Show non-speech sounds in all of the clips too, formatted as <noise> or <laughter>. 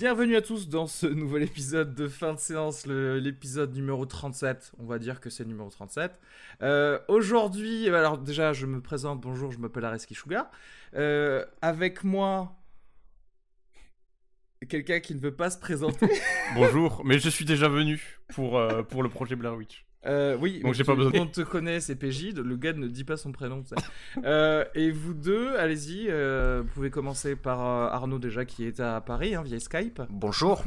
Bienvenue à tous dans ce nouvel épisode de fin de séance, l'épisode numéro 37. On va dire que c'est numéro 37. Euh, Aujourd'hui, alors déjà, je me présente. Bonjour, je m'appelle Areski Sugar. Euh, avec moi, quelqu'un qui ne veut pas se présenter. <laughs> Bonjour, mais je suis déjà venu pour, euh, pour le projet Blair Witch. Euh, oui, donc j'ai pas besoin. On te connaît, c'est PJ. Le gars ne dit pas son prénom. <laughs> euh, et vous deux, allez-y. Euh, vous pouvez commencer par euh, Arnaud déjà qui est à Paris hein, via Skype. Bonjour.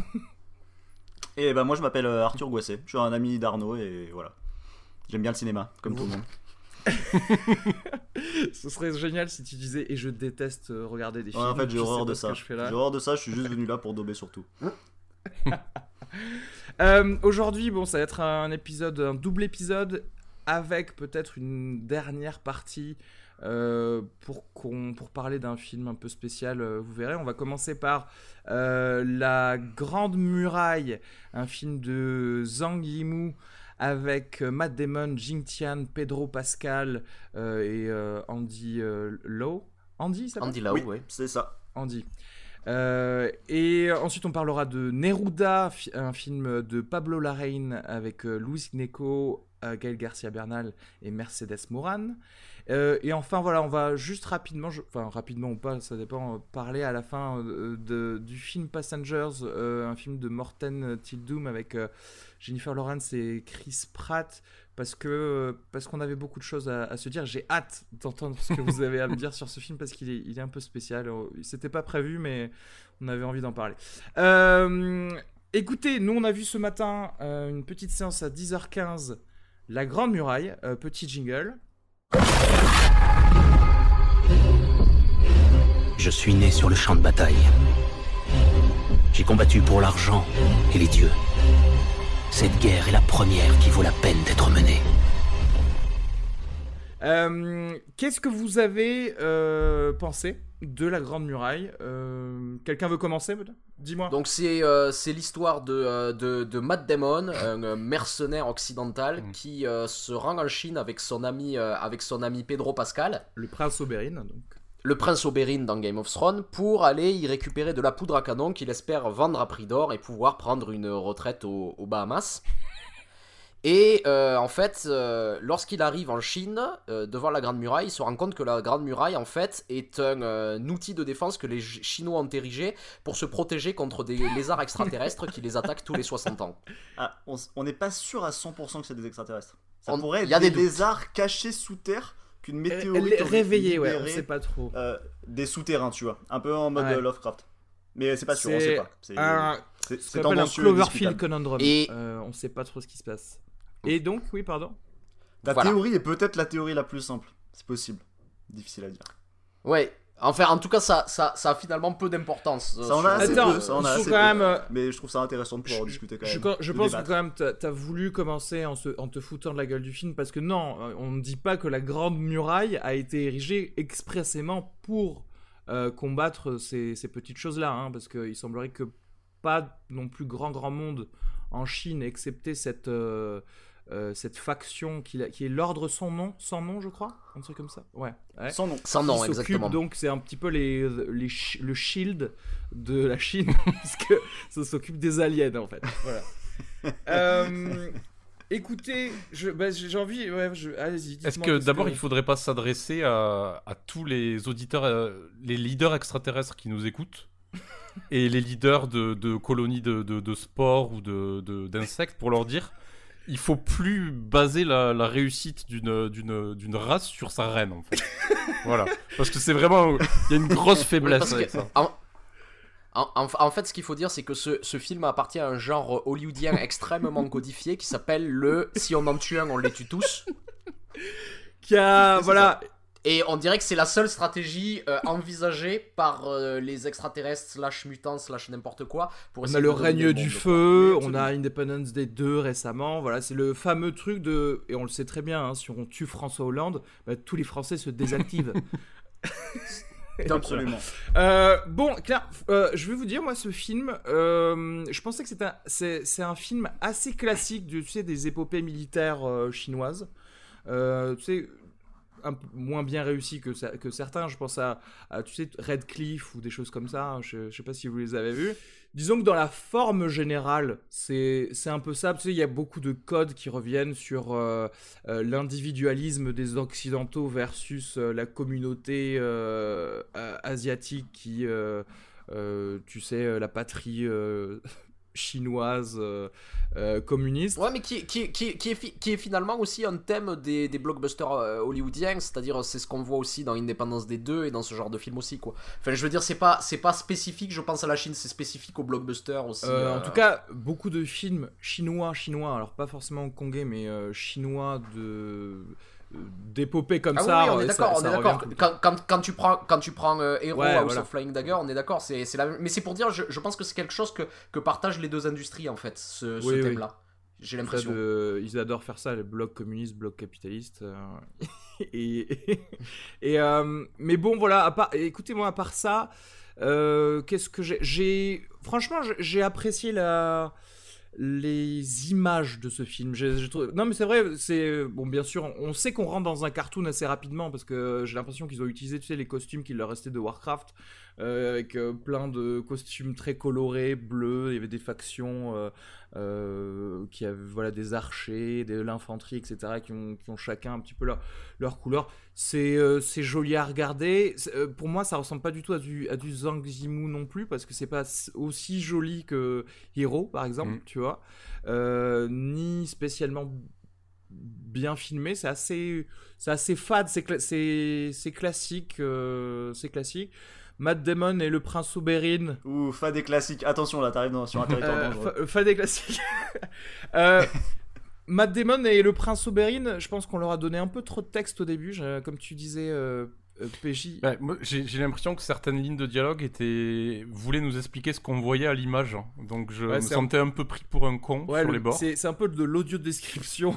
<laughs> et ben moi je m'appelle euh, Arthur Goisset. Je suis un ami d'Arnaud et voilà. J'aime bien le cinéma, comme tout le monde. <laughs> Ce serait génial si tu disais et je déteste regarder des ouais, films. En fait, j'ai horreur de ça. J'ai horreur de ça. Je suis juste venu là pour dober surtout. <laughs> Euh, Aujourd'hui, bon, ça va être un épisode, un double épisode avec peut-être une dernière partie euh, pour, qu'on, pour parler d'un film un peu spécial. Euh, vous verrez, on va commencer par euh, La Grande Muraille, un film de Zhang Yimou avec Matt Damon, Jing Tian, Pedro Pascal et Andy Lau? Andy, ça Andy oui, oui c'est ça. Andy. Euh, et ensuite, on parlera de Neruda, un film de Pablo Larraín avec euh, Luis Gnecco, Gaël Garcia Bernal et Mercedes Moran. Euh, et enfin, voilà, on va juste rapidement, enfin rapidement ou pas, ça dépend, parler à la fin de, du film Passengers, un film de Morten Tildum avec Jennifer Lawrence et Chris Pratt parce que parce qu'on avait beaucoup de choses à, se dire. J'ai hâte d'entendre ce que vous avez à me dire sur ce film parce qu'il est, il est un peu spécial. C'était pas prévu, mais on avait envie d'en parler. Euh, écoutez, nous on a vu ce matin euh, une petite séance à 10h15, La Grande Muraille, euh, petit jingle. Je suis né sur le champ de bataille. J'ai combattu pour l'argent et les dieux. Cette guerre est la première qui vaut la peine d'être menée. Euh, Qu'est-ce que vous avez euh, pensé de la Grande Muraille euh, Quelqu'un veut commencer Dis-moi. Donc c'est euh, l'histoire de, de, de, Matt Damon, un mercenaire occidental mmh. qui se rend en Chine avec son ami, avec son ami Pedro Pascal. Le prince Oberyn, donc le prince Oberyn dans Game of Thrones pour aller y récupérer de la poudre à canon qu'il espère vendre à prix d'or et pouvoir prendre une retraite aux, aux Bahamas. Et euh, en fait, euh, lorsqu'il arrive en Chine, euh, devant la Grande Muraille, il se rend compte que la Grande Muraille, en fait, est un, un outil de défense que les Chinois ont érigé pour se protéger contre des <laughs> lézards extraterrestres qui les attaquent tous les 60 ans. Ah, on n'est pas sûr à 100% que c'est des extraterrestres. Ça on, pourrait être y a des, des lézards cachés sous terre qu'une météorite réveillée, ouais, on sait pas trop. Euh, des souterrains, tu vois, un peu en mode ouais. Lovecraft. Mais c'est pas sûr, on sait pas. C'est un, un Cloverfield conundrum. Et euh, on sait pas trop ce qui se passe. Et donc, oui, pardon. Ta voilà. théorie est peut-être la théorie la plus simple. C'est possible. Difficile à dire. Ouais, Enfin, en tout cas, ça, ça, ça a finalement peu d'importance. Ça en a assez Attends, peu, ça en a assez quand peu. Même, mais je trouve ça intéressant de pouvoir je, en discuter quand je, même. Je, pense que quand même, t'as as voulu commencer en, se, en, te foutant de la gueule du film, parce que non, on ne dit pas que la Grande Muraille a été érigée expressément pour euh, combattre ces, ces petites choses-là, hein, parce qu'il semblerait que pas non plus grand grand monde en Chine, excepté cette... Euh, euh, cette faction qui, qui est l'ordre sans nom, sans nom, je crois, un truc comme ça. Ouais. ouais. Sans nom. Sans nom, exactement. Donc c'est un petit peu les, les le shield de la Chine <laughs> parce que ça s'occupe des aliens en fait. Voilà. <laughs> euh, Écoutez, je, bah, j'ai envie. Ouais, allez-y. Est-ce que d'abord il faudrait pas s'adresser à, à tous les auditeurs, euh, les leaders extraterrestres qui nous écoutent et les leaders de, de colonies de, de, de sport ou de, de- d'insectes pour leur dire il faut plus baser la, la réussite d'une, d'une, d'une race sur sa reine en fait. <laughs> voilà. Parce que c'est vraiment. Il y a une grosse faiblesse avec ça. en, en- en- fait, ce qu'il faut dire, c'est que ce, ce film appartient à un genre hollywoodien <laughs> extrêmement codifié qui s'appelle le si on en tue un, on les tue tous. Qui a, voilà. Et on dirait que c'est la seule stratégie euh, envisagée par euh, les extraterrestres, slash mutants, slash n'importe quoi. Pour On a le règne du feu, on a Independence Day 2 récemment. Voilà, c'est le fameux truc de. Et on le sait très bien, hein, si on tue François Hollande, bah, tous les Français se désactivent. <laughs> <laughs> Absolument. Euh, bon, Claire, euh, je vais vous dire, moi, ce film, euh, je pensais que c'était un- c'est c'est un film assez classique du, tu sais, des épopées militaires euh, chinoises. Euh, tu sais, moins bien réussi que, certains. Je pense à, à, tu sais, Red Cliff ou des choses comme ça. hein. Je, je sais pas si vous les avez vus. Disons que dans la forme générale, c'est un peu ça. Tu sais, il y a beaucoup de codes qui reviennent sur euh, euh, l'individualisme des Occidentaux versus euh, la communauté asiatique qui, tu sais, la patrie chinoise euh, euh, communiste. Ouais, mais qui, qui, qui, qui, est, qui est finalement aussi un thème des, des blockbusters euh, hollywoodiens, c'est-à-dire c'est ce qu'on voit aussi dans Indépendance des deux et dans ce genre de film aussi, quoi. Enfin, je veux dire, c'est pas, c'est pas spécifique, je pense à la Chine, c'est spécifique aux blockbusters aussi. En tout cas, beaucoup de films chinois, chinois, alors pas forcément hongkongais, mais chinois de euh, d'épopées comme Ah ça. oui, on euh, est ça- d'accord, on est d'accord. Quand, quand, quand tu prends, quand tu prends euh, Hero Ouais, voilà. of Flying Dagger, on est d'accord. C'est, c'est la... Mais c'est pour dire, je, je pense que c'est quelque chose que, que partagent les deux industries en fait, ce, ce Oui, oui. thème-là. J'ai l'impression. de- ils adorent faire ça, les blocs communistes, blocs capitalistes. euh, <laughs> et, et, euh, mais bon, voilà, à part, écoutez-moi, à part ça, euh, qu'est-ce que j'ai, j'ai. Franchement, j'ai apprécié la. Les images de ce film. Non, mais c'est vrai, c'est. Bon, bien sûr, on sait qu'on rentre dans un cartoon assez rapidement parce que j'ai l'impression qu'ils ont utilisé, les costumes qui leur restaient de Warcraft euh, avec euh, plein de costumes très colorés, bleus. Il y avait des factions euh, qui avaient voilà, des archers, de l'infanterie, etc., qui ont, qui ont chacun un petit peu leur, leur couleur. C'est joli à regarder. Pour moi, ça ressemble pas du tout à du, à du Zhang Zimu non plus, parce que c'est pas aussi joli que Hero, par exemple, Mm. tu vois. Ni spécialement bien filmé, c'est assez, c'est assez fade, c'est cla- classique, euh, c'est classique. Matt Damon et le prince Oberyn, Ouh, fa des classiques. Attention là, t'arrives sur un territoire euh, dangereux. fa- euh, fade et classique. <laughs> Euh, Matt Damon et le prince Oberyn, je pense qu'on leur a donné un peu trop de texte au début, je- comme tu disais, euh, euh, PJ. Moi, j'ai l'impression que certaines lignes de dialogue étaient voulaient nous expliquer ce qu'on voyait à l'image. hein. Donc je Ouais, me sentais un peu pris pour un con Ouais, sur le- les bords. c'est un peu de l'audio description.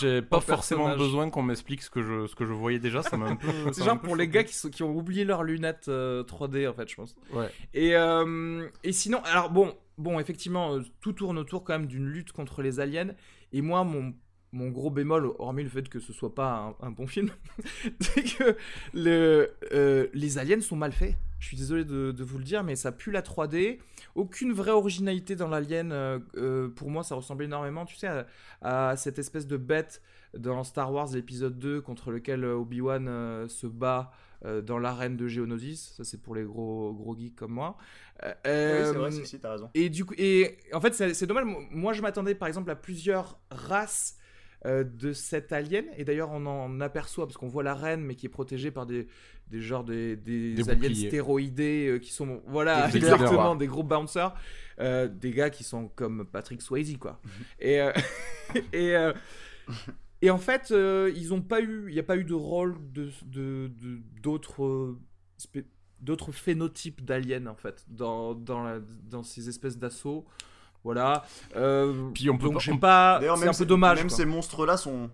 J'ai <laughs> pas En forcément personnage. besoin qu'on m'explique ce que je ce que je voyais déjà. Ça m'a un peu. <laughs> C'est genre un peu pour les gars qui, sont, qui ont oublié leurs lunettes euh, 3D en fait, je pense. Ouais. Et, euh, et sinon, alors bon, bon, effectivement, euh, tout tourne autour quand même d'une lutte contre les aliens. Et moi, mon, mon gros bémol, hormis le fait que ce soit pas un, un bon film, <laughs> c'est que le, euh, les aliens sont mal faits. Je suis désolé de, de vous le dire, mais ça pue la 3D. Aucune vraie originalité dans l'alien. euh, euh, pour moi, ça ressemble énormément, tu sais, à, à cette espèce de bête dans Star Wars l'épisode 2 contre lequel Obi-Wan euh, se bat dans l'arène de Geonosis. Ça, c'est pour les gros, gros geeks comme moi. Euh, Oui, c'est vrai, si, si, t'as raison. et du coup, et en fait, c'est c'est dommage. Moi, je m'attendais par exemple à plusieurs races euh, de cet alien. Et d'ailleurs, on en aperçoit parce qu'on voit la reine, mais qui est protégée par des, des genres des, des Des aliens boucliers. stéroïdés euh, qui sont voilà Des <laughs> exactement des gros bouncers, euh, des gars qui sont comme Patrick Swayze quoi. <laughs> Et <laughs> et et en fait, ils ont pas eu, il n'y a pas eu de rôle de de- de- d'autres d'autres phénotypes d'aliens en fait dans dans, la- dans ces espèces d'assauts. Voilà. Euh, Puis on peut donc pas- j'ai on- pas. D'ailleurs, C'est même un ces- peu dommage. Même quoi. ces monstres-là sont.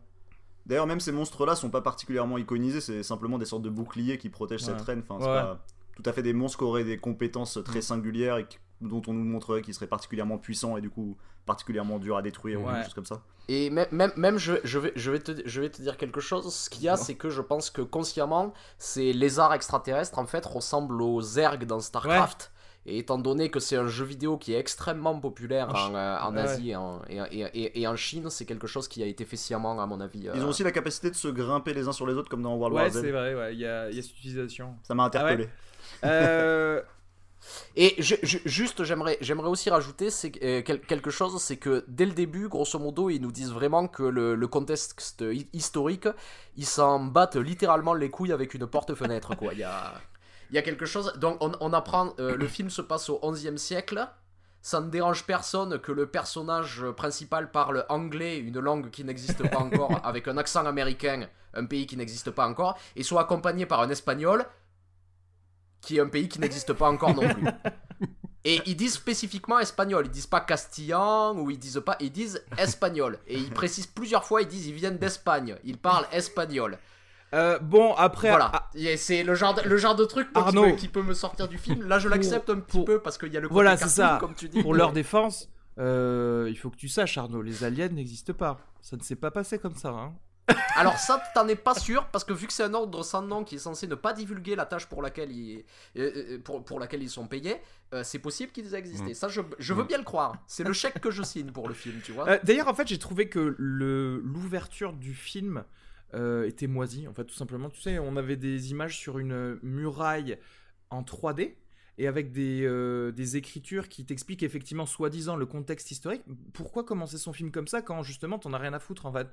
D'ailleurs, même ces monstres-là sont pas particulièrement iconisés, c'est simplement des sortes de boucliers qui protègent cette reine. Enfin, c'est Ouais. pas tout à fait des monstres qui auraient des compétences très singulières et qui- dont on nous montrerait qu'ils seraient particulièrement puissants et du coup particulièrement durs à détruire ou Ouais. des choses comme ça. Et même, même, même je, je, vais, je, vais te, je vais te dire quelque chose. Ce qu'il y a, c'est que je pense que consciemment, ces lézards extraterrestres, en fait, ressemblent aux Zerg dans StarCraft. Et étant donné que c'est un jeu vidéo qui est extrêmement populaire En euh, Ouais. Asie et en, et, et- et- et en Chine, c'est quelque chose qui a été fait sciemment, à mon avis. Ils euh, ont aussi la capacité de se grimper les uns sur les autres comme dans World Ouais, War Z. c'est vrai, ouais, il y, a, il y a cette utilisation. Ça m'a interpellé. Euh, <laughs> Et je- je- juste, j'aimerais, j'aimerais aussi rajouter c'est, euh, quel- quelque chose, c'est que dès le début, grosso modo, ils nous disent vraiment que le, le contexte hi- historique, ils s'en battent littéralement les couilles avec une porte-fenêtre, quoi. Il y a, il y a quelque chose. Donc, on, on apprend, euh, le film se passe au XIe siècle. Ça ne dérange personne que le personnage principal parle anglais, une langue qui n'existe pas encore, <laughs> avec un accent américain, un pays qui n'existe pas encore, et soit accompagné par un espagnol, qui est un pays qui n'existe pas encore non plus. Et ils disent spécifiquement espagnol, ils disent pas castillan ou ils disent pas, ils disent espagnol. Et ils précisent plusieurs fois, ils disent ils viennent d'Espagne, ils parlent espagnol. Euh, bon, après, Voilà, ah, c'est le genre, de, le genre de truc qui peut, qui peut me sortir du film. Là, je l'accepte un petit pour- peu parce qu'il y a le côté Voilà, c'est cartoon, ça. comme tu dis. pour leur défense, euh, il faut que tu saches, Arnaud, les aliens n'existent pas. Ça ne s'est pas passé comme ça. Hein. <laughs> Alors ça, t'en es pas sûr parce que vu que c'est un ordre sans nom qui est censé ne pas divulguer la tâche pour laquelle ils, euh, pour, pour laquelle ils sont payés, euh, c'est possible qu'ils aient existé. Mm. Ça, je, je veux Mm. bien le croire. C'est le chèque que je signe pour le film, tu vois. Euh, D'ailleurs, en fait, j'ai trouvé que l'ouverture du film euh, était moisie. En fait, tout simplement, tu sais, on avait des images sur une muraille en 3D et avec des, euh, des écritures qui t'expliquent effectivement, soi-disant, le contexte historique. Pourquoi commencer son film comme ça quand justement t'en as rien à foutre en fait?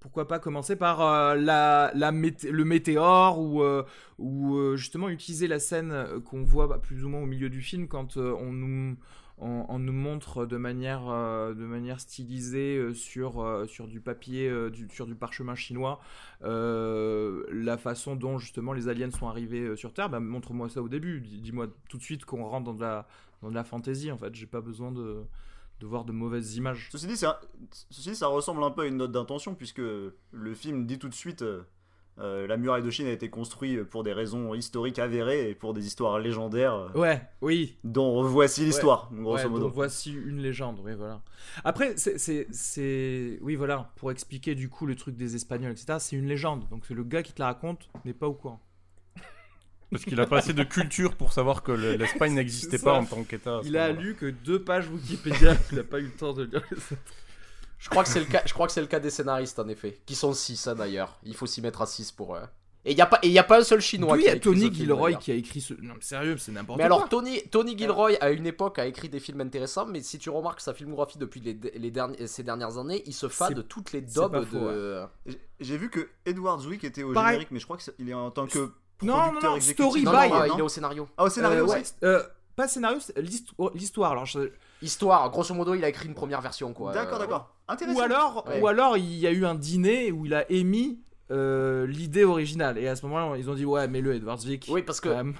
Pourquoi pas commencer par euh, la, la mété- le météore ou, euh, ou justement utiliser la scène qu'on voit bah, plus ou moins au milieu du film quand on nous on, nous montre de manière, euh, de manière stylisée euh, sur, euh, sur du papier, sur du parchemin chinois, la façon dont justement les aliens sont arrivés sur Terre. Bah, Montre-moi ça au début. Dis- Dis-moi tout de suite qu'on rentre dans de la, dans fantaisie. En fait, j'ai pas besoin de, voir de mauvaises images. Ceci ceci dit, ça ressemble un peu à une note d'intention puisque le film dit tout de suite euh, la muraille de Chine a été construite pour des raisons historiques avérées et pour des histoires légendaires euh, Ouais, oui. dont voici l'histoire, grosso Ouais, modo. donc voici une légende, oui, voilà. Après, c'est- Oui, voilà, pour expliquer du coup le truc des Espagnols, etc., c'est une légende. Donc c'est le gars qui te la raconte n'est pas au courant. Parce qu'il a pas assez de culture pour savoir que le- l'Espagne <laughs> n'existait pas en tant qu'État. Il a lu que deux pages Wikipédia, <laughs> il n'a pas eu le temps de lire les autres. Je crois que c'est le cas. Je crois que c'est le cas des scénaristes en effet, qui sont 6 d'ailleurs. Il faut s'y mettre à 6 pour. euh, Et il y a pas, et il y a pas un seul chinois. Oui, il y a Tony Gilroy qui a écrit ce. Non, mais sérieux, c'est n'importe Mais quoi. alors Tony, Tony Gilroy à une époque a écrit des films intéressants, mais si tu remarques sa filmographie depuis les, les derniers, ces dernières années, il se fade toutes les daubes de. J'ai- J'ai vu que Edward Zwick était au Pareil. générique, mais je crois qu'il est en tant que Non, non, producteur non, exécutif. Story Non, by. non, non il est au scénario. Ah, au scénario Euh, aussi ouais, euh, pas scénario, l'histoire. Alors, je- Histoire, grosso modo, il a écrit une première version quoi. D'accord, Euh, d'accord. Intéressant. Ou alors, Ouais. ou alors, il y a eu un dîner où il a émis euh, l'idée originale. Et à ce moment-là, ils ont dit ouais, mais le Edward Zwick. Oui, parce que quand même.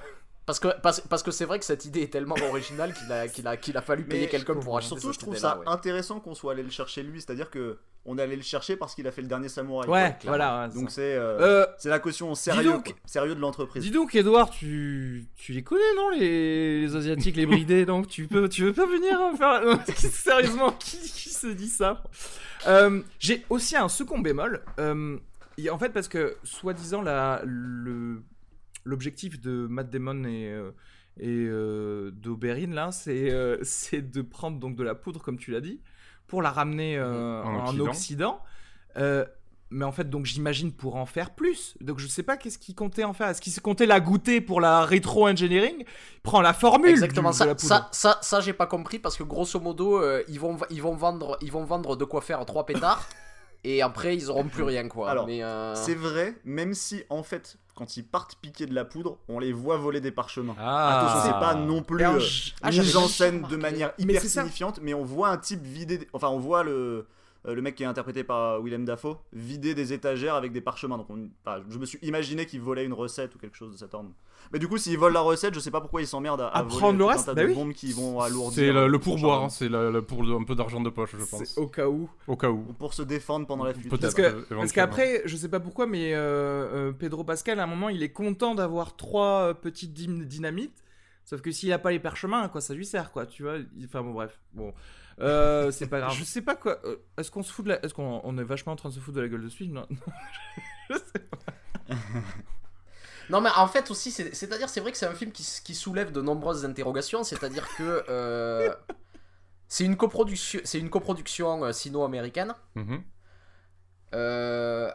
Parce que parce, parce que c'est vrai que cette idée est tellement originale qu'il a qu'il a qu'il a fallu payer quelqu'un pour acheter Surtout, je cette trouve idée-là, ça ouais. intéressant qu'on soit allé le chercher lui, c'est-à-dire que on est allé le chercher parce qu'il a fait le dernier samouraï. Ouais, voilà. ouais, Donc c'est euh, Euh, c'est la caution sérieux, donc- quoi. sérieux de l'entreprise. Dis donc, Edouard, tu, tu les connais, non, les, les Asiatiques, les bridés, donc tu peux, tu veux pas venir hein, faire... <laughs> Sérieusement, qui, qui se dit ça? Euh, J'ai aussi un second bémol. euh, en fait, parce que, soi-disant, la- le- l'objectif de Matt Damon et, euh, et euh, d'Oberyn, là, c'est euh, <laughs> c'est de prendre donc de la poudre, comme tu l'as dit, pour la ramener euh, En en, Occident. Occident. Euh, mais en fait, donc j'imagine pour en faire plus. Donc je sais pas qu'est-ce qu'il comptait en faire. Est-ce qu'il comptait la goûter pour la rétro-engineering? Prend la formule Exactement, du- de la ça, poudre. ça, ça, ça, j'ai pas compris parce que grosso modo, euh, ils, vont, ils, vont vendre, ils vont vendre de quoi faire trois pétards <laughs> et après ils auront plus rien quoi. Alors, Mais, euh, C'est vrai, même si en fait, quand ils partent piquer de la poudre, on les voit voler des parchemins. Ah, Attention, c'est pas non plus euh, Ah, mise en scène de manière Mais hyper signifiante, mais on voit un type vider, des- enfin on voit le euh, le mec qui est interprété par Willem Dafoe vider des étagères avec des parchemins. Donc on- enfin, je me suis imaginé qu'il volait une recette ou quelque chose de cet ordre. Mais du coup, s'il vole la recette, je sais pas pourquoi il s'emmerde à, À voler prendre le tout un reste, tas bah de oui. bombes qui vont alourdir. C'est le, le pourboire, hein, c'est le, le pour le- un peu d'argent de poche, je pense. C'est au cas où. Au cas où. Ou pour se défendre pendant la fuite. Peut-être. Parce que euh, qu'après, je sais pas pourquoi, mais euh, euh, Pedro Pascal, à un moment, il est content d'avoir trois petites dy- dynamites. Sauf que s'il a pas les parchemins, à quoi ça lui sert, quoi, tu vois? Enfin bon, bref, bon, Euh, c'est pas <laughs> grave. Je sais pas quoi. Est-ce qu'on se fout de la... Est-ce qu'on on est vachement en train de se foutre de la gueule de ce film non <laughs> Je sais pas. <laughs> Non, mais en fait aussi, c'est- c'est-à-dire, c'est vrai que c'est un film qui, qui soulève de nombreuses interrogations. C'est-à-dire que euh, c'est une coproduction, c'est une coproduction euh, sino-américaine. Mhm. Euh,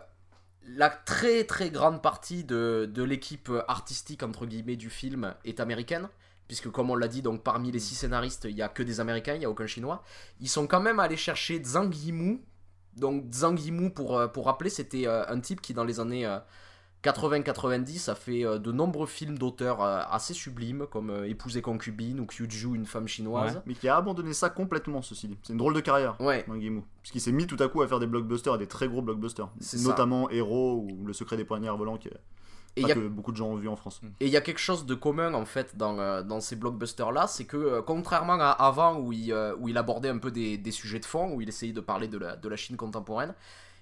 la très très grande partie de, de l'équipe artistique entre guillemets du film est américaine. Puisque comme on l'a dit, donc parmi les six scénaristes, il n'y a que des Américains, il n'y a aucun Chinois. Ils sont quand même allés chercher Zhang Yimou. Donc Zhang Yimou, pour, pour rappeler, c'était un type qui dans les années 80-90 a fait euh, de nombreux films d'auteurs euh, assez sublimes, comme euh, Épouse et concubine ou Kyuju, une femme chinoise. Mais qui a abandonné ça complètement, ceci dit. C'est une drôle de carrière. Ouais. Parce qu'il s'est mis tout à coup à faire des blockbusters, et des très gros blockbusters. C'est ça. Notamment Hero ou Le secret des poignards volants, qui est- et il pas y a que beaucoup de gens ont vu en France. Et il y a quelque chose de commun en fait dans, euh, dans ces blockbusters là, c'est que euh, contrairement à avant où il, euh, où il abordait un peu des, des sujets de fond, où il essayait de parler de la, de la Chine contemporaine,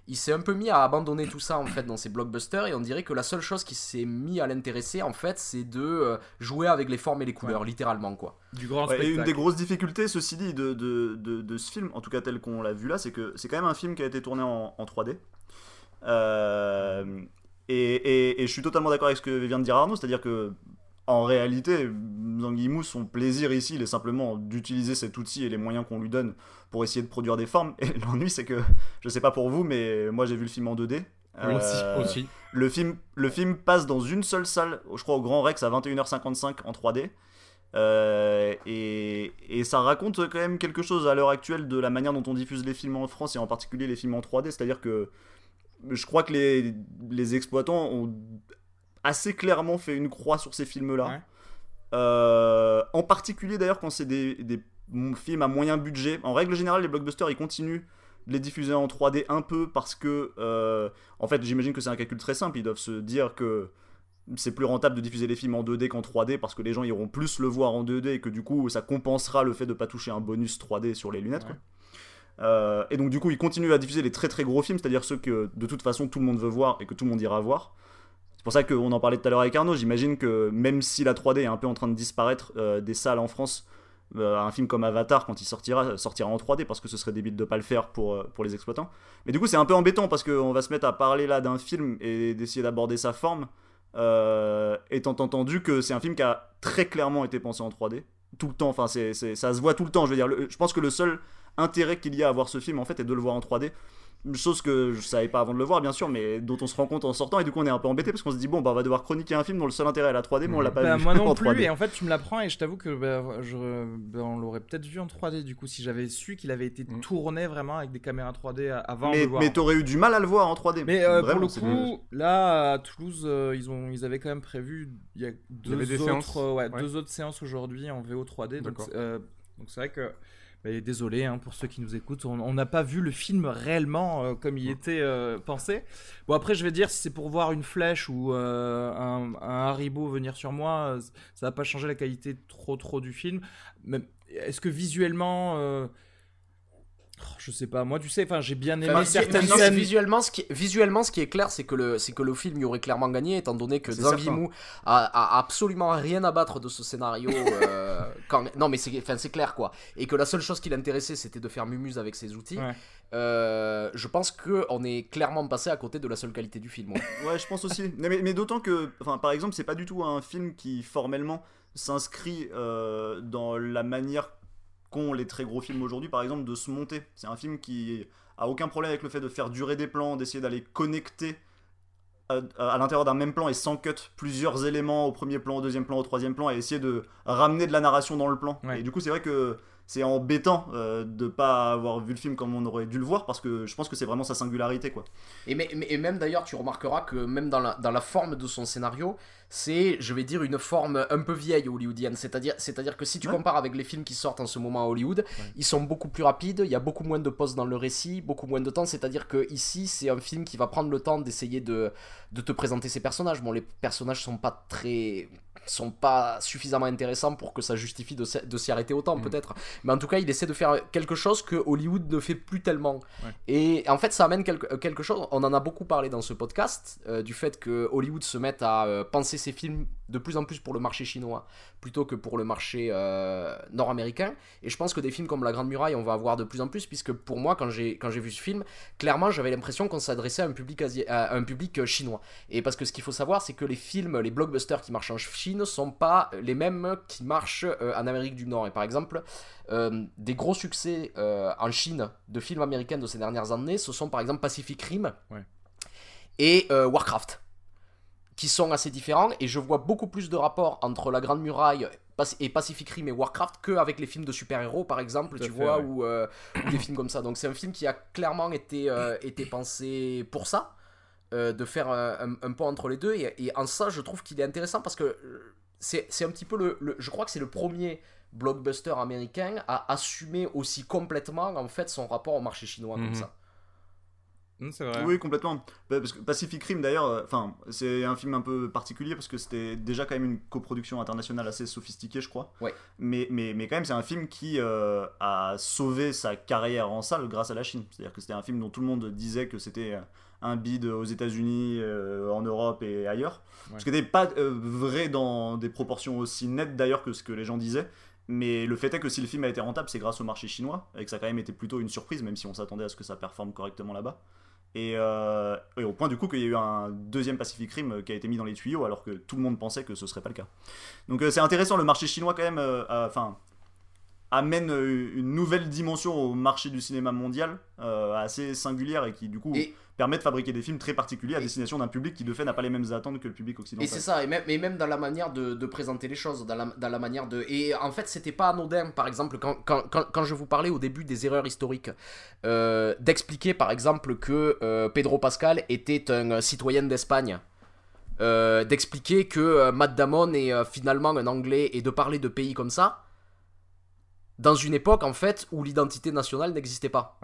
il s'est un peu mis à abandonner tout ça en fait dans ces blockbusters et on dirait que la seule chose qui s'est mis à l'intéresser en fait c'est de euh, jouer avec les formes et les couleurs, littéralement quoi. Du grand Ouais, et une des grosses difficultés, ceci dit, de, de, de, de ce film, en tout cas tel qu'on l'a vu là, c'est que c'est quand même un film qui a été tourné en, en 3D. Euh, et, et- et je suis totalement d'accord avec ce que vient de dire Arnaud, c'est-à-dire que en réalité, Zhang Yimou, son plaisir ici, il est simplement d'utiliser cet outil et les moyens qu'on lui donne pour essayer de produire des formes. <laughs> Et l'ennui, c'est que, je sais pas pour vous, mais moi j'ai vu le film en 2D. Oui, Euh, aussi. le film, le film passe dans une seule salle, je crois au Grand Rex à 21h55 en 3D. Euh, et, et ça raconte quand même quelque chose à l'heure actuelle de la manière dont on diffuse les films en France et en particulier les films en 3D. C'est-à-dire que je crois que les, les exploitants ont assez clairement fait une croix sur ces films-là. Ouais. Euh, en particulier d'ailleurs quand c'est des, des films à moyen budget. En règle générale, les blockbusters ils continuent de les diffuser en 3D un peu parce que, euh, en fait, j'imagine que c'est un calcul très simple. Ils doivent se dire que c'est plus rentable de diffuser les films en 2D qu'en 3D parce que les gens iront plus le voir en 2D et que du coup ça compensera le fait de pas toucher un bonus 3D sur les lunettes. quoi. Euh, et donc du coup ils continuent à diffuser les très très gros films, c'est-à-dire ceux que de toute façon tout le monde veut voir et que tout le monde ira voir. C'est pour ça qu'on en parlait tout à l'heure avec Arnaud, j'imagine que même si la 3D est un peu en train de disparaître euh, des salles en France, euh, un film comme Avatar quand il sortira sortira en 3D parce que ce serait débile de pas le faire pour, euh, pour les exploitants. Mais du coup c'est un peu embêtant parce qu'on va se mettre à parler là d'un film et d'essayer d'aborder sa forme euh, étant entendu que c'est un film qui a très clairement été pensé en 3D tout le temps. Enfin, c'est, c'est- ça se voit tout le temps. Je veux dire, je pense que le seul intérêt qu'il y a à voir ce film, en fait, est de le voir en 3D. Chose que je savais pas avant de le voir, bien sûr, mais dont on se rend compte en sortant. Et du coup, on est un peu embêté parce qu'on se dit, bon, bah, on va devoir chroniquer un film dont le seul intérêt est la 3D, mais on l'a pas Bah, vu moi <laughs> non en plus, 3D. et en fait tu me l'apprends et je t'avoue que bah, je- bah, on l'aurait peut-être vu en 3D du coup si j'avais su qu'il avait été Mm. tourné vraiment avec des caméras 3D a- avant de Mais, le voir. mais t'aurais eu du mal à le voir en 3D. Mais euh, Vraiment, pour le coup, là à Toulouse, euh, ils ont, ils avaient quand même prévu il y a deux autres, séances euh, ouais, Ouais. deux autres séances aujourd'hui en VO 3D. Donc, D'accord. c'est- euh, donc c'est vrai que, désolé hein, pour ceux qui nous écoutent, on n'a pas vu le film réellement euh, comme il était euh, pensé. Bon après, je vais dire si c'est pour voir une flèche ou euh, un, un Haribo venir sur moi, ça va pas changer la qualité trop trop du film. Mais est-ce que visuellement je sais pas, moi tu sais, enfin j'ai bien aimé Enfin, certaines visu- scènes. visuellement, ce qui, visuellement, ce qui est clair, c'est que le, c'est que le film y aurait clairement gagné, étant donné que. Yimou a, a absolument rien à battre de ce scénario. euh, <laughs> quand, non, mais c'est, enfin, c'est clair quoi. Et que la seule chose qui l'intéressait, c'était de faire mumuse avec ses outils. Ouais. Euh, je pense que on est clairement passé à côté de la seule qualité du film. ouais. <laughs> Ouais, je pense aussi. Mais, mais- mais d'autant que, enfin, par exemple, c'est pas du tout un film qui formellement s'inscrit euh, dans la manière qu'ont les très gros films aujourd'hui, par exemple, de se monter. C'est un film qui a aucun problème avec le fait de faire durer des plans, d'essayer d'aller connecter à, à l'intérieur d'un même plan et sans cut plusieurs éléments au premier plan, au deuxième plan, au troisième plan et essayer de ramener de la narration dans le plan. Ouais. Et du coup, c'est vrai que c'est embêtant euh, de pas avoir vu le film comme on aurait dû le voir parce que je pense que c'est vraiment sa singularité quoi. Et, mais- mais- et même d'ailleurs, tu remarqueras que même dans la, dans la forme de son scénario, c'est, je vais dire, une forme un peu vieille hollywoodienne. C'est-à-dire, c'est-à-dire que si tu Ouais. compares avec les films qui sortent en ce moment à Hollywood, ils sont beaucoup plus rapides, il y a beaucoup moins de pauses dans le récit, beaucoup moins de temps. C'est-à-dire que ici, c'est un film qui va prendre le temps d'essayer de, de te présenter ses personnages. Bon, les personnages sont pas très sont pas suffisamment intéressants pour que ça justifie de, s'y- de s'y arrêter autant Mm. peut-être. Mais en tout cas il essaie de faire quelque chose que Hollywood ne fait plus tellement. Ouais. et en fait ça amène quelque, quelque chose. On en a beaucoup parlé dans ce podcast euh, du fait que Hollywood se mette à euh, penser ses films de plus en plus pour le marché chinois plutôt que pour le marché euh, nord-américain. Et je pense que des films comme La Grande Muraille on va avoir de plus en plus puisque pour moi quand j'ai quand j'ai vu ce film clairement j'avais l'impression qu'on s'adressait à un public asi- à un public euh, chinois. Et parce que ce qu'il faut savoir, c'est que les films, les blockbusters qui marchent en Chine sont pas les mêmes qui marchent euh, en Amérique du Nord. Et par exemple, euh, des gros succès euh, en Chine de films américains de ces dernières années, ce sont par exemple Pacific Rim Ouais. et Warcraft, qui sont assez différents. Et je vois beaucoup plus de rapports entre La Grande Muraille et Pacific Rim et Warcraft qu'avec les films de super-héros, par exemple, Tout tu fait, vois, ouais. ou, euh, ou des films comme ça. Donc c'est un film qui a clairement été, euh, été pensé pour ça euh, de faire un, un- un pont entre les deux. Et, et en ça, je trouve qu'il est intéressant parce que euh, c'est c'est un petit peu le, le- Je crois que c'est le premier blockbuster américain à assumer aussi complètement en fait son rapport au marché chinois comme Mhm. ça. C'est vrai. Oui, complètement. Bah, Parce que Pacific Rim, d'ailleurs, euh, enfin, c'est un film un peu particulier parce que c'était déjà quand même une coproduction internationale assez sophistiquée, je crois. Ouais. Mais, mais, mais quand même, c'est un film qui euh, a sauvé sa carrière en salle grâce à la Chine. C'est-à-dire que c'était un film dont tout le monde disait que c'était euh, un bid aux États-Unis, euh, en Europe et ailleurs. Ouais. Ce qui n'était pas euh, vrai dans des proportions aussi nettes d'ailleurs que ce que les gens disaient. Mais le fait est que si le film a été rentable, c'est grâce au marché chinois et que ça a quand même été plutôt une surprise, même si on s'attendait à ce que ça performe correctement là-bas. Et, euh, et au point du coup qu'il y a eu un deuxième Pacific Rim qui a été mis dans les tuyaux alors que tout le monde pensait que ce serait pas le cas. Donc euh, c'est intéressant, le marché chinois quand même, enfin, amène euh, une nouvelle dimension au marché du cinéma mondial euh, assez singulière et qui du coup Et, permet de fabriquer des films très particuliers à Et- destination d'un public qui de fait n'a pas les mêmes attentes que le public et occidental. c'est ça, et même, et même dans la manière de, de présenter les choses, dans la, dans la manière de... Et en fait, c'était pas anodin, par exemple, quand, quand, quand, quand je vous parlais au début des erreurs historiques, euh, d'expliquer par exemple que euh, Pedro Pascal était un citoyen d'Espagne. D'expliquer que Matt Damon est finalement un anglais et de parler de pays comme ça dans une époque en fait où l'identité nationale n'existait pas.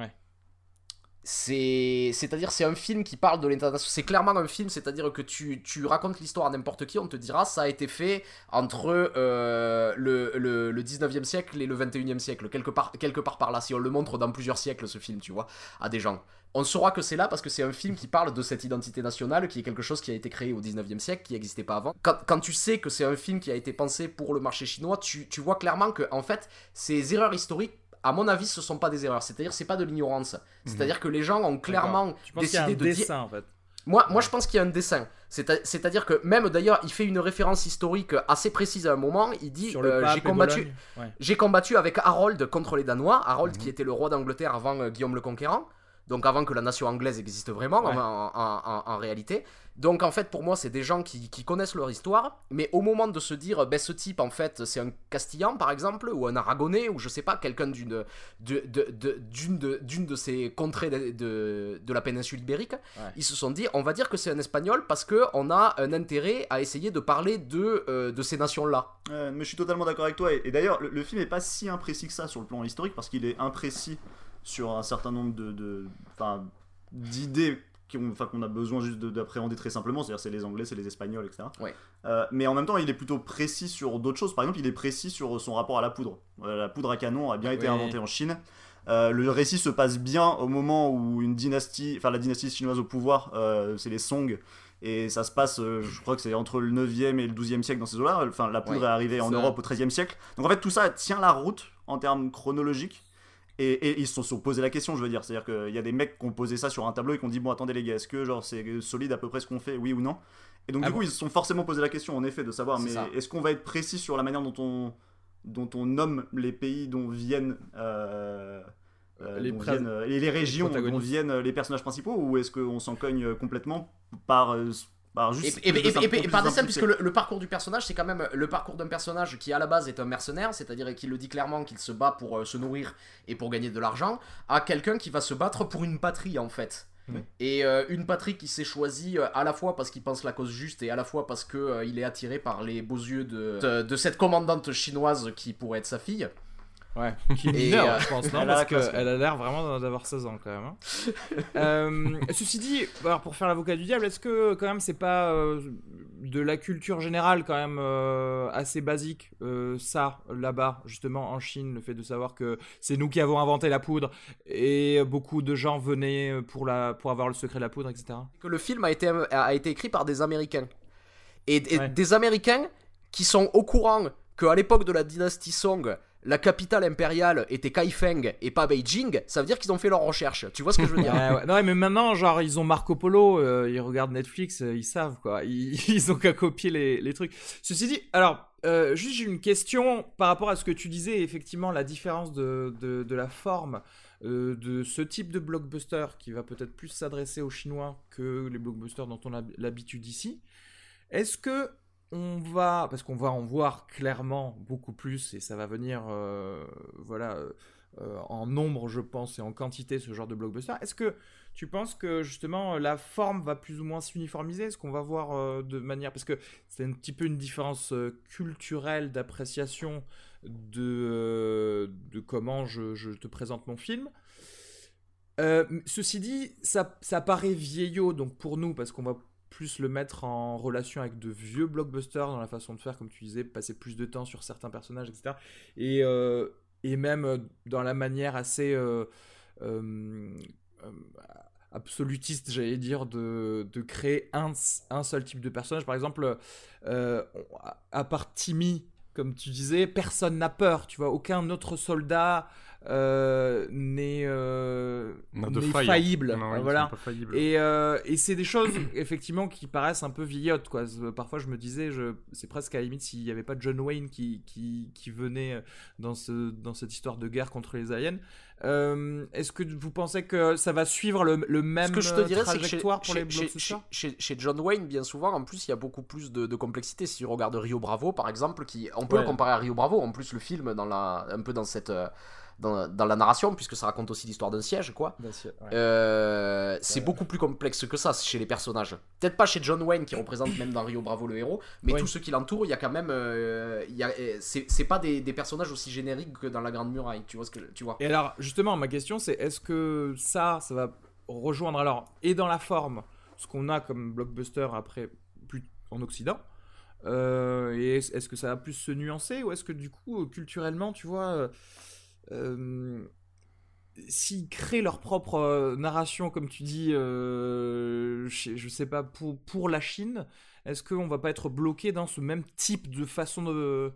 C'est, c'est-à-dire c'est un film qui parle de l'international. C'est clairement un film, c'est-à-dire que tu, tu racontes l'histoire à n'importe qui, on te dira ça a été fait entre euh, le, le, le 19e siècle et le 21e siècle, quelque part, quelque part par là. Si on le montre dans plusieurs siècles, ce film, tu vois, à des gens. On saura que c'est là parce que c'est un film qui parle de cette identité nationale, qui est quelque chose qui a été créé au 19e siècle, qui n'existait pas avant. Quand, quand tu sais que c'est un film qui a été pensé pour le marché chinois, tu, tu vois clairement que, en fait, ces erreurs historiques, à mon avis, ce sont pas des erreurs. C'est-à-dire, c'est pas de l'ignorance. C'est-à-dire que les gens ont clairement Tu penses qu'il y a un décidé de dire. dessin en fait Moi, moi, je pense qu'il y a un dessin. C'est- C'est-à-dire que même d'ailleurs, il fait une référence historique assez précise à un moment. Il dit euh, J'ai combattu, Bologne Ouais. j'ai combattu avec Harold contre les Danois. Harold Mhm. qui était le roi d'Angleterre avant euh, Guillaume le Conquérant. Donc avant que la nation anglaise existe vraiment en- Ouais. en, en- en- en réalité. Donc en fait pour moi c'est des gens qui, qui connaissent leur histoire. Mais au moment de se dire ben ce type en fait c'est un Castillan par exemple ou un Aragonais ou je sais pas quelqu'un d'une de, de, de- ces contrées de, la péninsule ibérique, ils se sont dit on va dire que c'est un Espagnol parce que on a un intérêt à essayer de parler de, euh, de ces nations là. Euh, mais je suis totalement d'accord avec toi. Et, et d'ailleurs, le, le film est pas si imprécis que ça sur le plan historique parce qu'il est imprécis sur un certain nombre de, d'idées qu'on a besoin juste de- d'appréhender très simplement. C'est-à-dire, c'est les Anglais, c'est les Espagnols, etc. Ouais. Euh, mais en même temps, il est plutôt précis sur d'autres choses. Par exemple, il est précis sur son rapport à la poudre. Euh, la poudre à canon a bien été inventée en Chine. Euh, le récit se passe bien au moment où une dynastie, enfin la dynastie chinoise au pouvoir, c'est les Song, et ça se passe, je crois que c'est entre le 9e et le 12e siècle dans ces eaux-là. Enfin, la poudre Ouais, est arrivée en ça. Europe au 13e siècle. Donc en fait, tout ça tient la route en termes chronologiques. Et, et ils se sont posé la question, je veux dire. C'est-à-dire qu'il y a des mecs qui ont posé ça sur un tableau et qui ont dit Bon, attendez les gars, est-ce que genre c'est solide à peu près ce qu'on fait, oui ou non? Et donc, Ah du bon coup, ils se sont forcément posé la question, en effet, de savoir Mais est-ce qu'on va être précis sur la manière dont on, dont on nomme les pays dont viennent. euh, euh, Les dont viennent, euh, les régions dont protagonistes. viennent les personnages principaux ou est-ce qu'on s'en cogne complètement par, par Et, juste par dessin, d'impulsé. puisque le, le parcours du personnage, c'est quand même le parcours d'un personnage qui à la base est un mercenaire, c'est-à-dire qu'il le dit clairement qu'il se bat pour euh, se nourrir et pour gagner de l'argent, à quelqu'un qui va se battre pour une patrie en fait. Et euh, une patrie qui s'est choisie euh, à la fois parce qu'il pense la cause juste et à la fois parce que euh, il est attiré par les beaux yeux de, de, de cette commandante chinoise qui pourrait être sa fille. Ouais, qui est mineure, euh, je pense, non Parce qu'elle a l'air vraiment d'avoir 16 ans, quand même. hein. <laughs> Euh, ceci dit, alors pour faire l'avocat du diable, est-ce que quand même c'est pas euh, de la culture générale quand même euh, assez basique euh, ça là-bas justement en Chine, le fait de savoir que c'est nous qui avons inventé la poudre et beaucoup de gens venaient pour la pour avoir le secret de la poudre, etc. que le film a été, a été écrit par des Américains. Et, et Ouais. des Américains qui sont au courant qu'à l'époque de la dynastie Song, la capitale impériale était Kaifeng et pas Beijing, ça veut dire qu'ils ont fait leurs recherches. Tu vois ce que je veux dire? <laughs> Ouais. Non, mais maintenant, genre, ils ont Marco Polo, euh, ils regardent Netflix, euh, ils savent, quoi. <laughs> Ils, ils ont qu'à copier les, trucs. Ceci dit, alors, euh, juste une question par rapport à ce que tu disais, effectivement, la différence de, de, la forme de ce type de blockbuster qui va peut-être plus s'adresser aux Chinois que les blockbusters dont on a l'habitude ici. Est-ce que on va, parce qu'on va en voir clairement beaucoup plus et ça va venir, euh, voilà, euh, euh, en nombre, je pense, et en quantité, ce genre de blockbuster. Est-ce que tu penses que justement la forme va plus ou moins s'uniformiser? Est-ce qu'on va voir de manière, parce que c'est un petit peu une différence culturelle d'appréciation de, comment je, je te présente mon film. Ceci dit, ça, ça paraît vieillot donc pour nous parce qu'on va plus le mettre en relation avec de vieux blockbusters dans la façon de faire, comme tu disais, passer plus de temps sur certains personnages, etc. Et, euh, et même euh, dans la manière assez euh, absolutiste, j'allais dire, de, de créer un, un seul type de personnage. Par exemple, à part Timmy, comme tu disais, personne n'a peur, tu vois, aucun autre soldat euh, n'est euh, faillible. Non, voilà. faillibles. Et, euh, et c'est des choses <coughs> effectivement qui paraissent un peu vieillottes quoi. Parfois je me disais, je... c'est presque à la limite s'il n'y avait pas John Wayne qui, qui, qui venait dans, ce, dans cette histoire de guerre contre les aliens. Euh, Est-ce que vous pensez que ça va suivre le, le même Ce que je te dirais, c'est que chez, trajectoire pour chez- les chez- chez- chez- chez John Wayne, bien souvent, en plus, il y a beaucoup plus de, de complexité. Si tu regardes Rio Bravo, par exemple, qui, on peut Ouais. le comparer à Rio Bravo. En plus, le film, dans la, un peu dans cette, euh, dans, dans la narration, puisque ça raconte aussi l'histoire d'un siège, quoi. Ouais. Euh, c'est Ouais. beaucoup plus complexe que ça chez les personnages. Peut-être pas chez John Wayne qui représente même dans Rio Bravo le héros, mais Ouais. tous ceux qui l'entourent, il y a quand même, euh, euh, c'est pas des, des personnages aussi génériques que dans la Grande Muraille. Tu vois ce que tu vois Et alors, justement, ma question, c'est est-ce que ça, ça va rejoindre alors et dans la forme ce qu'on a comme blockbuster après plus en Occident euh, et est-ce que ça va plus se nuancer ou est-ce que du coup culturellement, tu vois, s'ils créent leur propre euh, narration, comme tu dis, euh, je sais pas pour pour la Chine, est-ce qu'on va pas être bloqué dans ce même type de façon de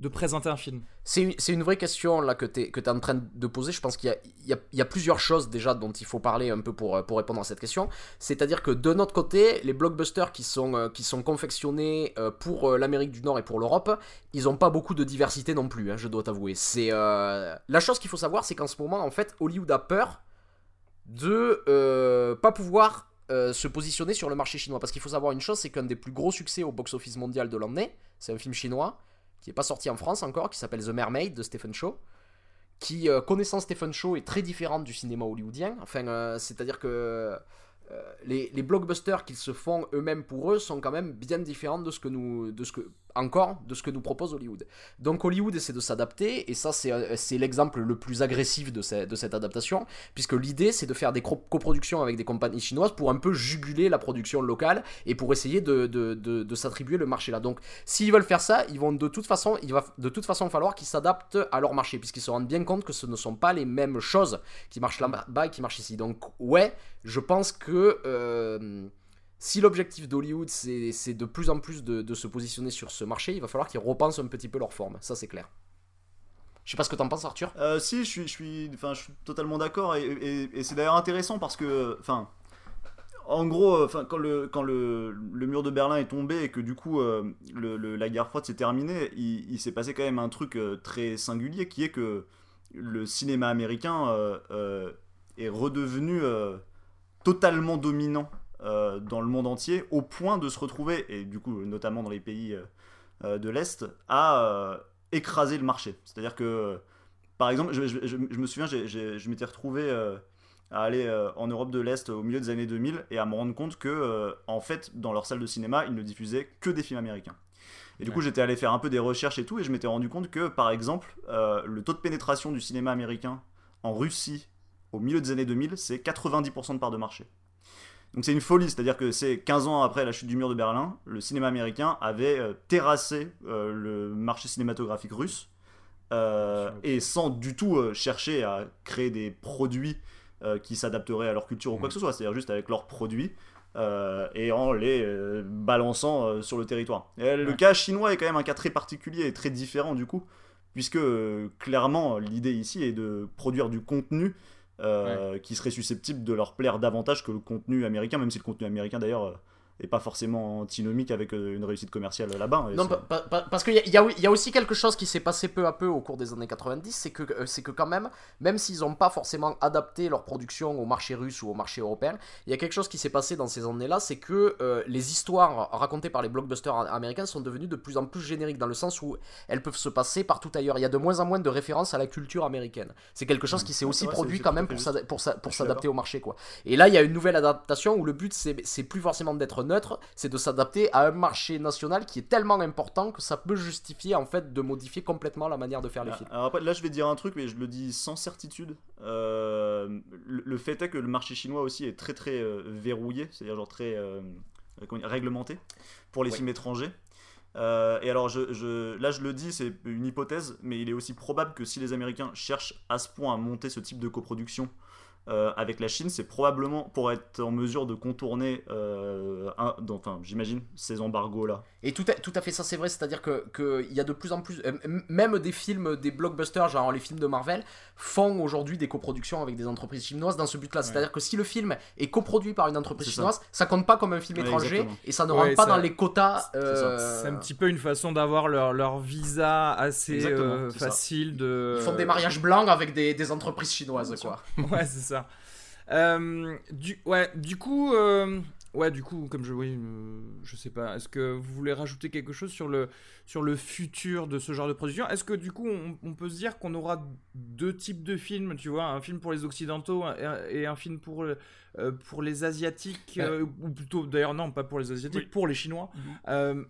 de présenter un film C'est une, vraie question là que tu es, que en train de poser. Je pense qu'il y a, plusieurs choses déjà dont il faut parler un peu pour, euh, pour répondre à cette question. C'est-à-dire que de notre côté, les blockbusters qui sont, euh, qui sont confectionnés euh, pour l'Amérique du Nord et pour l'Europe, ils n'ont pas beaucoup de diversité non plus, hein, je dois t'avouer. C'est La chose qu'il faut savoir, c'est qu'en ce moment, en fait, Hollywood a peur de euh, pas pouvoir se positionner sur le marché chinois. Parce qu'il faut savoir une chose, c'est qu'un des plus gros succès au box-office mondial de l'année, c'est un film chinois qui n'est pas sorti en France encore, qui s'appelle The Mermaid de Stephen Chow, qui, euh, connaissant Stephen Chow, est très différente du cinéma hollywoodien. Enfin, euh, c'est-à-dire que euh, les, les blockbusters qu'ils se font eux-mêmes pour eux sont quand même bien différents de ce que nous, de ce que, encore, de ce que nous propose Hollywood. Donc Hollywood essaie de s'adapter, et ça c'est, euh, l'exemple le plus agressif de, ce- de cette adaptation, puisque l'idée c'est de faire des coproductions avec des compagnies chinoises pour un peu juguler la production locale et pour essayer de, de, de, de s'attribuer le marché là. Donc s'ils veulent faire ça, ils vont de toute façon, il va de toute façon falloir qu'ils s'adaptent à leur marché, puisqu'ils se rendent bien compte que ce ne sont pas les mêmes choses qui marchent là-bas et qui marchent ici. Donc ouais, je pense que euh, si l'objectif d'Hollywood c'est de plus en plus de, se positionner sur ce marché, il va falloir qu'ils repensent un petit peu leur forme. Ça c'est clair. Je sais pas ce que t'en penses Arthur. Euh, si, je suis, je suis, enfin, je suis totalement d'accord et, c'est d'ailleurs intéressant parce que, enfin, en gros, euh, quand le quand le, le mur de Berlin est tombé et que du coup euh, la guerre froide s'est terminée, il, s'est passé quand même un truc très singulier qui est que le cinéma américain est redevenu totalement dominant euh, dans le monde entier au point de se retrouver et du coup notamment dans les pays euh, euh, de l'est à écraser le marché. C'est-à-dire que par exemple, je, je- je- je me souviens, j'ai- j'ai- je m'étais retrouvé à aller en Europe de l'Est au milieu des années 2000 et à me rendre compte que, en fait, dans leur salle de cinéma, ils ne diffusaient que des films américains. Et du coup, j'étais allé faire un peu des recherches et tout, et je m'étais rendu compte que, par exemple, euh, le taux de pénétration du cinéma américain en Russie au milieu des années 2000, c'est 90% de part de marché. Donc c'est une folie, c'est-à-dire que c'est 15 ans après la chute du mur de Berlin, le cinéma américain avait euh, terrassé euh, le marché cinématographique russe, euh, et sans du tout chercher à créer des produits qui s'adapteraient à leur culture ou quoi que ce soit, c'est-à-dire juste avec leurs produits. et en les balançant sur le territoire. Et, Le Ouais. cas chinois est quand même un cas très particulier et très différent du coup, puisque clairement l'idée ici est de produire du contenu euh, qui serait susceptible de leur plaire davantage que le contenu américain, même si le contenu américain d'ailleurs est pas forcément antinomique avec euh, une réussite commerciale là-bas. Et Non, pa- pa- parce qu'il y, y a- il y a aussi quelque chose qui s'est passé peu à peu au cours des années 90, c'est que, euh, c'est que quand même, même s'ils n'ont pas forcément adapté leur production au marché russe ou au marché européen, il y a quelque chose qui s'est passé dans ces années-là, c'est que euh, les histoires racontées par les blockbusters américains sont devenues de plus en plus génériques, dans le sens où elles peuvent se passer partout ailleurs. Il y a de moins en moins de références à la culture américaine. C'est quelque chose qui s'est aussi vrai, produit quand même pour pour s'adapter au marché, quoi. Et là, il y a une nouvelle adaptation où le but, c'est c'est plus forcément d'être neutre, c'est de s'adapter à un marché national qui est tellement important que ça peut justifier en fait de modifier complètement la manière de faire les Ah, films. Alors après, là, je vais dire un truc, mais je le dis sans certitude. Euh, le, le fait est que le marché chinois aussi est très très euh, verrouillé, c'est-à-dire genre très euh, réglementé pour les Oui. films étrangers. Euh, et alors, je, je- là, je le dis, c'est une hypothèse, mais il est aussi probable que si les Américains cherchent à ce point à monter ce type de coproduction euh, avec la Chine, c'est probablement pour être en mesure de contourner, euh, un- enfin, j'imagine, ces embargos-là. Et tout à, fait ça c'est vrai, c'est-à-dire que qu'il y a de plus en plus, euh, même des films, des blockbusters, genre les films de Marvel, font aujourd'hui des coproductions avec des entreprises chinoises dans ce but-là. C'est-à-dire que si le film est coproduit par une entreprise C'est ça. chinoise, ça. compte pas comme un film Ouais, étranger exactement. et ça ne Ouais, rentre pas ça- dans les quotas. euh, C'est un petit peu une façon d'avoir leur, leur visa assez euh, facile de. Ils font des mariages blancs avec des, des entreprises chinoises, quoi. ouais, c'est ça. Euh, du, ouais, du coup, euh, ouais, du coup, comme je, oui, euh, je sais pas. Est-ce que vous voulez rajouter quelque chose sur le sur le futur de ce genre de production? Est-ce que du coup, on, on peut se dire qu'on aura deux types de films, tu vois, un film pour les occidentaux et un, et un film pour euh, pour les asiatiques, euh, ou plutôt, d'ailleurs, non, pas pour les asiatiques, Oui. pour les chinois. Mhm.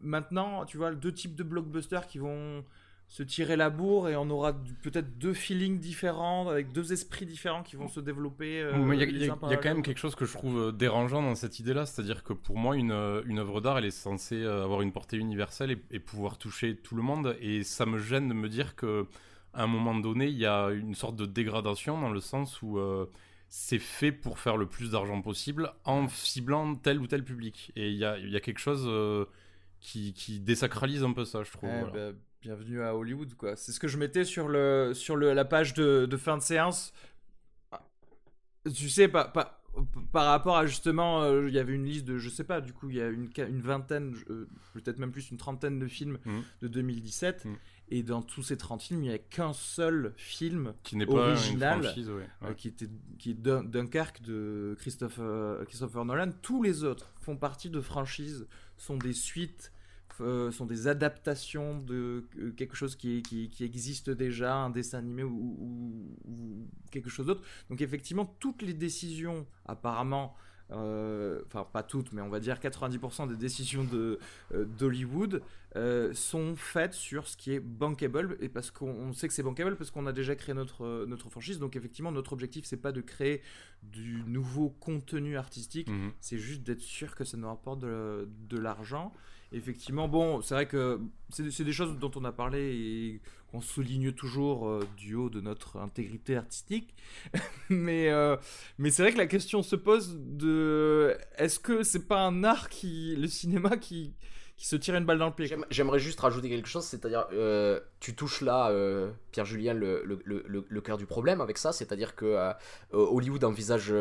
Maintenant, tu vois, deux types de blockbusters qui vont se tirer la bourre et on aura peut-être deux feelings différents avec deux esprits différents qui vont se développer. euh, il y a, y y quand même quelque chose que je trouve euh, dérangeant dans cette idée-là, c'est-à-dire que pour moi, une, euh, une œuvre d'art, elle est censée avoir une portée universelle et, et pouvoir toucher tout le monde, et ça me gêne de me dire que à un moment donné, il y a une sorte de dégradation dans le sens où euh, c'est fait pour faire le plus d'argent possible en ciblant tel ou tel public, et il y a, il y a quelque chose euh, qui, qui désacralise un peu ça, je trouve. Eh voilà. ben, bienvenue à Hollywood, quoi. C'est ce que je mettais sur, le, sur le, la page de, de fin de séance. Ah, Tu sais, pas, pas, par rapport à justement, euh, il y avait une liste de, je sais pas, du coup, il y a une, une vingtaine, euh, peut-être même plus une trentaine de films Mhm. de 2017. Mhm. Et dans tous ces 30 films, il n'y a qu'un seul film Qui n'est pas original, une franchise, ouais. euh, qui, était, qui est Dun- Dunkerque de Christopher, Christopher Nolan. Tous les autres font partie de franchises, sont des suites, euh, sont des adaptations de euh, quelque chose qui, qui, qui existe déjà, un dessin animé ou, ou- ou quelque chose d'autre. Donc effectivement, toutes les décisions, apparemment, euh, enfin pas toutes, mais on va dire 90% des décisions de euh, d'Hollywood euh, sont faites sur ce qui est bankable et parce qu'on on sait que c'est bankable parce qu'on a déjà créé notre notre franchise. Donc effectivement, notre objectif c'est pas de créer du nouveau contenu artistique, Mhm. c'est juste d'être sûr que ça nous rapporte de, de l'argent. Effectivement, bon, c'est vrai que c'est des choses dont on a parlé et qu'on souligne toujours euh, du haut de notre intégrité artistique. <laughs> mais euh, mais c'est vrai que la question se pose de est-ce que c'est pas un art qui le cinéma qui qui se tire une balle dans le pied J'aimerais juste rajouter quelque chose, c'est-à-dire, euh, tu touches là, euh, Pierre-Julien, le, le, le, le cœur du problème avec ça, c'est-à-dire que euh, Hollywood envisage,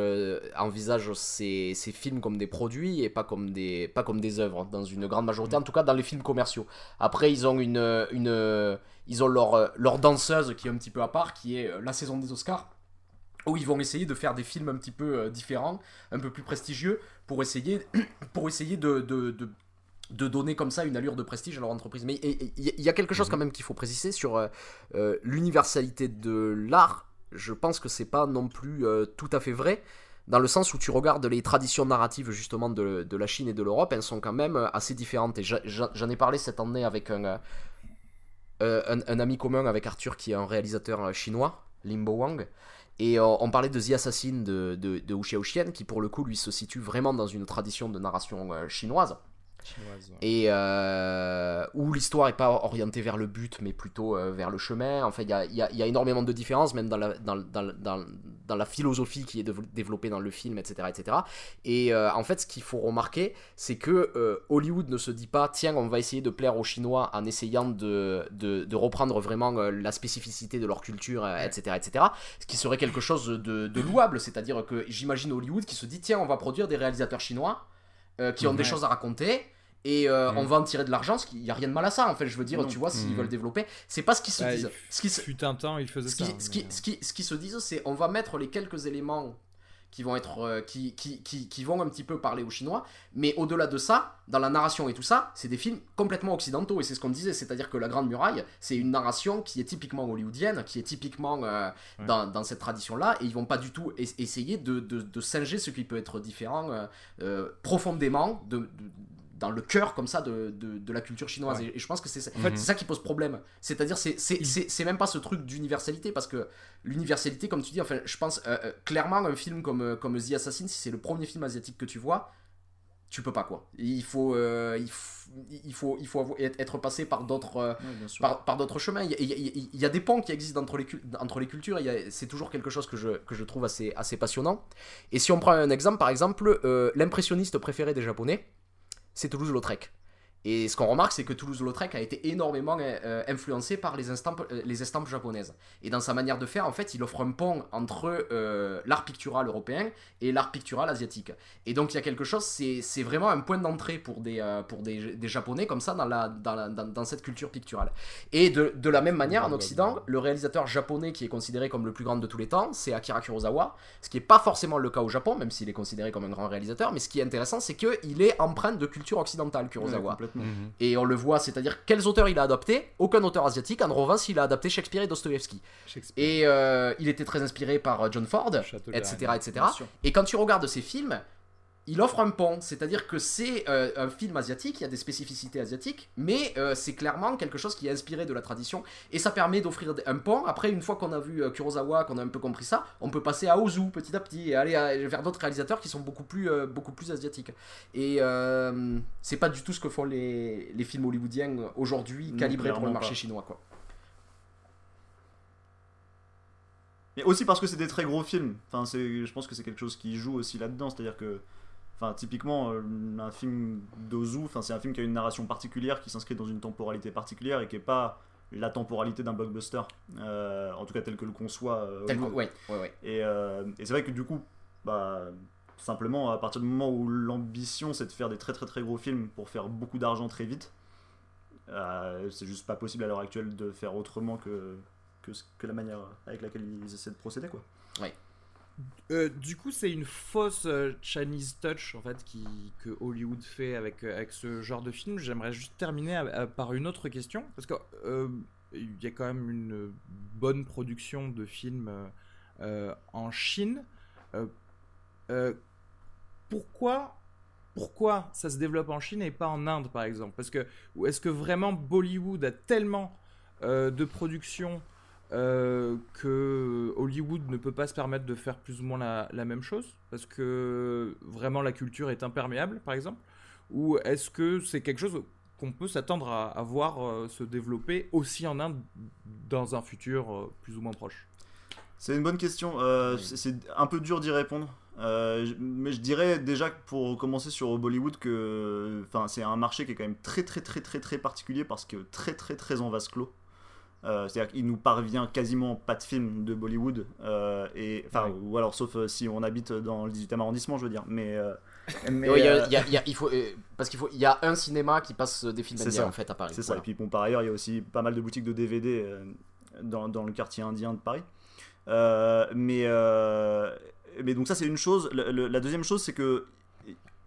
envisage ses, ses films comme des produits et pas comme des, pas comme des œuvres, dans une grande majorité, en tout cas dans les films commerciaux. Après, ils ont, une, une, ils ont leur, leur danseuse qui est un petit peu à part, qui est la saison des Oscars où ils vont essayer de faire des films un petit peu différents, un peu plus prestigieux, pour essayer, <coughs> pour essayer de, de, de, de donner comme ça une allure de prestige à leur entreprise. Mais il y, a quelque chose quand même qu'il faut préciser sur euh, euh, l'universalité de l'art. Je pense que c'est pas non plus euh, tout à fait vrai. dans le sens où tu regardes les traditions narratives justement de, de la Chine et de l'Europe, elles sont quand même assez différentes. Et j'en ai parlé cette année avec un, un, un, ami commun avec Arthur qui est un réalisateur chinois, Limbo Wang. Et on, parlait de The Assassin de, de, de qui pour le coup lui se situe vraiment dans une tradition de narration chinoise. Et euh, où l'histoire n'est pas orientée vers le but, mais plutôt euh, vers le chemin. En fait, il y a, y a, énormément de différences, même dans la, dans, dans, dans, dans la philosophie qui est développée dans le film, etc. etc. Et euh, en fait, ce qu'il faut remarquer, c'est que Hollywood ne se dit pas, tiens, on va essayer de plaire aux Chinois en essayant de, de, de reprendre vraiment la spécificité de leur culture, etc., etc. Ce qui serait quelque chose de, de louable, c'est-à-dire que j'imagine Hollywood qui se dit, tiens, on va produire des réalisateurs chinois. qui ont des choses à raconter et euh, on mm. va en tirer de l'argent, il n'y a rien de mal à ça en fait, je veux dire, tu vois, s'ils mm. veulent développer, c'est pas ce qu'ils se disent. Ce qui fut un temps, ils faisaient ce ça. Qui, ce, qui, ce, qui, ce qui se disent, c'est on va mettre les quelques éléments qui vont être euh, qui, qui, qui, qui, vont un petit peu parler aux Chinois, mais au-delà de ça, dans la narration et tout ça, c'est des films complètement occidentaux et c'est ce qu'on disait, c'est-à-dire que La Grande Muraille, c'est une narration qui est typiquement hollywoodienne, qui est typiquement euh, dans, dans, cette tradition-là, et ils vont pas du tout essayer de, de, de, singer ce qui peut être différent profondément de, dans le cœur comme ça de, de, la culture chinoise. Et, je pense que c'est en fait, ça qui pose problème. C'est-à-dire, c'est même pas ce truc d'universalité, parce que l'universalité, comme tu dis, enfin, je pense euh, euh, clairement, un film comme, euh, comme The Assassin, si c'est le premier film asiatique que tu vois, tu peux pas quoi. Il faut, il, il, faut, il faut être passé par d'autres par, par d'autres chemins. Il y, a, il y, a, des ponts qui existent entre les, entre les cultures. C'est toujours quelque chose que je, que je trouve assez, assez passionnant. Et si on prend un exemple, par exemple, l'impressionniste préféré des Japonais, c'est Toulouse-Lautrec. Et ce qu'on remarque, c'est que Toulouse-Lautrec a été énormément euh, influencé par les estampes, euh, les estampes japonaises. Et dans sa manière de faire, en fait, il offre un pont entre euh, l'art pictural européen et l'art pictural asiatique. Et donc, il y a quelque chose, c'est vraiment un point d'entrée pour, des, Japonais comme ça dans, cette culture picturale. Et de la même manière, en Occident, le réalisateur japonais qui est considéré comme le plus grand de tous les temps, c'est Akira Kurosawa, ce qui n'est pas forcément le cas au Japon, même s'il est considéré comme un grand réalisateur. Mais ce qui est intéressant, c'est qu'il est empreint de culture occidentale, Kurosawa. Mhm. Et on le voit, c'est-à-dire quels auteurs il a adopté Aucun auteur asiatique. En revanche, il a adapté Shakespeare et Dostoevsky. Et euh, il était très inspiré par euh, John Ford, etc. etc. Et quand tu regardes ces films, il offre un pont, c'est-à-dire que c'est euh, un film asiatique, il y a des spécificités asiatiques, mais euh, c'est clairement quelque chose qui est inspiré de la tradition, et ça permet d'offrir un pont. Après, une fois qu'on a vu euh, Kurosawa, qu'on a un peu compris ça, on peut passer à Ozu petit à petit, et aller vers d'autres réalisateurs qui sont beaucoup plus, beaucoup plus asiatiques. Et c'est pas du tout ce que font les, les films hollywoodiens aujourd'hui, calibrés pour le marché chinois. Quoi. Mais aussi parce que c'est des très gros films. Enfin, je pense que c'est quelque chose qui joue aussi là-dedans, c'est-à-dire que Enfin, typiquement, euh, un film d'Ozu, enfin, c'est un film qui a une narration particulière, qui s'inscrit dans une temporalité particulière et qui n'est pas la temporalité d'un blockbuster, euh, en tout cas tel que le conçoit. Euh, ouais, ouais, Et, et c'est vrai que du coup, bah, simplement, à partir du moment où l'ambition c'est de faire des très très très gros films pour faire beaucoup d'argent très vite, c'est juste pas possible à l'heure actuelle de faire autrement que, que, que, la manière avec laquelle ils essaient de procéder. Quoi. Ouais. Euh, du coup, c'est une fausse euh, Chinese touch en fait qui, que Hollywood fait avec, euh, avec ce genre de film. J'aimerais juste terminer par une autre question parce que il y a quand même une bonne production de films en Chine. pourquoi pourquoi ça se développe en Chine et pas en Inde par exemple? Parce que est-ce que vraiment Bollywood a tellement de production euh, que Hollywood ne peut pas se permettre de faire plus ou moins la, même chose Parce que vraiment la culture est imperméable, par exemple Ou est-ce que c'est quelque chose qu'on peut s'attendre à, voir euh, se développer aussi en Inde dans un futur euh, plus ou moins proche? C'est une bonne question. C'est un peu dur d'y répondre. mais je dirais déjà pour commencer sur Bollywood que c'est un marché qui est quand même très très très très très particulier parce que très très très en vase clos. Euh, c'est-à-dire qu'il nous parvient quasiment pas de films de Bollywood, euh, et, enfin, ou alors sauf euh, si on habite dans le 18e arrondissement, je veux dire. Mais, mais il faut, parce qu'il faut, il y a un cinéma qui passe des films indiens en fait à Paris. C'est ça. Et puis bon, par ailleurs, il y a aussi pas mal de boutiques de DVD dans, dans, le quartier indien de Paris. mais, mais donc ça c'est une chose. la deuxième chose, c'est que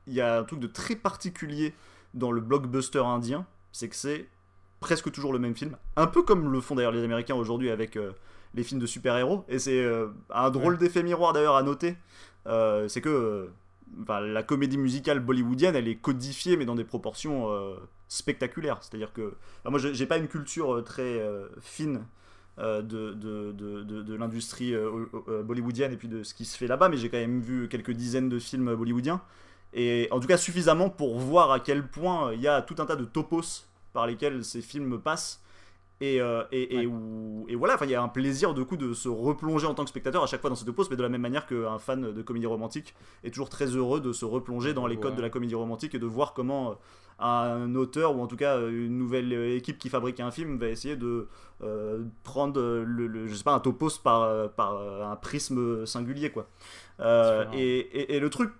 il y a un truc de très particulier dans le blockbuster indien, c'est que c'est presque toujours le même film. Un peu comme le font d'ailleurs les Américains aujourd'hui avec euh, les films de super-héros. Et c'est euh, un drôle d'effet miroir d'ailleurs à noter. Euh, c'est que enfin, la comédie musicale bollywoodienne, elle est codifiée, mais dans des proportions spectaculaires. C'est-à-dire que. enfin, moi, j'ai pas une culture très fine. de, de, de, de, l'industrie bollywoodienne et puis de ce qui se fait là-bas, mais j'ai quand même vu quelques dizaines de films bollywoodiens. Et en tout cas suffisamment pour voir à quel point il y a tout un tas de topos par lesquels ces films passent. Et, euh, et, et, où- et voilà, il y a un plaisir de coup de se replonger en tant que spectateur à chaque fois dans ces topos, mais de la même manière qu'un fan de comédie romantique est toujours très heureux de se replonger dans les codes Ouais. de la comédie romantique et de voir comment euh, un auteur ou en tout cas une nouvelle équipe qui fabrique un film va essayer de euh, prendre le, le- je sais pas un topos par, par un prisme singulier quoi. Euh, et, et, le truc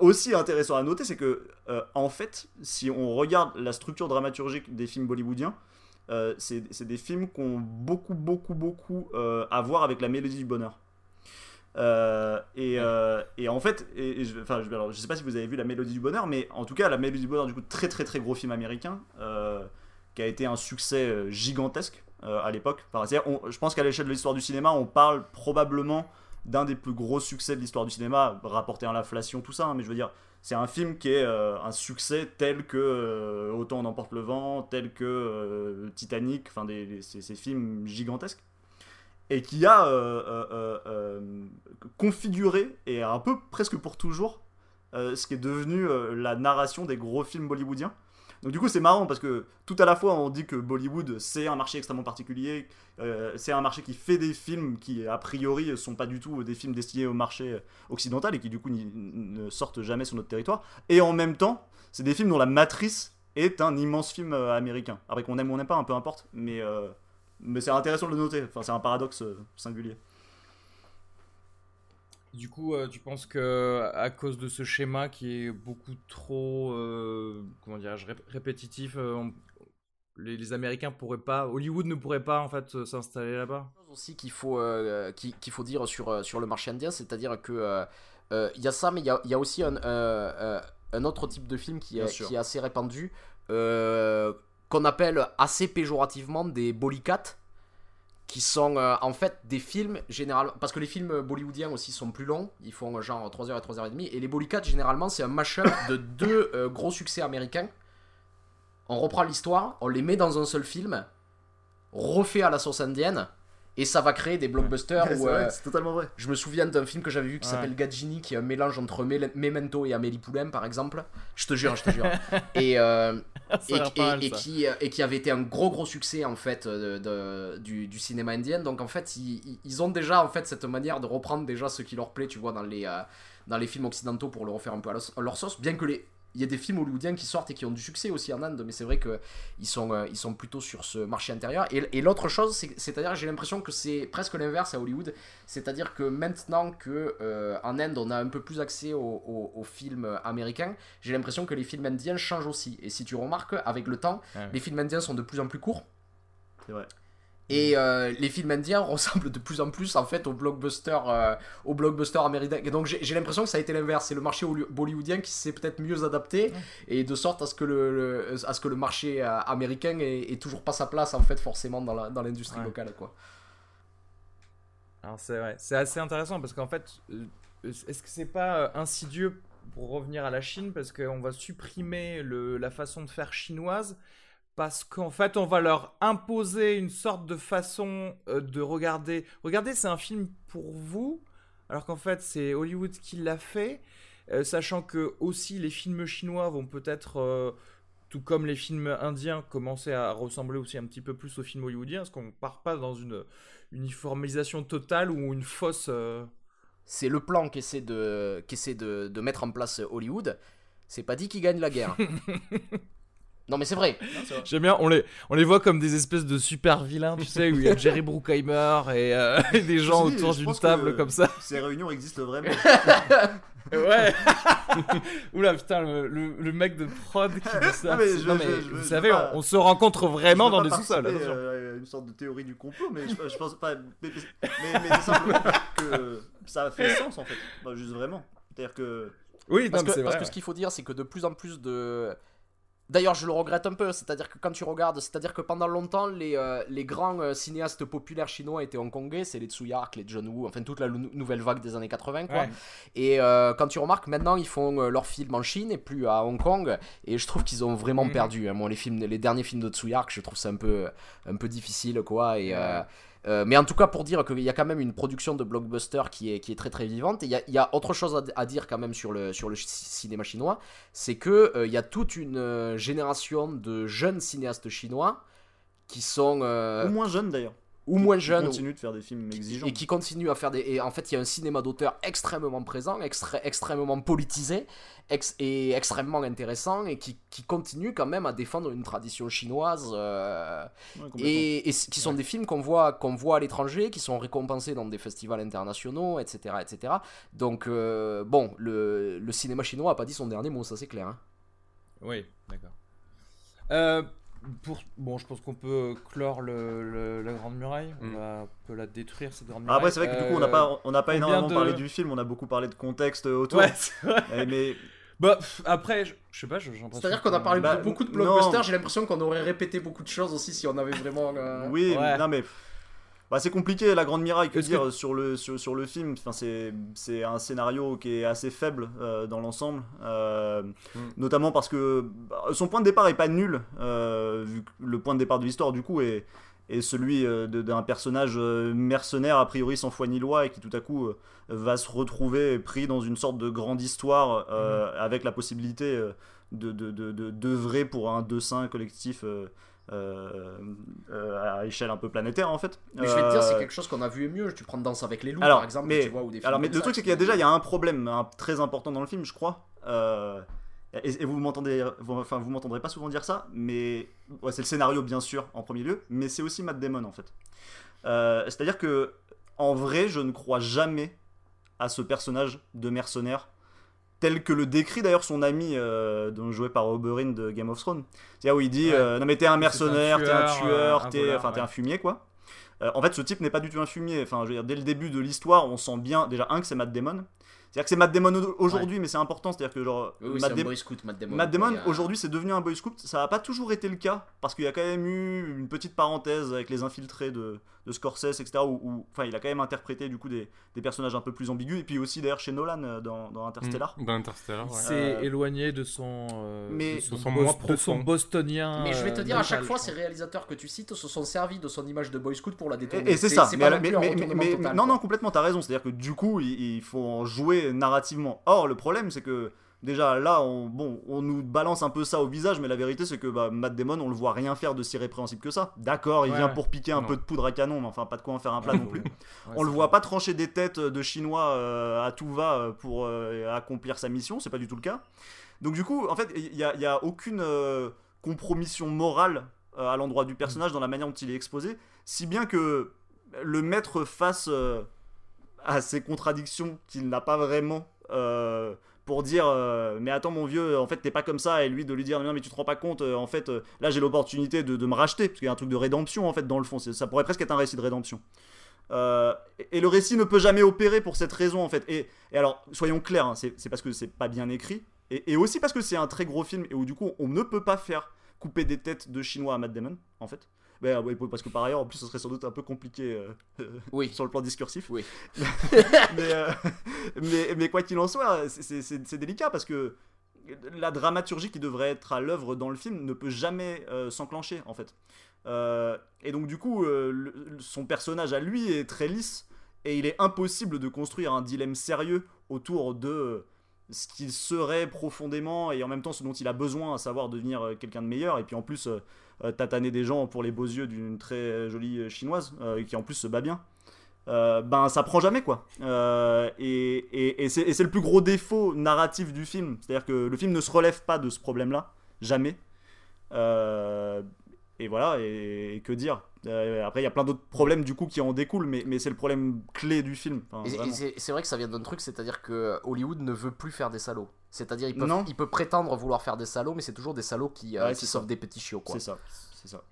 aussi intéressant à noter, c'est que euh, en fait, si on regarde la structure dramaturgique des films bollywoodiens, euh, c'est des films qui ont beaucoup, beaucoup, beaucoup euh, à voir avec la mélodie du bonheur. Euh, et, et en fait, et, et je, enfin, je, alors, je sais pas si vous avez vu la Mélodie du Bonheur, mais en tout cas, la Mélodie du Bonheur, du coup, très très très gros film américain, qui a été un succès gigantesque à l'époque. Enfin, je pense qu'à l'échelle de l'histoire du cinéma, on parle probablement d'un des plus gros succès de l'histoire du cinéma, rapporté à l'inflation, tout ça, hein, mais je veux dire, c'est un film qui est euh, un succès tel que euh, Autant on emporte le vent, tel que euh, Titanic, enfin, ces, films gigantesques et qui a configuré, et un peu presque pour toujours, ce qui est devenu la narration des gros films bollywoodiens. Donc du coup c'est marrant parce que tout à la fois on dit que Bollywood c'est un marché extrêmement particulier, euh, c'est un marché qui fait des films qui a priori sont pas du tout des films destinés au marché occidental et qui du coup ne sortent jamais sur notre territoire, et en même temps c'est des films dont la matrice est un immense film euh, américain. Après qu'on aime ou on n'aime pas, hein, peu importe, mais euh, mais c'est intéressant de le noter. Enfin, c'est un paradoxe singulier. Du coup, euh, tu penses que à cause de ce schéma qui est beaucoup trop, euh, comment dirais-je, répétitif, euh, on- les, les Américains pourraient pas, Hollywood ne pourrait pas en fait euh, s'installer là-bas? chose aussi qu'il faut, euh, qu'il faut dire sur, euh, sur le marché indien, c'est-à-dire que euh, euh, il y a ça, mais il y y a aussi un, euh, euh, un autre type de film qui est, qui est assez répandu, euh, qu'on appelle assez péjorativement des bolicats, qui sont euh, en fait des films généralement, parce que les films bollywoodiens aussi sont plus longs, ils font euh, genre 3h et 3h30, et les bolicats généralement c'est un mashup <laughs> de deux euh, gros succès américains. On reprend l'histoire, on les met dans un seul film, refait à la sauce indienne, et ça va créer des blockbusters <laughs> c'est où, vrai, c'est totalement vrai. je me souviens d'un film que j'avais vu qui Ouais. s'appelle Gajini, qui est un mélange entre Memento et Amélie Poulain, par exemple. Je te jure, je te jure. <laughs> et, <laughs> et, et- et qui, et qui avait été un gros gros succès en fait euh, de- du, du cinéma indien. Donc en fait, ils, ont déjà en fait cette manière de reprendre déjà ce qui leur plaît, tu vois, dans les, euh, dans les films occidentaux pour le refaire un peu à, leur- à leur sauce. Bien que les il y a des films hollywoodiens qui sortent et qui ont du succès aussi en Inde, mais c'est vrai que ils sont, euh, ils sont plutôt sur ce marché intérieur. Et, et l'autre chose, c'est- c'est-à-dire j'ai l'impression que c'est presque l'inverse à Hollywood. C'est-à-dire que maintenant que euh, en Inde on a un peu plus accès aux, aux- aux films américains, j'ai l'impression que les films indiens changent aussi. Et si tu remarques, avec le temps, les films indiens sont de plus en plus courts. C'est vrai. Et euh, les films indiens <laughs> ressemblent de plus en plus en fait aux blockbusters, euh, aux blockbusters américains. Et donc j'ai l'impression que ça a été l'inverse. C'est le marché bollywoodien qui s'est peut-être mieux adapté et de sorte à ce que le, le- à ce que le marché euh, américain ait, ait toujours pas sa place en fait forcément dans l'industrie Ouais. locale quoi. Alors c'est vrai, c'est assez intéressant parce qu'en fait, est-ce que c'est pas insidieux pour revenir à la Chine? Parce qu'on va supprimer le, la façon de faire chinoise parce qu'en fait on va leur imposer une sorte de façon euh, de regarder. Regardez, c'est un film pour vous, alors qu'en fait c'est Hollywood qui l'a fait, euh, sachant que aussi les films chinois vont peut-être euh, tout comme les films indiens, commencer à ressembler aussi un petit peu plus aux films hollywoodiens, parce qu'on part pas dans une uniformisation totale ou une fausse. C'est le plan qu'essaie de, qu'essaie de, de mettre en place Hollywood. C'est pas dit qu'ils gagnent la guerre. <laughs> non mais c'est vrai. J'aime bien, on les, on les voit comme des espèces de super vilains, tu sais, où il y a Jerry <laughs> Bruckheimer et, euh, <laughs> et des gens dit, autour d'une table que comme ça. Ces réunions existent vraiment. <laughs> Ouais. Oula putain, le, le, le mec de prod qui dit ça. Non, mais je- Non, mais je- vous je savez, pas- on, on se rencontre vraiment Je dans des sous-sols. euh, une sorte de théorie du complot, mais je, je pense pas. Mais, mais, mais c'est simplement que ça fait sens en fait. Bah, juste vraiment. C'est-à-dire que. Oui, non, Parce mais que, parce vrai. que ce qu'il faut dire, c'est que de plus en plus de, D'ailleurs, je le regrette un peu, c'est-à-dire que quand tu regardes, c'est-à-dire que pendant longtemps, les, euh, les grands euh, cinéastes populaires chinois étaient hongkongais, c'est les Tsui Hark, les John Woo, enfin toute la nou- nouvelle vague des années 80, quoi. Ouais. Et euh, quand tu remarques, maintenant, ils font leurs films en Chine et plus à Hong Kong, et je trouve qu'ils ont vraiment Mhm. perdu. hein. Moi, les, films, les derniers films de Tsui Hark, je trouve ça un peu, un peu difficile, quoi, et... euh, mais en tout cas, pour dire qu'il y a quand même une production de blockbuster qui est, très très vivante, et il y a, autre chose à, dire quand même sur le, cinéma chinois, c'est que euh, il y a toute une euh, génération de jeunes cinéastes chinois qui sont Ou moins jeune d'ailleurs. Ou moins Qui jeunes ou- continuent de faire des films exigeants. et qui continuent à faire des et en fait il y a un cinéma d'auteur extrêmement présent extrêmement politisé ex- et extrêmement intéressant et qui, qui continue quand même à défendre une tradition chinoise euh, Ouais, et, qui sont des films qu'on voit, qu'on voit à l'étranger, qui sont récompensés dans des festivals internationaux, etc. etc. Donc, euh, bon, le, le cinéma chinois a pas dit son dernier mot, ça c'est clair. hein. Oui, d'accord. Euh, pour... Bon, je pense qu'on peut clore le, le- la Grande Muraille. On Mm. va un peu la détruire, cette Grande Ah, Muraille. Après, c'est vrai que du coup, on n'a Euh, pas, on n'a pas énormément de- parlé du film, on a beaucoup parlé de contexte autour. Ouais, c'est vrai. Eh, mais Bah, pff, après, je, je sais pas, j'ai l'impression C'est-à-dire qu'on a parlé Bah, de beaucoup de blockbusters, j'ai l'impression qu'on aurait répété beaucoup de choses aussi si on avait vraiment. euh, oui, Ouais. non mais bah, c'est compliqué la grande miraille que dire sur le sur, sur le film. Enfin c'est un scénario qui est assez faible euh, dans l'ensemble, euh, Mm. notamment parce que bah, son point de départ est pas nul euh, vu que le point de départ de l'histoire du coup est est celui de- d'un personnage mercenaire a priori sans foi ni loi et qui tout à coup va se retrouver pris dans une sorte de grande histoire euh, avec la possibilité de de- de- de- d'œuvrer pour un dessin collectif euh, euh, à échelle un peu planétaire en fait. Mais je vais te dire, c'est Euh, quelque chose qu'on a vu mieux. Tu prends Danse avec les loups, alors, par exemple, mais- tu vois, ou des films alors mais le ça truc c'est qui- qu'il y a déjà il y a un problème très important dans le film je crois. Et, et vous m'entendez, enfin vous m'entendrez pas souvent dire ça, mais ouais, c'est le scénario bien sûr en premier lieu, mais c'est aussi Matt Damon en fait. C'est-à-dire que en vrai je ne crois jamais à ce personnage de mercenaire tel que le décrit d'ailleurs son ami euh, donc joué par Oberyn de Game of Thrones. C'est-à-dire où il dit Ouais. euh, non mais t'es un mercenaire, t'es un tueur, t'es enfin ouais. un fumier quoi. Euh, en fait, ce type n'est pas du tout un fumier. Enfin, je veux dire, dès le début de l'histoire, on sent bien déjà un que c'est Matt Damon. C'est-à-dire que c'est Matt Damon au- aujourd'hui, mais c'est important. C'est-à-dire que genre Oui, oui, Matt, c'est un Dam- boy scout, Matt Damon. Matt Damon a- aujourd'hui c'est devenu un boy scout. Ça n'a pas toujours été le cas parce qu'il y a quand même eu une petite parenthèse avec les infiltrés de, de Scorsese, etc. Où, où- enfin, il a quand même interprété du coup des, des personnages un peu plus ambigus. Et puis aussi d'ailleurs chez Nolan euh, dans, dans Interstellar. Dans Interstellar, ouais. C'est Euh, éloigné de son, euh, mais- de son, De son bos- moi de son profond. bostonien. Mais je vais te euh, dire, à chaque fois, ces réalisateurs que tu cites se sont servis de son image de boy scout pour la détourner. et c'est ça. Mais, mais- mais- total, non, non, complètement, t'as raison. C'est-à-dire que du coup, il, il faut en jouer narrativement. Or, le problème, c'est que déjà là, on, bon, on nous balance un peu ça au visage, mais la vérité, c'est que bah, Matt Damon, on le voit rien faire de si répréhensible que ça. D'accord, il Ouais, vient ouais. pour piquer un Non. peu de poudre à canon, mais enfin, pas de quoi en faire un plat non plus. On le voit pas trancher des têtes de Chinois euh, à tout va euh, pour euh, accomplir sa mission, c'est pas du tout le cas. Donc du coup, en fait, il y a, y a aucune euh, compromission morale euh, à l'endroit du personnage dans la manière dont il est exposé, si bien que le mettre face euh, à ces contradictions qu'il n'a pas vraiment euh, pour dire euh, mais attends mon vieux en fait t'es pas comme ça et lui de lui dire non mais tu te rends pas compte euh, en fait euh, là j'ai l'opportunité de, de me racheter parce qu'il y a un truc de rédemption en fait dans le fond ça pourrait presque être un récit de rédemption et le récit ne peut jamais opérer pour cette raison en fait. Et, alors, soyons clairs, hein, c'est c'est parce que c'est pas bien écrit, et, et aussi parce que c'est un très gros film, et où du coup on ne peut pas faire couper des têtes de chinois à Matt Damon, en fait. Mais, ouais, parce que par ailleurs, en plus, ce serait sans doute un peu compliqué euh, <laughs> Oui. sur le plan discursif. Oui. <laughs> mais, euh, mais, mais quoi qu'il en soit, c'est- délicat parce que la dramaturgie qui devrait être à l'œuvre dans le film ne peut jamais euh, s'enclencher en fait. Et donc du coup, le- son personnage à lui est très lisse et il est impossible de construire un dilemme sérieux autour de ce qu'il serait profondément et en même temps ce dont il a besoin, à savoir devenir quelqu'un de meilleur et puis en plus tataner des gens pour les beaux yeux d'une très jolie euh, chinoise euh, qui en plus se bat bien. Euh, ben ça prend jamais quoi. Euh, et et, et c'est le plus gros défaut narratif du film. C'est-à-dire que le film ne se relève pas de ce problème-là, jamais. Euh, et voilà, et que dire? Euh, Après, il y a plein d'autres problèmes du coup qui en découlent, mais, mais c'est le problème clé du film. Enfin, c'est vrai que ça vient d'un truc, c'est-à-dire que Hollywood ne veut plus faire des salauds. C'est-à-dire il peut, Non. il peut prétendre vouloir faire des salauds, mais c'est toujours des salauds qui, euh, Ouais, qui c'est sauvent ça. des petits chiots. Quoi. C'est ça, c'est ça.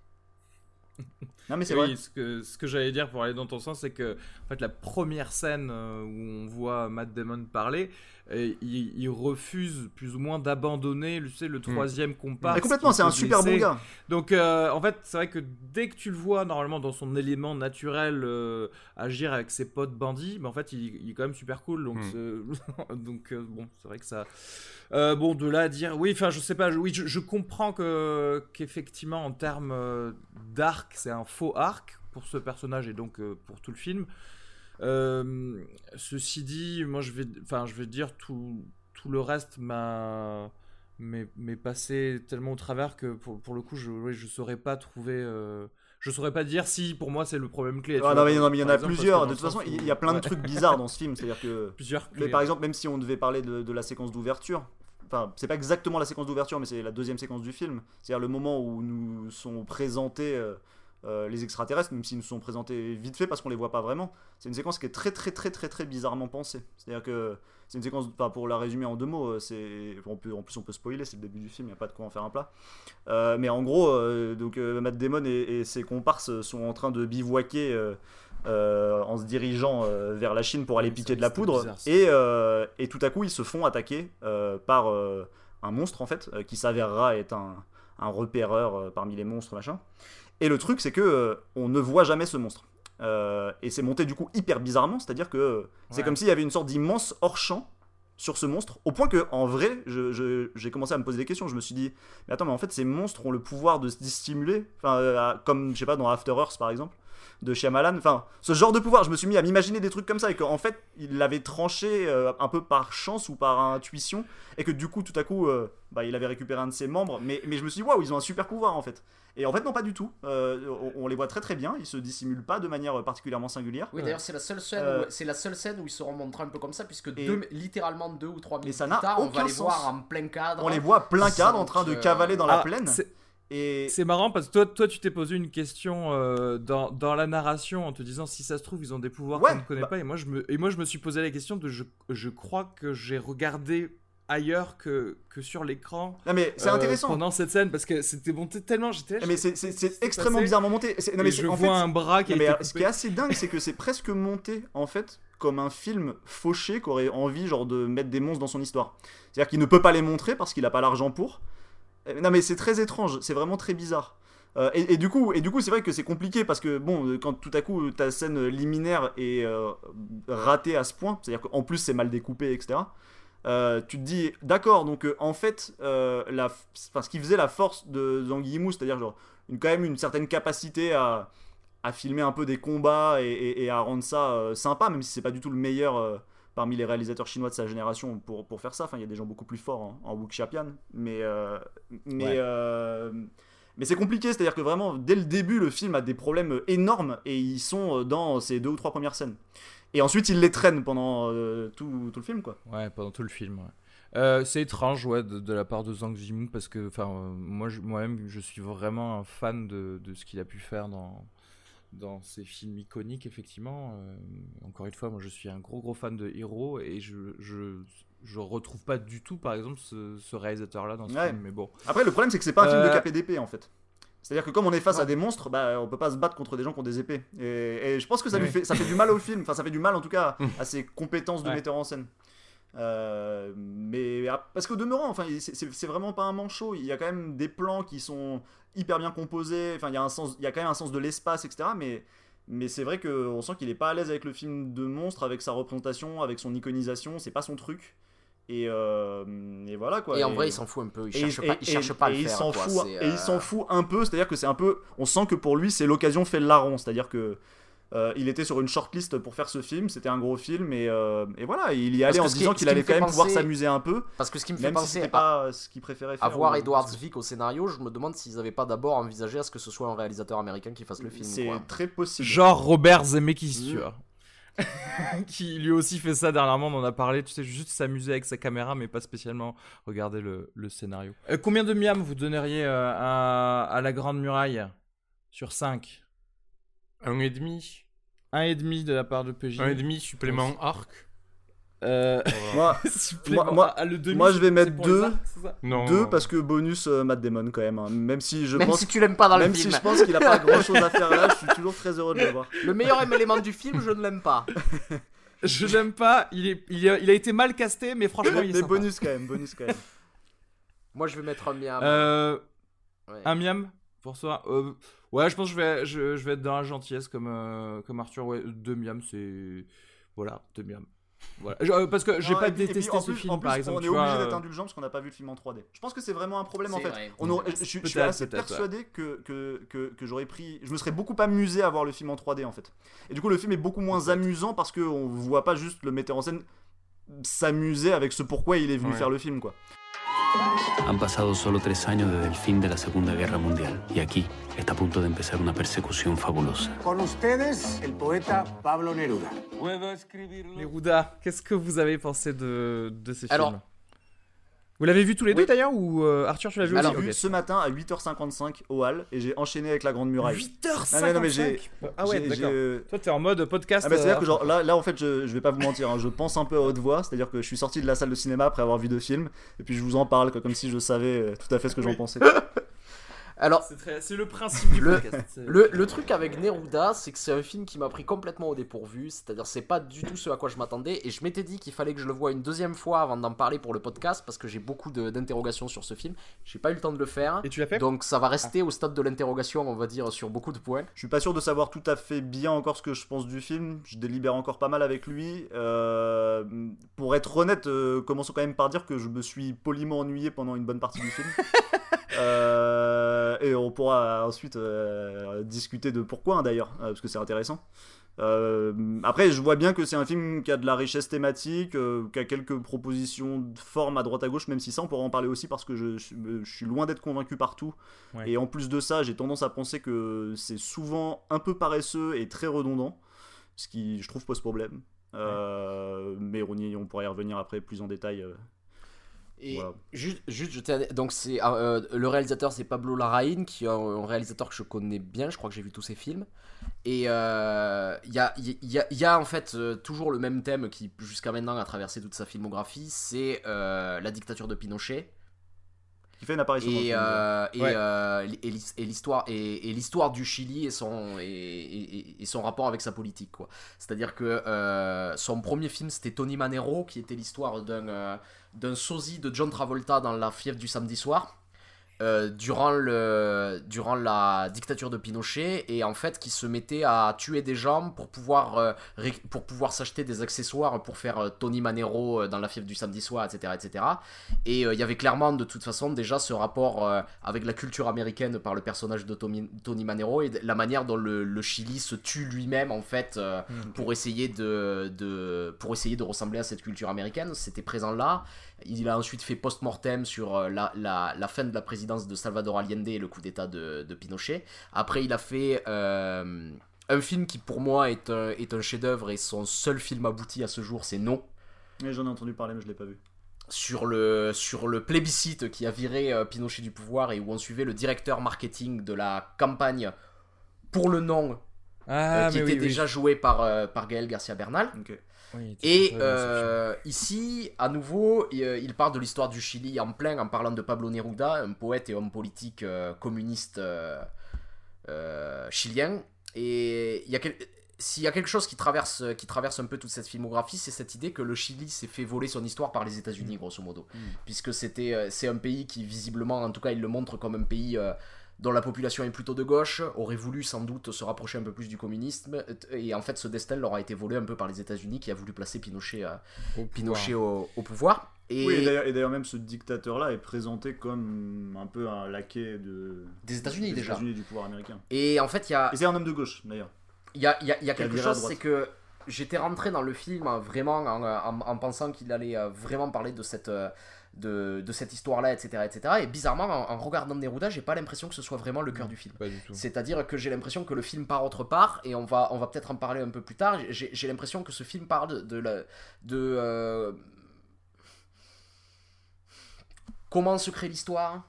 <laughs> non mais c'est Oui, vrai. ce que, ce que j'allais dire pour aller dans ton sens, c'est que en fait, la première scène euh, où on voit Matt Damon parler, et il, il refuse plus ou moins d'abandonner tu sais, le troisième comparse. Mais complètement, c'est un super bon gars. Donc euh, en fait, c'est vrai que dès que tu le vois normalement dans son élément naturel euh, agir avec ses potes bandits, mais en fait il, il est quand même super cool. Donc, c'est- <laughs> donc euh, bon, c'est vrai que ça. Euh, bon, de là à dire, oui, enfin je sais pas, je- oui, je, je comprends que qu'effectivement en termes d'arc, c'est un faux arc pour ce personnage et donc euh, pour tout le film. Euh, ceci dit, moi je vais, enfin je vais dire tout, tout le reste m'a m'est passé tellement au travers que pour, pour le coup je oui, je saurais pas trouver euh, je saurais pas dire si pour moi c'est le problème clé. Ah, non, mais, non, mais il y en a exemple, plusieurs. De toute façon, il y a plein de trucs bizarres dans ce film. C'est-à-dire que. <laughs> plusieurs Mais clés. par exemple, même si on devait parler de, de la séquence d'ouverture, enfin, c'est pas exactement la séquence d'ouverture, mais c'est la deuxième séquence du film. C'est-à-dire le moment où nous sont présentés euh, les extraterrestres, même s'ils nous sont présentés vite fait parce qu'on les voit pas vraiment. C'est une séquence qui est très, très, très, très, très bizarrement pensée. C'est-à-dire que c'est une séquence, enfin, pour la résumer en deux mots, euh, c'est, on peut, en plus on peut spoiler, c'est le début du film, il n'y a pas de quoi en faire un plat. Euh, mais en gros, euh, donc Matt Damon et, et ses comparses sont en train de bivouaquer. euh, en se dirigeant euh, vers la Chine pour aller piquer de la poudre bizarre, et, euh, et tout à coup ils se font attaquer par un monstre en fait qui s'avérera être un, un repéreur parmi les monstres machin et le truc c'est que euh, on ne voit jamais ce monstre. Euh, et c'est monté du coup hyper bizarrement c'est à dire que euh, c'est Ouais. comme s'il y avait une sorte d'immense hors champ sur ce monstre au point que en vrai j'ai commencé à me poser des questions. Je me suis dit mais attends mais en fait ces monstres ont le pouvoir de se dissimuler enfin comme je sais pas dans After Earth par exemple de Shyamalan, enfin ce genre de pouvoir, je me suis mis à m'imaginer des trucs comme ça et qu'en fait il l'avait tranché euh, un peu par chance ou par intuition et que du coup tout à coup euh, bah, il avait récupéré un de ses membres. Mais, mais je me suis dit waouh ils ont un super pouvoir en fait. Et en fait non pas du tout, Euh, on, on les voit très très bien, ils se dissimulent pas de manière particulièrement singulière. Oui, d'ailleurs, c'est la seule scène, Euh, où, c'est la seule scène où ils seront montrés un peu comme ça, puisque deux- littéralement deux ou trois minutes ça plus n'a tard, on va les sens. voir en plein cadre. on les voit plein cadre en train de cavaler dans la Ah, plaine. c'est- et C'est marrant parce que toi, toi tu t'es posé une question euh, dans, dans la narration en te disant si ça se trouve ils ont des pouvoirs Ouais, qu'on ne connaît bah- pas. Et moi je me et moi je me suis posé la question de je, je crois que j'ai regardé ailleurs que, que sur l'écran non mais c'est euh, intéressant. pendant cette scène parce que c'était monté tellement j'étais mais c'est extrêmement passé. bizarrement monté. Non, mais je en vois fait, un bras qui a mais été alors, ce qui est assez dingue, c'est que c'est presque monté en fait comme un film fauché qui aurait envie genre de mettre des monstres dans son histoire. C'est-à-dire qu'il ne peut pas les montrer parce qu'il n'a pas l'argent pour. Euh, Non mais c'est très étrange, c'est vraiment très bizarre. Euh, et, du coup, et du coup, c'est vrai que c'est compliqué parce que bon, euh, quand tout à coup ta scène liminaire est ratée à ce point, c'est-à-dire qu'en plus c'est mal découpé, etc. tu te dis, d'accord, donc en fait, ce qui faisait la force de Zhang Yimou, c'est-à-dire genre une, quand même une certaine capacité à, filmer un peu des combats et, et- à rendre ça sympa, même si c'est pas du tout le meilleur parmi les réalisateurs chinois de sa génération pour, pour faire ça. Enfin, il y a des gens beaucoup plus forts en, en wuxia-pian, mais euh, mais Ouais. euh, mais c'est compliqué, c'est-à-dire que vraiment dès le début le film a des problèmes énormes et ils sont dans ces deux ou trois premières scènes. Et ensuite ils les traînent pendant euh, tout, tout le film quoi. Ouais, pendant tout le film. ouais. C'est étrange, ouais, de, de la part de Zhang Yimou parce que, enfin, moi, je- moi-même, je suis vraiment un fan de, de ce qu'il a pu faire dans dans ces films iconiques, effectivement. Euh, encore une fois, moi, je suis un gros gros fan de Hero et je je je retrouve pas du tout, par exemple, ce, ce réalisateur-là dans ce Ouais. film. Mais bon, Après le problème c'est que c'est pas un film de Euh, KPDP en fait. C'est-à-dire que comme on est face à des monstres, bah, on peut pas se battre contre des gens qui ont des épées. Et, et je pense que ça lui Oui. fait, ça fait du mal au film. Enfin, ça fait du mal en tout cas <laughs> à ses compétences de Ouais. metteur en scène. Euh, mais ah, parce qu'au demeurant, enfin, c'est- vraiment pas un manchot. Il y a quand même des plans qui sont hyper bien composés. Enfin, il y a un sens, il y a quand même un sens de l'espace, etc. Mais mais c'est vrai qu'on sent qu'il est pas à l'aise avec le film de monstre, avec sa représentation, avec son iconisation. C'est pas son truc. Et, euh, et voilà quoi. Et en vrai, il s'en fout un peu. Il cherche et- pas, il cherche pas à le il faire. s'en fout, et il s'en euh, fout un peu, c'est-à-dire que c'est un peu, on sent que pour lui c'est l'occasion fait le larron, c'est-à-dire que euh, il était sur une shortlist pour faire ce film, c'était un gros film et, euh, et voilà, il y allait en se disant qu'il qui allait quand même pouvoir s'amuser un peu, Parce que ce qui me fait même penser à, pas ce qu'il préférait faire. à voir Edward Zwick au scénario, je me demande s'ils avaient pas d'abord envisagé à ce que ce soit un réalisateur américain qui fasse le film. C'est très possible. genre Robert Zemeckis, tu Mm. vois. <laughs> qui lui aussi fait ça dernièrement, on en a parlé, tu sais, juste s'amuser avec sa caméra, mais pas spécialement regarder le, le scénario. Euh, combien de miam vous donneriez euh, à, à la Grande Muraille sur 5 Un et demi. Un et demi de la part de PJ. Un et demi supplément arc. Euh, <laughs> <laughs> Moi, Moi- moi- ah, le demi, moi, je vais mettre pour les deux. arcs, c'est ça Non. deux parce que bonus euh, Matt Damon quand même, hein. même si je Même pense, si tu l'aimes pas dans le même si film. je pense qu'il a pas <laughs> grand-chose à faire là, je suis toujours très heureux de le voir. Le meilleur élément du film, je ne l'aime pas. Je l'aime pas. Il, est, il, a, il a été mal casté, mais franchement, il est Mais sympa. bonus quand même, bonus quand même. Moi, je vais mettre un miam. Euh, Ouais. un miam pour toi Euh, Ouais, je pense que je vais, je, je vais être dans la gentillesse comme, euh, comme Arthur. Ouais, deux miams, c'est. Voilà, deux miams. Voilà. Je- euh, parce que j'ai pas et puis- et puis, détesté en ce plus- film, plus, par exemple. On est obligé euh, d'être indulgent parce qu'on n'a pas vu le film en 3D. Je pense que c'est vraiment un problème en fait. vrai. On aurait- je, je- je suis assez ouais. persuadé que, que, que, que j'aurais pris. Je me serais beaucoup amusé à voir le film en 3D en fait. Et du coup, le film est beaucoup moins amusant parce qu'on voit pas juste le metteur en scène s'amuser avec ce pourquoi il est venu Ouais. faire le film quoi. Han pasado solo tres años desde el fin de la Segunda Guerra Mundial y aquí está a punto de empezar una persecución fabulosa. Con ustedes, el poeta Pablo Neruda. Neruda, qu'est-ce que vous avez pensé de, de ces Alors- films Vous l'avez vu tous les deux d'ailleurs Ou euh, Arthur, tu l'as vu Je l'ai aussi vu ce matin à 8h55 au Hall et j'ai enchaîné avec la Grande Muraille. 8h55 Ah, mais non, mais j'ai- Ah ouais, d'accord. Toi, t'es en mode podcast. Ah bah, c'est-à-dire euh, que genre, là, là en fait je, je vais pas vous mentir, hein, je pense un peu à haute voix, c'est-à-dire que je suis sorti de la salle de cinéma après avoir vu deux films, et puis je vous en parle quoi, comme si je savais euh, tout à fait ce que j'en pensais. <laughs> Alors, C'est le principe du Le- podcast. le, le truc avec Neruda, c'est que c'est un film qui m'a pris complètement au dépourvu. C'est-à-dire, c'est pas du tout ce à quoi je m'attendais. Et je m'étais dit qu'il fallait que je le voie une deuxième fois avant d'en parler pour le podcast parce que j'ai beaucoup de- d'interrogations sur ce film. J'ai pas eu le temps de le faire. Et tu l'as fait? Donc, ça va rester au stade de l'interrogation, on va dire, sur beaucoup de points. Je suis pas sûr de savoir tout à fait bien encore ce que je pense du film. Je délibère encore pas mal avec lui. Euh, pour être honnête, euh, commençons quand même par dire que je me suis poliment ennuyé pendant une bonne partie du film. <laughs> Euh, et on pourra ensuite euh, discuter de pourquoi hein, d'ailleurs, euh, parce que c'est intéressant. Euh, après, je vois bien que c'est un film qui a de la richesse thématique, euh, qui a quelques propositions de forme à droite à gauche, même si ça on pourra en parler aussi parce que je, je- je suis loin d'être convaincu partout. Ouais. Et en plus de ça, j'ai tendance à penser que c'est souvent un peu paresseux et très redondant, ce qui je trouve pose problème. Euh, mais on, y- on pourra y revenir après plus en détail. Et Voilà. juste, je donc c'est euh, le réalisateur, c'est Pablo Larraín, qui est un, réalisateur que je connais bien. Je crois que j'ai vu tous ses films. Et euh, il y, a, il y, a, il y a en fait euh, toujours le même thème qui jusqu'à maintenant a traversé toute sa filmographie, c'est euh, la dictature de Pinochet. Qui fait une apparition dans le et, film, euh, et, Ouais. euh, et et l'histoire et, et l'histoire du Chili et son et, et- et son rapport avec sa politique quoi c'est à dire que euh, son premier film c'était Tony Manero qui était l'histoire d'un euh, d'un sosie de John Travolta dans la fièvre du samedi soir euh, durant le durant la dictature de Pinochet et en fait qui se mettait à tuer des gens pour pouvoir euh, pour pouvoir s'acheter des accessoires pour faire euh, Tony Manero dans la fièvre du samedi soir etc etc et il y avait clairement de toute façon déjà ce rapport avec la culture américaine par le personnage de Tommy- Tony Manero et la manière dont le, le Chili se tue lui-même en fait euh, pour essayer de, de pour essayer de ressembler à cette culture américaine. C'était présent là. Il a ensuite fait post-mortem sur euh, la, la, la fin de la présidence de Salvador Allende et le coup d'état de, de Pinochet. Après, il a fait euh, un film qui pour moi est un, est un chef-d'œuvre et son seul film abouti à ce jour, c'est Non Mais j'en ai entendu parler, mais je l'ai pas vu. sur le, sur le plébiscite qui a viré euh, Pinochet du pouvoir et où on suivait le directeur marketing de la campagne pour le nom, Ah, euh, qui était oui, oui. déjà joué par, euh, par Gaël Garcia Bernal. Ok. Oui, Et euh, ici, à nouveau, il, euh, parle de l'histoire du Chili en plein en parlant de Pablo Neruda, un poète et homme politique euh, communiste euh, chilien. Et il y a quel- s'il y a quelque chose qui traverse, qui traverse un peu toute cette filmographie, c'est cette idée que le Chili s'est fait voler son histoire par les États-Unis, grosso modo. Puisque c'était, euh, c'est un pays qui, visiblement, en tout cas, il le montre comme un pays dont la population est plutôt de gauche, aurait voulu sans doute se rapprocher un peu plus du communisme. Et en fait, ce destin leur a été volé un peu par les États-Unis qui a voulu placer Pinochet, euh, Au Pinochet au, au pouvoir. Et Oui, et d'ailleurs- même ce dictateur-là est présenté comme un peu un laquais de... Des États-Unis, des déjà. États-Unis du pouvoir américain. Et en fait, il y a, Et c'est un homme de gauche d'ailleurs. il y a, y y quelque chose, c'est que j'étais rentré dans le film hein, vraiment en, en- en pensant qu'il allait euh, vraiment parler de cette, euh, de, de cette histoire-là, etc., etc. Et bizarrement, en, en regardant Neruda, j'ai pas l'impression que ce soit vraiment le cœur du film. C'est-à-dire que j'ai l'impression que le film part autre part, et on va, on va peut-être en parler un peu plus tard. J'ai l'impression que ce film parle de, de, la- de, euh, comment se crée l'histoire,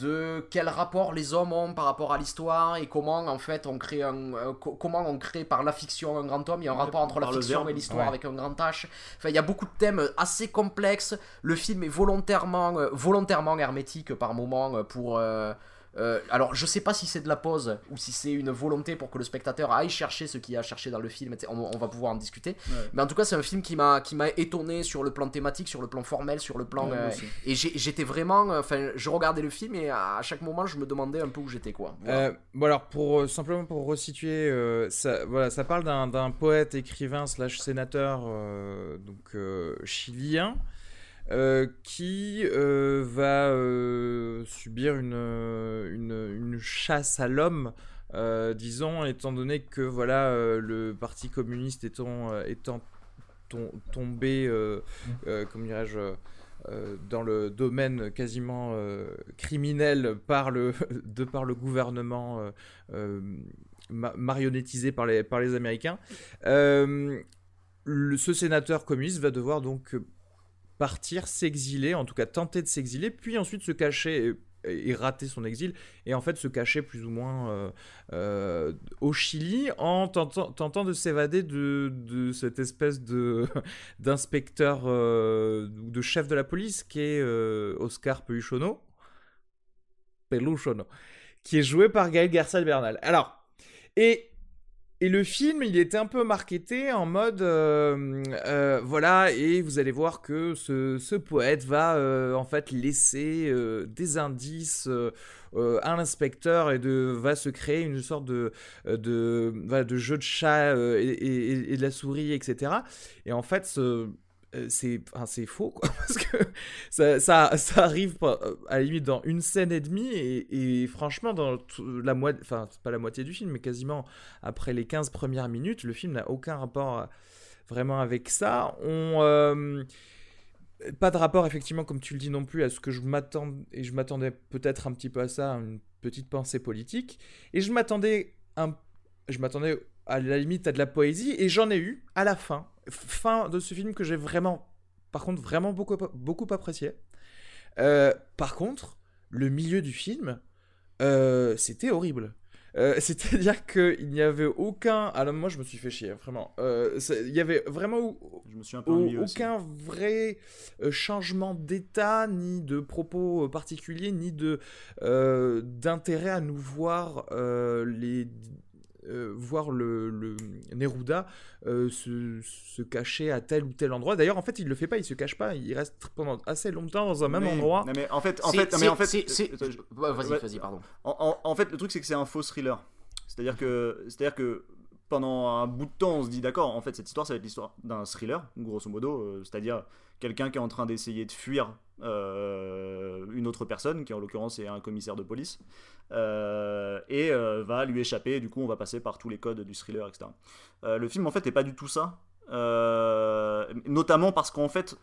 de quel rapport les hommes ont par rapport à l'histoire, et comment en fait on crée un, euh, co- comment on crée par la fiction un grand homme. Il y a un rapport entre la fiction et l'histoire ouais. avec un grand H. Enfin, il y a beaucoup de thèmes assez complexes. Le film est volontairement, euh, volontairement hermétique par moments euh, pour. euh, euh, alors, je sais pas si c'est de la pause ou si c'est une volonté pour que le spectateur aille chercher ce qu'il a cherché dans le film. On, on va pouvoir en discuter. Ouais. Mais en tout cas, c'est un film qui m'a qui m'a étonné sur le plan thématique, sur le plan formel, sur le plan. Ouais, euh, et j'étais vraiment. euh, Enfin, je regardais le film et à chaque moment, je me demandais un peu où j'étais, quoi. Voilà. Euh, bon alors pour simplement pour resituer, euh, ça, voilà, ça parle d'un poète, écrivain slash sénateur euh, donc euh, chilien euh, qui euh, va euh, subir une, une, chasse à l'homme. disons, étant donné que voilà le parti communiste étant, étant tom- tombé, comment dirais-je, dans le domaine quasiment criminel par le, <laughs> de par le gouvernement ma- marionnettisé par les, par les Américains. Ce sénateur communiste va devoir donc partir, s'exiler, en tout cas tenter de s'exiler, puis ensuite se cacher et, rater son exil, et en fait se cacher plus ou moins euh, euh, au Chili en tentant, de s'évader de, cette espèce de <laughs> d'inspecteur euh, ou de chef de la police qui est Oscar Peluchono. Peluchono. Qui est joué par Gaël Garcia Bernal. Alors, et, et le film, il était un peu marketé en mode euh, euh, voilà, et vous allez voir que ce, poète va euh, en fait laisser des indices. à l'inspecteur et va se créer une sorte de jeu de chat et, et- de la souris etc et en fait ce- c'est enfin, faux quoi <laughs> parce que ça, ça, arrive euh, à la limite dans une scène et demie et, franchement dans la moitié enfin pas la moitié du film mais quasiment après les 15 premières minutes le film n'a aucun rapport euh, vraiment avec ça. On euh, pas de rapport effectivement comme tu le dis non plus à ce que je m'attends et je m'attendais peut-être un petit peu à ça une petite pensée politique. Et je m'attendais un je m'attendais à la limite à de la poésie et j'en ai eu à la fin fin de ce film que j'ai vraiment par contre vraiment beaucoup beaucoup apprécié Euh, par contre le milieu du film euh, c'était horrible Euh, <laughs> c'est-à-dire qu'il n'y avait aucun. Alors, moi, je me suis fait chier, vraiment. Il y avait vraiment au- Je me suis un peu au- ennuyé aussi. aucun vrai changement d'état, ni de propos particuliers, ni d'intérêt à nous voir les euh, voir le, le Neruda euh, se, se cacher à tel ou tel endroit. D'ailleurs, en fait, il le fait pas, il se cache pas, il reste pendant assez longtemps dans un même Mais- endroit. Non, mais en fait, en fait, non, mais en fait, euh, Vas-y, vas-y, pardon. En, en- en fait, le truc, c'est que c'est un faux thriller. C'est-à-dire que, c'est-à-dire que pendant un bout de temps, on se dit d'accord, en fait, cette histoire, ça va être l'histoire d'un thriller, grosso modo, euh, c'est-à-dire quelqu'un qui est en train d'essayer de fuir euh, une autre personne, qui en l'occurrence est un commissaire de police, euh, et euh, va lui échapper. Et du coup, on va passer par tous les codes du thriller, etc. Le film, en fait, n'est pas du tout ça. Notamment parce qu'en fait,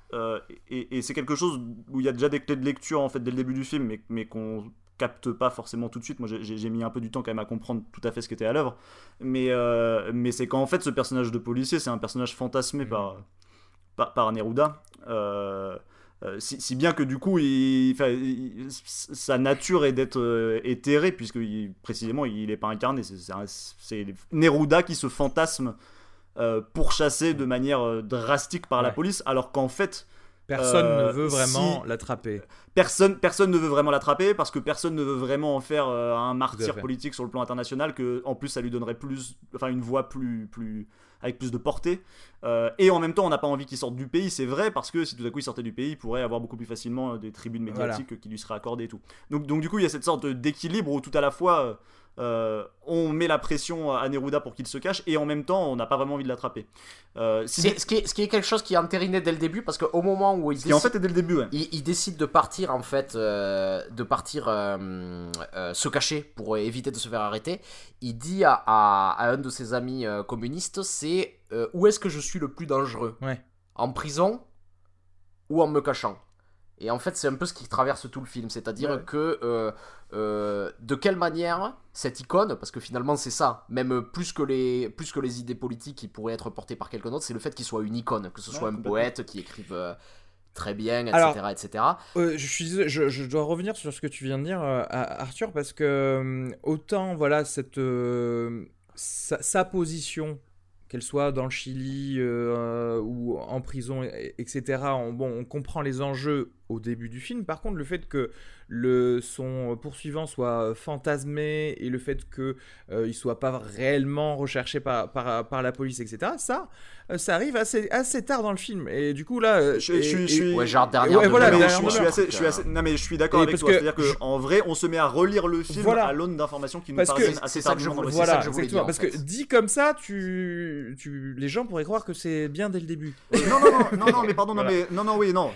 et, et c'est quelque chose où il y a déjà des clés de lecture en fait dès le début du film, mais, mais qu'on capte pas forcément tout de suite. Moi, j'ai- mis un peu du temps quand même à comprendre tout à fait ce qui était à l'œuvre. Mais, euh, mais c'est qu'en fait, ce personnage de policier, c'est un personnage fantasmé par, par, par Neruda. Euh, si, si bien que du coup, il, enfin, il- sa nature est d'être euh, éthérée, puisque il- précisément, il n'est pas incarné. C'est- Neruda qui se fantasme euh, pourchassé de manière euh, drastique par la police, alors qu'en fait, Personne Euh, ne veut vraiment si- l'attraper. personne, personne ne veut vraiment l'attraper parce que personne ne veut vraiment en faire euh, un martyr politique sur le plan international que en plus ça lui donnerait plus enfin une voix plus plus avec plus de portée. Euh, et en même temps on n'a pas envie qu'il sorte du pays c'est vrai parce que si tout à coup il sortait du pays il pourrait avoir beaucoup plus facilement euh, des tribunes médiatiques qui lui seraient accordées et tout. Donc donc du coup il y a cette sorte d'équilibre où tout à la fois euh, on met la pression à Neruda pour qu'il se cache et en même temps on n'a pas vraiment envie de l'attraper Euh, si- Ce qui, est, ce qui est quelque chose qui est entériné dès le début parce qu'au moment où il en décide, fait est dès le début ouais. il, il décide de partir en fait, euh, de partir euh, euh, se cacher pour éviter de se faire arrêter, il dit à, à- à un de ses amis euh, communistes, c'est euh, où est-ce que je suis le plus dangereux? Ouais. En prison ou en me cachant? Et en fait, c'est un peu ce qui traverse tout le film, c'est-à-dire Ouais. que euh, euh, de quelle manière cette icône, parce que finalement c'est ça, même plus que les plus que les idées politiques qui pourraient être portées par quelqu'un d'autre, c'est le fait qu'il soit une icône, que ce Ouais, soit un complètement. poète qui écrive euh, très bien, etc., Alors- etc. Euh, je suis je, je dois revenir sur ce que tu viens de dire, euh, à- Arthur, parce que autant voilà cette euh, sa, sa position, qu'elle soit dans le Chili ou en prison, et- etc. On, bon, on comprend les enjeux au début du film. Par contre, le fait que le, son poursuivant soit fantasmé et le fait qu'il euh, il soit pas réellement recherché par, par, par la police, etc., ça, euh, ça arrive assez, assez tard dans le film. Et du coup, là. euh, Je- et- je- je et- suis- Ouais, genre dernière Ouais, voilà, dernière je, suis- je suis assez, je suis assez- non mais je suis d'accord avec toi. C'est-à-dire que je- en vrai, on se met à relire le film Voilà. à l'aune d'informations qui nous paraissent assez voulais- récit. ça Voilà, que je voulais exactement. dire, en Parce fait. que dit comme ça, tu, tu, les gens pourraient croire que c'est bien dès le début. Euh, non, non, non, non, non, mais pardon, Voilà. non, mais non, non, oui, non,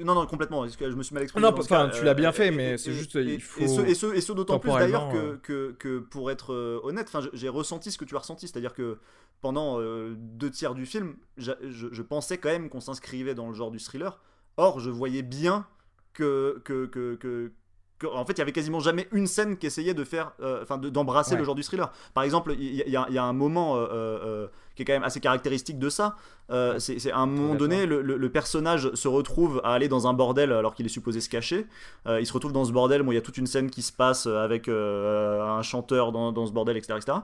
Non, non. Complètement. Est-ce que je me suis mal exprimé Non, enfin, tu l'as bien euh, fait, et- mais c'est juste, et- il et faut ce, et ce, et ce d'autant plus d'ailleurs que, que, que pour être euh, honnête, j'ai ressenti ce que tu as ressenti, c'est-à-dire que pendant euh, deux tiers du film, je, je pensais quand même qu'on s'inscrivait dans le genre du thriller. Or, je voyais bien que, que- que- en fait, il y avait quasiment jamais une scène qui essayait de faire, euh, enfin, de- d'embrasser Ouais. le genre du thriller. Par exemple, il y, a- y y un moment euh, euh, qui est quand même assez caractéristique de ça. C'est à un moment donné, le, le- le personnage se retrouve à aller dans un bordel alors qu'il est supposé se cacher. Il se retrouve dans ce bordel. Bon, il y a toute une scène qui se passe avec un chanteur dans, dans ce bordel, etc., etc.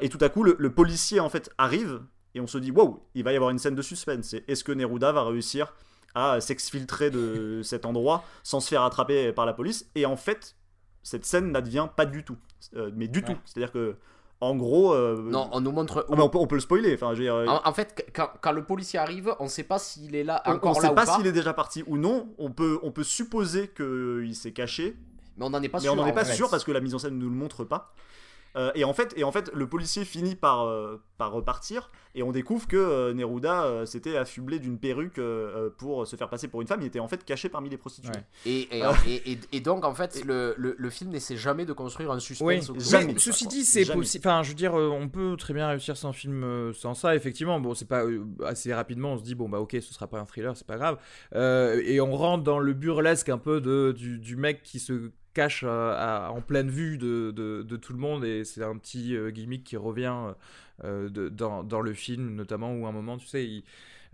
Et tout à coup, le, le policier en fait arrive et on se dit wow, il va y avoir une scène de suspense. Est-ce que Neruda va réussir à s'exfiltrer de <laughs> cet endroit sans se faire attraper par la police Et en fait, cette scène n'advient pas du tout, Euh, mais du tout. C'est-à-dire que en gros, euh, Non, on nous montre. ah, mais on, peut, on peut le spoiler. Enfin, je veux dire, En, en fait, quand, quand le policier arrive, on sait pas s'il est là on- encore on là sait ou pas pas, s'il est déjà parti ou non. On peut, on peut supposer qu'il s'est caché, mais on n'en est pas mais sûr. on n'en est en pas fait. sûr parce que la mise en scène ne nous le montre pas. Euh, et, en fait, et en fait, le policier finit par, euh, par repartir et on découvre que euh, Neruda euh, s'était affublé d'une perruque pour se faire passer pour une femme. Il était en fait caché parmi les prostituées. Ouais. Et, et, et, et- et donc, en fait, le, le, le film n'essaie jamais de construire un Oui, suspense. Jamais. mais ceci quoi. dit, c'est possible. Enfin, je veux dire, euh, on peut très bien réussir sans film euh, sans ça. Effectivement, bon, c'est pas euh, assez rapidement. On se dit bon bah ok, ce sera pas un thriller, c'est pas grave. Euh, et on rentre dans le burlesque un peu de du, du mec qui se cache euh, en pleine vue de, de, tout le monde et c'est un petit euh, gimmick qui revient euh, dans, dans le film notamment où à un moment tu sais il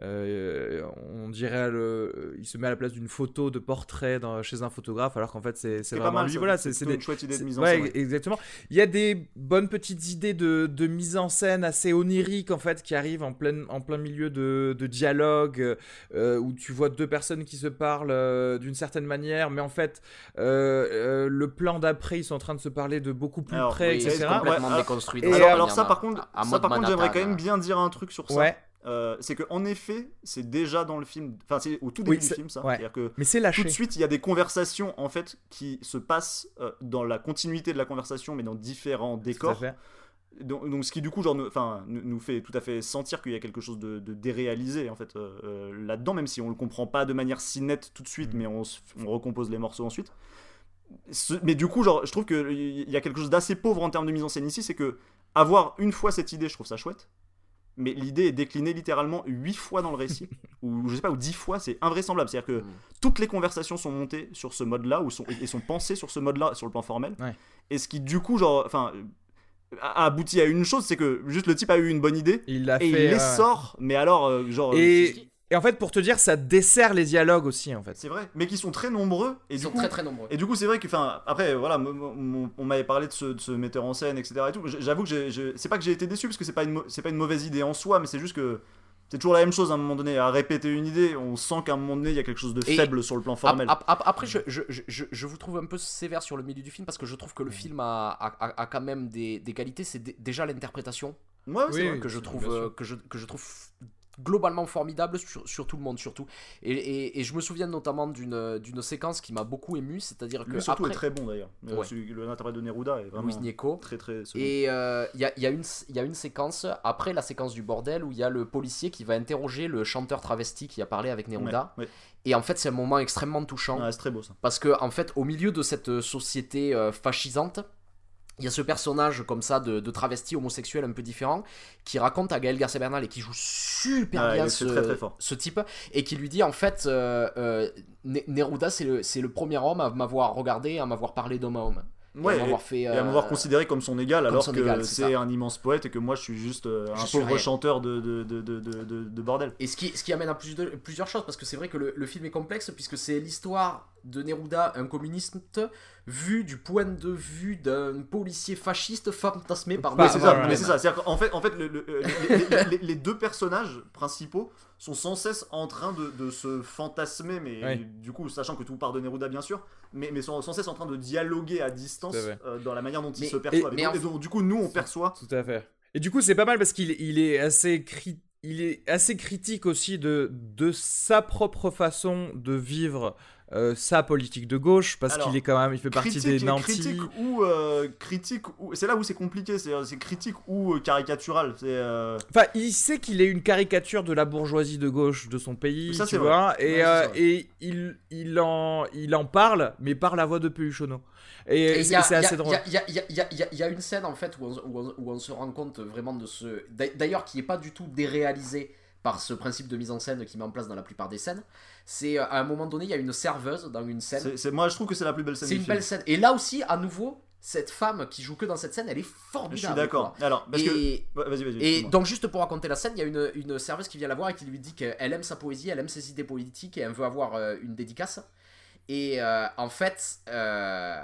euh, on dirait le, il se met à la place d'une photo de portrait dans- chez un photographe alors qu'en fait c'est c'est C'est pas vraiment mal. lui ça. voilà c'est des, une chouette idée de mise en ouais, scène. ouais. exactement. Il y a des bonnes petites idées de, de mise en scène assez oniriques en fait qui arrivent en plein, en plein milieu de, de dialogue euh, où tu vois deux personnes qui se parlent euh, d'une certaine manière, mais en fait euh, euh, le plan d'après ils sont en train de se parler de beaucoup plus Alors, près, Oui, etc. complètement Ouais, déconstruit. et Alors, ça, par contre, à ça, par contre, j'aimerais quand même bien dire un truc sur ça. Ouais, Euh, c'est que en effet, c'est déjà dans le film. Enfin, c'est au tout Oui, début du film, ça. ouais. C'est-à-dire que mais c'est tout de suite, il y a des conversations en fait qui se passent euh, dans la continuité de la conversation, mais dans différents décors. Donc, donc ce qui du coup genre nous, enfin nous, fait tout à fait sentir qu'il y a quelque chose de, de déréalisé en fait euh, là-dedans même si on le comprend pas de manière si nette tout de suite Mm. mais on, se- on recompose les morceaux ensuite Ce- mais du coup genre je trouve qu'il y a quelque chose d'assez pauvre en termes de mise en scène ici c'est que avoir une fois cette idée je trouve ça chouette mais l'idée est déclinée littéralement huit fois dans le récit <laughs> ou je sais pas ou dix fois c'est invraisemblable c'est à dire que Mm. toutes les conversations sont montées sur ce mode là ou sont, et sont pensées sur ce mode là sur le plan formel Ouais. et ce qui du coup genre enfin a abouti à une chose c'est que juste le type a eu une bonne idée Il et il fait. les ouais. sort mais alors euh, genre Et, et en fait, pour te dire, ça dessert les dialogues aussi en fait. c'est vrai mais qui sont très nombreux et Ils du sont coup très très nombreux. et du coup c'est vrai que enfin après voilà m- m- m- on m'avait parlé de ce, de ce metteur en scène etc et tout J- j'avoue que j'ai- j'ai- c'est pas que j'ai été déçu parce que c'est pas une pas une mauvaise idée en soi mais c'est juste que c'est toujours la même chose à un moment donné à répéter une idée on sent qu'à un moment donné il y a quelque chose de Et- faible sur le plan formel ap- ap- Après, je, je, je, je- je vous trouve un peu sévère sur le milieu du film parce que je trouve que le film a, a, a- a quand même des, des qualités. C'est dé- déjà l'interprétation ouais, Oui, vrai. que je trouve euh, que je, que je trouve globalement formidable sur, sur tout le monde surtout et, et, et je me souviens notamment d'une d'une séquence qui m'a beaucoup ému c'est à dire que lui surtout après est très bon d'ailleurs Euh, Ouais. le l'interprète de Neruda est vraiment Louis Gnecco très très solide. et euh, il y, a, y, a une- il y a une séquence après la séquence du bordel où il y a le policier qui va interroger le chanteur travesti qui a parlé avec Neruda Ouais, ouais. et en fait c'est un moment extrêmement touchant Ouais, c'est très beau ça Parce que, en fait, au milieu de cette société euh, fascisante, il y a ce personnage comme ça de, de travesti homosexuel un peu différent qui raconte à Gaël Garcia Bernal et qui joue super bien ce, est très, très fort. ce type et qui lui dit en fait euh, euh, Ne- Neruda c'est le, le premier homme à m'avoir regardé, à m'avoir parlé d'homme à homme. Et Ouais, fait. et à m'avoir euh, considéré comme son égal alors son que c'est un immense poète et que moi je suis juste Je un pauvre chanteur de, de, de, de, de, de- de bordel. Et ce qui, ce qui amène à plus plusieurs choses, parce que c'est vrai que le, le film est complexe, puisque c'est l'histoire de Neruda un communiste vu du point de vue d'un policier fasciste fantasmé par Oui, c'est ça. ouais. mais c'est ça. C'est-à-dire qu'en fait, en fait le- le- euh, les, les- les- les deux personnages principaux sont sans cesse en train de, de se fantasmer, mais du coup, sachant que tout part de Neruda, bien sûr, mais, mais sont sans cesse en train de dialoguer à distance euh, dans la manière dont Mais- ils se perçoivent. et- Et, mais donc, en- et donc, du coup, nous, on perçoit. Tout à fait. Et du coup, c'est pas mal parce qu'il il est assez cri- il est assez critique aussi de, de sa propre façon de vivre euh, sa politique de gauche parce qu'il est quand même, il fait partie critique, des nantis. critique ou euh, critique ou c'est là où c'est compliqué c'est c'est critique ou euh, caricatural c'est euh, Enfin, il sait qu'il est une caricature de la bourgeoisie de gauche de son pays, Ça, tu vois, vrai. et, Ouais, euh, c'est vrai. et il, il, en, il en parle, mais par la voix de Peluchono. Et, Et il y c'est assez drôle. Il y a, il y a- il y a- une scène en fait où on, où on- où on se rend compte vraiment de ce. d'a- D'ailleurs, qui n'est pas du tout déréalisé par ce principe de mise en scène qui met en place dans la plupart des scènes. C'est euh, à un moment donné, il y a une serveuse dans une scène. c'est- moi je trouve que c'est la plus belle scène C'est une film. belle scène. Et là aussi, à nouveau, cette femme qui joue que dans cette scène, elle est je formidable. suis d'accord alors parce que Et, Ouais, vas-y vas-y et donc juste pour raconter la scène, il y a une, une serveuse qui vient la voir et qui lui dit qu'elle aime sa poésie, elle aime ses idées politiques et elle veut avoir euh, une dédicace. Et euh, en fait, euh,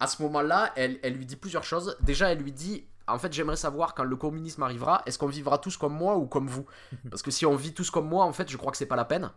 à ce moment-là, elle, elle lui dit plusieurs choses. Déjà, elle lui dit, en fait, j'aimerais savoir quand le communisme arrivera, est-ce qu'on vivra tous comme moi ou comme vous? <laughs> Parce que si on vit tous comme moi, en fait, je crois que c'est pas la peine.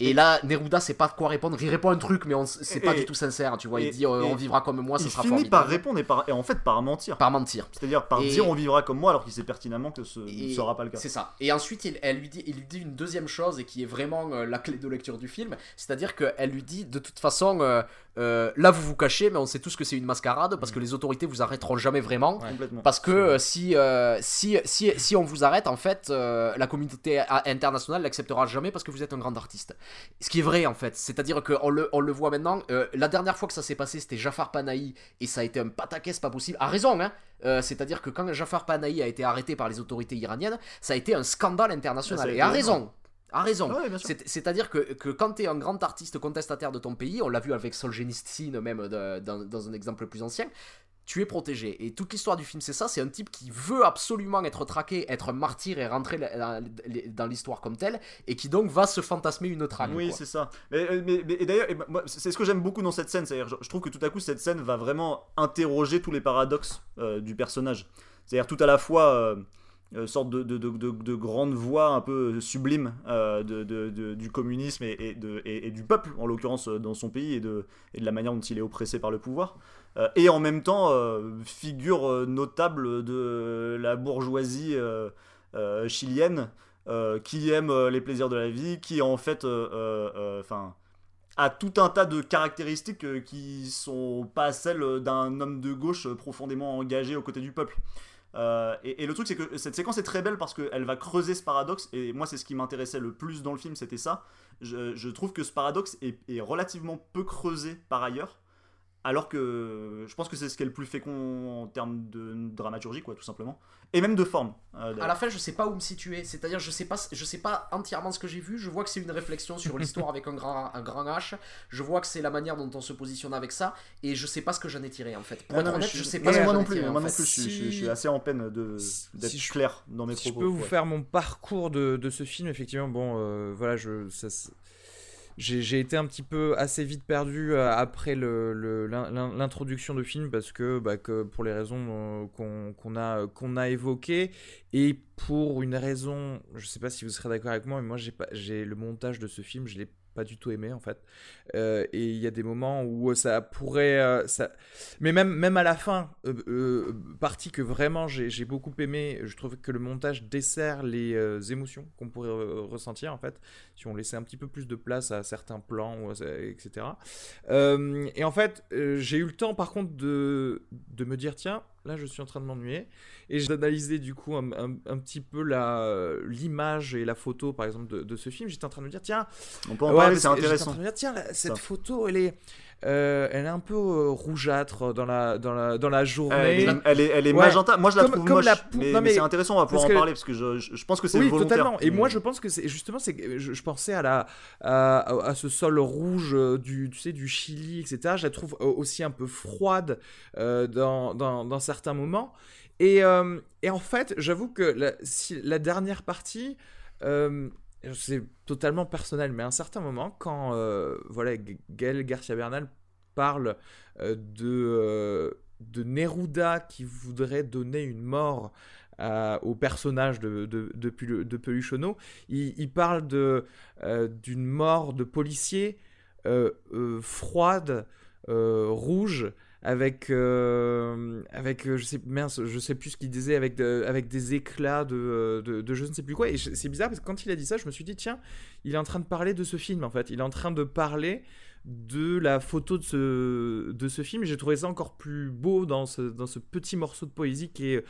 Et là, Neruda sait pas quoi répondre. Il répond un truc, mais c'est pas Et- du tout sincère. Tu vois, il dit euh, on vivra comme moi, il sera finit formidable. par répondre et, par, et en fait par mentir Par mentir. c'est-à-dire par Et- dire on vivra comme moi alors qu'il sait pertinemment que ce ne sera pas le cas C'est ça. Et ensuite, il, elle lui dit, il lui dit une deuxième chose et qui est vraiment euh, la clé de lecture du film, c'est-à-dire qu'elle lui dit de toute façon, euh, euh, là vous vous cachez, mais on sait tous que c'est une mascarade parce que les autorités vous arrêteront jamais vraiment. Parce que euh, si, euh, si, si, si on vous arrête, en fait, euh, la communauté a- internationale l'acceptera jamais parce que vous êtes un grand artiste. Ce qui est vrai, en fait. C'est-à-dire qu'on le, on le voit maintenant. euh, la dernière fois que ça s'est passé, c'était Jafar Panahi et ça a été un pataquès pas possible. A raison, hein. Euh, C'est-à-dire que quand Jafar Panahi a été arrêté par les autorités iraniennes, ça a été un scandale international. Et énorme. raison. A raison. Ouais. C'est- C'est-à-dire que, que quand tu es un grand artiste contestataire de ton pays, on l'a vu avec Solzhenitsyn même de- dans, dans un exemple plus ancien, tu es protégé. Et toute l'histoire du film, c'est ça. C'est un type qui veut absolument être traqué, être un martyr et rentrer dans l'histoire comme tel, et qui donc va se fantasmer une traque. Oui, c'est ça. Mais, euh, mais- mais- et d'ailleurs, c'est ce que j'aime beaucoup dans cette scène. C'est-à-dire, je, je trouve que tout à coup, cette scène va vraiment interroger tous les paradoxes euh, du personnage. C'est-à-dire, tout à la fois, euh, euh, sorte de, de, de, de- de grande voix un peu sublime euh, du communisme et, du peuple, en l'occurrence, euh, dans son pays, et de, la manière dont il est oppressé par le pouvoir. Et en même temps, figure notable de la bourgeoisie chilienne qui aime les plaisirs de la vie, qui en fait, enfin, a tout un tas de caractéristiques qui sont pas celles d'un homme de gauche profondément engagé aux côtés du peuple. Euh, et, le truc c'est que cette séquence est très belle parce qu'elle va creuser ce paradoxe et moi c'est ce qui m'intéressait le plus dans le film c'était ça. Je, trouve que ce paradoxe est relativement peu creusé par ailleurs alors que je pense que c'est ce qui est le plus fécond en termes de dramaturgie quoi tout simplement et même de forme euh, À la fin, je sais pas où me situer. C'est-à-dire, je sais pas, je sais pas entièrement ce que j'ai vu. Je vois que c'est une réflexion sur l'histoire avec un grand, un grand H. Je vois que c'est la manière dont on se positionne avec ça, et je sais pas ce que j'en ai tiré en fait. Pour Ah être non, honnête, je, je sais moi, pas. ce que moi j'en non ai plus, tiré, moi non plus, je, suis- je je assez en peine de si d'être je- clair dans mes Si je propos. peux vous ouais. faire mon parcours de, de ce film, effectivement, bon, euh, voilà, je, ça se- j'ai été un petit peu assez vite perdu euh, après l'introduction de film parce que, bah, que pour les raisons euh, qu'on a, a évoquées et pour une raison, je sais pas si vous serez d'accord avec moi, mais moi j'ai le montage de ce film, je l'ai pas du tout aimé en fait. Euh, et il y a des moments où ça pourrait, euh, ça... mais même même à la fin, euh, euh, partie que vraiment j'ai j'ai beaucoup aimé, je trouve que le montage dessert les euh, émotions qu'on pourrait euh, ressentir en fait, si on laissait un petit peu plus de place à certains plans, etc. Euh, et en fait, euh, j'ai eu le temps par contre de, de me dire tiens, là je suis en train de m'ennuyer et j'ai analysé du coup un, un- un petit peu l'image et la photo par exemple de, de ce film. J'étais en train de me dire tiens, On peut en Ouais, parler, c'est j'étais en intéressant. train de me dire, tiens, la- cette Ça. photo, elle est, euh, elle est un peu euh, rougeâtre dans la, dans la, dans la Elle journée. est, elle est, elle est Ouais. magenta. Moi, je la Comme- trouve comme moche, la pou- mais, non, mais mais- c'est intéressant. On va pouvoir en que- parler parce que je, je, je pense que c'est oui, volontaire. totalement. Et moi, je pense que c'est justement, c'est je, je pensais à la, à, ce sol rouge euh, du, tu sais, du Chili, etc. Je la trouve aussi un peu froide euh, dans, dans, dans certains moments. Et, et en fait, j'avoue que la, si- la dernière partie, c'est totalement personnel, mais à un certain moment, quand euh, voilà, Gaël Garcia Bernal parle euh, de, euh, de Neruda qui voudrait donner une mort au personnage de, de, de, de Peluchono, il, il parle de, d'une mort de policier froide, rouge, avec, euh, avec euh, je, sais, je sais plus ce qu'il disait, avec, avec des éclats de, euh, de, de je ne sais plus quoi. Et c'est bizarre parce que quand il a dit ça, je me suis dit, tiens, il est en train de parler de ce film en fait. Il est en train de parler de la photo de ce, de ce film. J'ai trouvé ça encore plus beau dans ce, dans ce petit morceau de poésie qui est,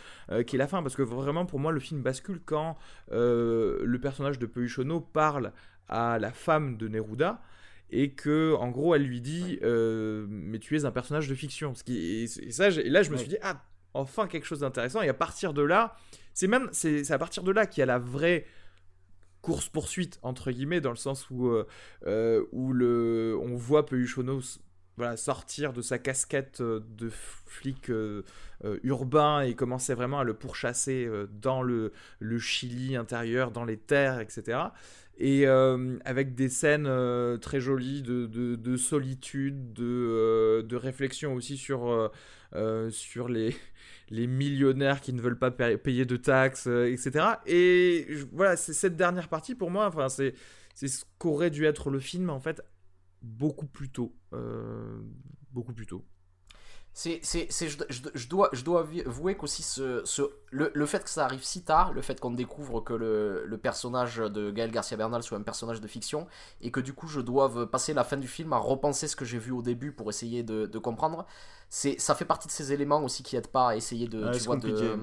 qui est la fin. Parce que vraiment, pour moi, le film bascule quand le personnage de Peuchono parle à la femme de Neruda et que en gros elle lui dit euh, mais tu es un personnage de fiction. Ce qui et, ça et là je me suis dit ah enfin quelque chose d'intéressant. Et à partir de là c'est même c'est à partir de là qu'il y a la vraie course poursuite entre guillemets dans le sens où euh, euh, où le on voit Peuchono s- voilà sortir de sa casquette de flic euh, euh, urbain et commencer vraiment à le pourchasser dans le, le Chili intérieur dans les terres etc et euh, avec des scènes euh, très jolies de, de, de solitude, de, euh, de réflexion aussi sur, sur les, <laughs> les millionnaires qui ne veulent pas pa- payer de taxes, etc. Et voilà, c'est cette dernière partie pour moi, enfin, c'est c'est ce qu'aurait dû être le film en fait beaucoup plus tôt. beaucoup plus tôt. C'est, c'est, c'est- je, je- je dois, je dois avouer qu'aussi ce, ce, le, le fait que ça arrive si tard, le fait qu'on découvre que le, le personnage de Gaël Garcia Bernal soit un personnage de fiction, et que du coup je doive passer la fin du film à repenser ce que j'ai vu au début pour essayer de, de comprendre, c'est, ça fait partie de ces éléments aussi qui aident pas à essayer de, Ouais, tu c'est vois, de.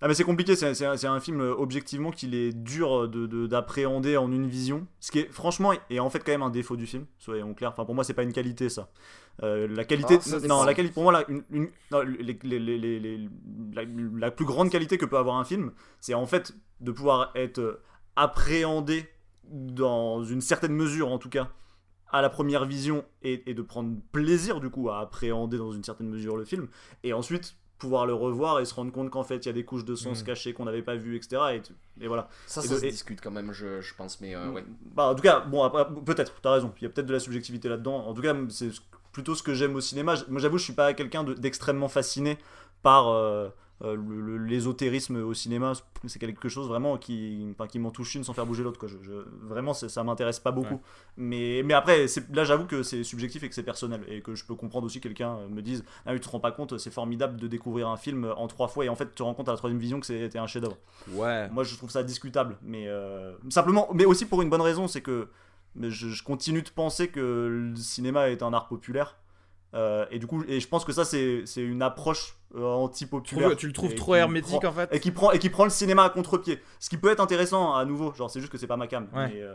Ah mais c'est compliqué, c'est un, film euh, objectivement qu'il est dur de- de- d'appréhender en une vision, ce qui est franchement est en fait quand même un défaut du film, soyons clairs. Enfin pour moi c'est pas une qualité ça. Euh, la qualité, Ah, non la qualité pour moi la, une, une- non, les- les- les- les- les- la, la plus grande qualité que peut avoir un film, c'est en fait de pouvoir être euh, appréhendé dans une certaine mesure en tout cas à la première vision et, et de prendre plaisir du coup à appréhender dans une certaine mesure le film et ensuite pouvoir le revoir et se rendre compte qu'en fait il y a des couches de sens Mm. cachées qu'on n'avait pas vues etc et, et voilà ça, et ça de- se et- discute quand même, je, je pense, mais euh, ouais. bah en tout cas bon peut-être t'as raison il y a peut-être de la subjectivité là-dedans en tout cas c'est ce- plutôt ce que j'aime au cinéma moi j'avoue je suis pas quelqu'un de- d'extrêmement fasciné par euh, l'ésotérisme au cinéma c'est quelque chose vraiment qui, qui m'en touche une sans faire bouger l'autre quoi. Je, je- vraiment ça m'intéresse pas beaucoup Ouais. mais, mais après là j'avoue que c'est subjectif et que c'est personnel et que je peux comprendre aussi que quelqu'un euh, me dise ah oui tu te rends pas compte c'est formidable de découvrir un film en trois fois et en fait tu te rends compte à la troisième vision que c'était un chef d'œuvre Ouais. moi, je trouve ça discutable, mais euh, simplement, mais aussi pour une bonne raison, c'est que mais je, je continue de penser que le cinéma est un art populaire. Euh, et du coup, et je pense que ça, c'est c'est une approche euh, anti-populaire. tu le trouves et trop qui hermétique prend- en fait Et qui, prend, et qui prend le cinéma à contre-pied. Ce qui peut être intéressant à nouveau, genre, c'est juste que c'est pas ma cam. Ouais. mais, euh,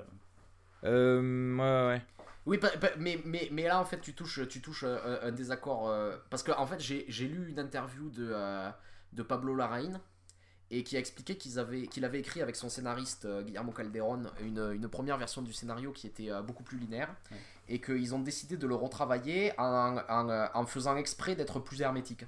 Euh, ouais, ouais. Oui, mais, mais, mais là, en fait, tu touches, tu touches un, un désaccord. euh, parce que, en fait, j'ai j'ai lu une interview de, euh, de Pablo Larraín et qui a expliqué qu'il avait écrit avec son scénariste euh, Guillermo Calderón une, une première version du scénario qui était euh, beaucoup plus linéaire et qu'ils ont décidé de le retravailler en, en, euh, en faisant exprès d'être plus hermétique.